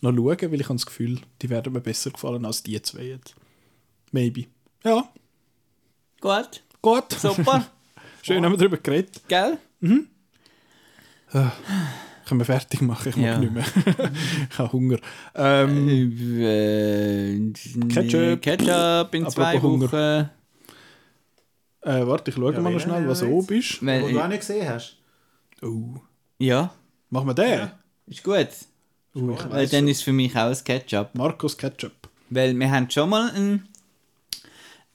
noch schauen, weil ich habe das Gefühl, die werden mir besser gefallen als die zwei jetzt. Maybe. Ja, Gut, gut. super, [laughs] Schön haben wir darüber geredet. gell? Können wir fertig machen? Ich mag Ja. nicht mehr. [laughs] ich habe Hunger. Ähm, Äh, Ketchup. Ketchup in zwei Apropos Hunger. Wochen. äh, warte, ich schaue Ja, mal noch schnell, was oben ist. Wo du auch nicht gesehen hast. Oh. ja, Machen wir den? ist gut. Oh, ich Weil weiss dann schon. ist für mich auch ein Ketchup. Marcos Ketchup. Weil wir haben schon mal einen,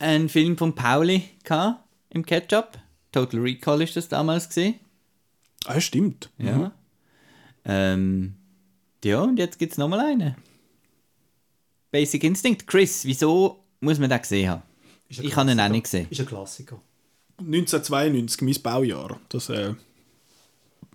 einen Film von Pauli gehabt, im Ketchup. Total Recall ist das damals gesehen. Ah, stimmt. Ja. Ähm, ja, und jetzt gibt es nochmal einen. Basic Instinct. Chris, wieso muss man den gesehen haben? Ich habe ihn auch nicht gesehen. Ist ein Klassiker. 1992, mein Baujahr. Das äh,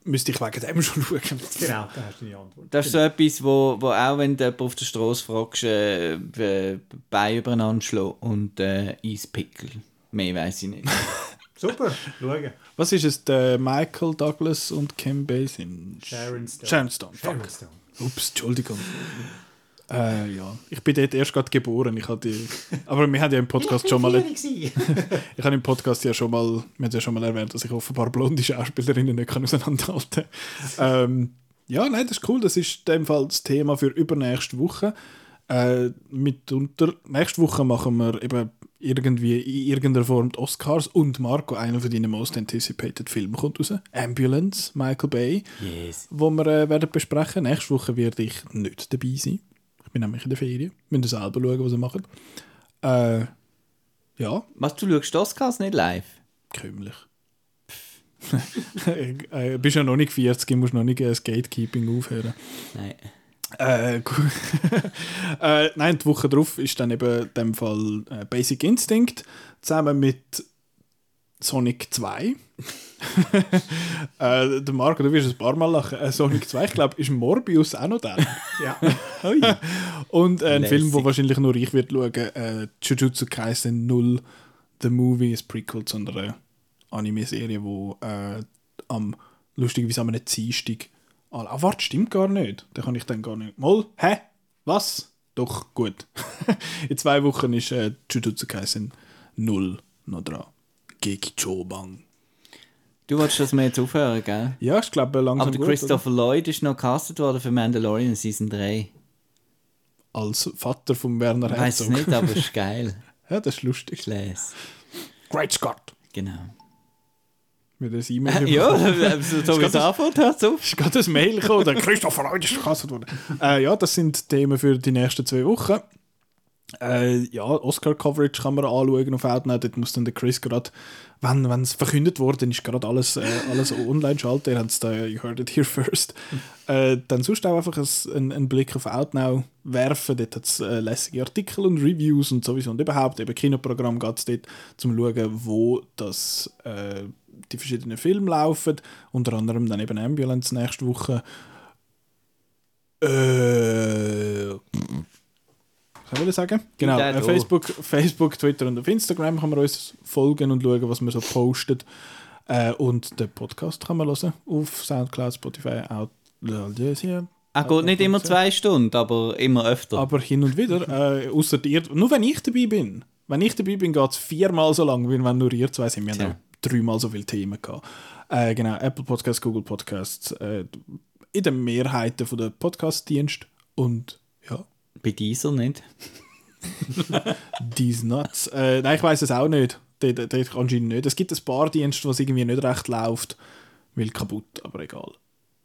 müsste ich wegen dem schon [laughs] schauen. Genau, da hast du deine Antwort. Das ist so etwas, wo, wo auch wenn du jemanden auf der Straße fragst, äh, äh, Beine übereinander schlagen und äh, Eispickel. Mehr weiß ich nicht. [laughs] Super, schauen. Was ist es? Der Michael Douglas und Kim Basin? Sharon Stone. Sharon Stone. Sharon. Stone. Ups, Entschuldigung. Äh, ja, ich bin dort erst gerade geboren. Ich hatte, aber wir haben ja im Podcast schon mal, [laughs] ich habe im Podcast ja schon mal, wir haben ja schon mal erwähnt, dass ich offenbar blonde Schauspielerinnen nicht kann auseinanderhalten. ähm, ja, nein, das ist cool. Das ist in dem Fall das Thema für übernächste Woche. Äh, mitunter, nächste Woche machen wir eben irgendwie in irgendeiner Form die Oscars und Marco, einer von deinen most anticipated Filmen kommt raus. Ambulance, Michael Bay Yes. wo wir äh, werden besprechen. Nächste Woche werde ich nicht dabei sein. Ich bin nämlich in der Ferien. Wir müssen selber schauen, was sie machen. Äh, ja, Was, du schaust Oscars nicht live? kümmlich. äh, bist ja noch nicht 40, musst noch nicht äh, das Gatekeeping aufhören. Nein. Äh, [laughs] äh, nein, die Woche drauf ist dann eben in dem Fall äh, Basic Instinct zusammen mit Sonic 2. [laughs] äh, der Marco, du wirst ein paar Mal lachen. Äh, Sonic 2, ich glaube, ist Morbius auch noch da. Ja. [laughs] Und äh, ein Lässig. Film, wo wahrscheinlich nur ich wird schauen, äh, Jujutsu Kaisen 0, The Movie, ist Prequel zu einer Anime-Serie, wo äh, am lustigerweise am einem Dienstag Ah, ah, warte, stimmt gar nicht. Da kann ich dann gar nicht. Mal, hä? Was? Doch, gut. [laughs] In zwei Wochen ist äh, Jujutsu Kaisen 0 noch dran. Gekichobang. Du wolltest das mir jetzt aufhören, gell? Ja, ich glaube langsam Aber gut, Christopher Lloyd ist noch castet worden für Mandalorian Season 3. oder? Als Vater von Werner Ich weiß es Herzog. nicht, aber es ist [laughs] geil. Ja, das ist lustig. Lese. Great Scott. Genau. Mit der E-Mail ja, bekommen. so, so wie es anfängt, hört auf. ist gerade ein Mail gekommen, der Christopher Lloyd ist verkastet worden. Äh, ja, das sind Themen für die nächsten zwei Wochen. Äh, ja, Oscar-Coverage kann man anschauen auf Outnow. Dort muss dann der Chris gerade, wenn es verkündet worden ist, gerade alles, äh, alles online schalten. Ihr habt es da, you heard it here first. Äh, dann sonst auch einfach ein, ein, einen Blick auf Outnow werfen. Dort hat es äh, lässige Artikel und Reviews und sowieso. Und überhaupt, eben Kinoprogramm geht es dort, zum zu schauen, wo das, äh, die verschiedenen Filme laufen. Unter anderem dann eben Ambulance nächste Woche. Äh, was soll ich sagen? Genau, äh. Facebook, Facebook, Twitter und auf Instagram kann man uns folgen und schauen, was wir so postet. Äh, und den Podcast kann man hören auf Soundcloud, Spotify, Out. Er geht nicht immer zwei Stunden, aber immer öfter. Aber hin und wieder, [laughs] äh, außer ihr, nur wenn ich dabei bin. Wenn ich dabei bin, geht es viermal so lang, wie wenn nur ihr zwei sind. Wir haben Tja. noch dreimal so viele Themen gehabt. Äh, genau, Apple Podcasts, Google Podcasts, äh, in den Mehrheiten der Podcast-Dienste und Bei dieser nicht. These Nuts. Äh, nein, ich weiß es auch nicht. Dort, anscheinend nicht. Es gibt ein paar Dienste, was irgendwie nicht recht läuft, weil kaputt, aber egal.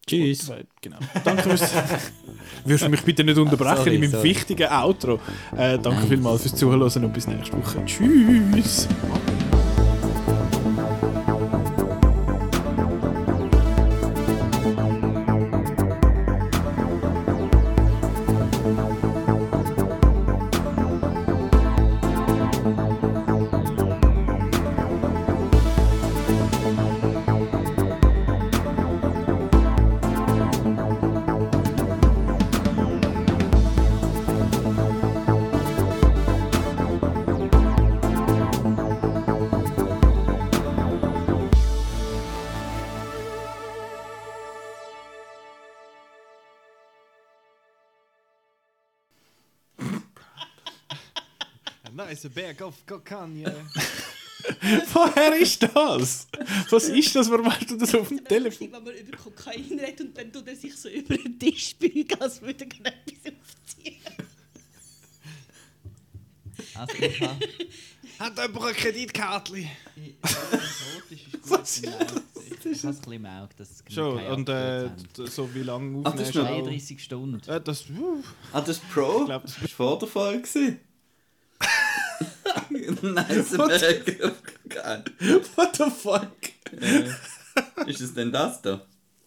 Tschüss. Spotify, Genau. Danke fürs. [laughs] Würdest du mich bitte nicht unterbrechen Sorry, in meinem sorry. wichtigen Outro? Äh, danke vielmals fürs Zuhören und bis nächste Woche. Tschüss. Berg auf Kokanje. [laughs] Woher ist das? Was ist das? Warum hast du das auf dem Telefon? Wenn man über Kokain redet und dann tut er sich so [laughs] über den Tisch beugen, als würde er gerade etwas aufziehen. Also ich habe... Hat jemand eine Kreditkarte? Erotisch ist gut Was Ich habe es ein bisschen Auge, dass es Schon, und äh, so wie lange Ach, das ist aufnimmst noch du? 33 Stunden. Äh, das, uh, Ah, das Pro? glaub, das das war vor der Folge. [laughs] nice Kokain. [laughs] What the fuck? Äh, Ist es denn das da?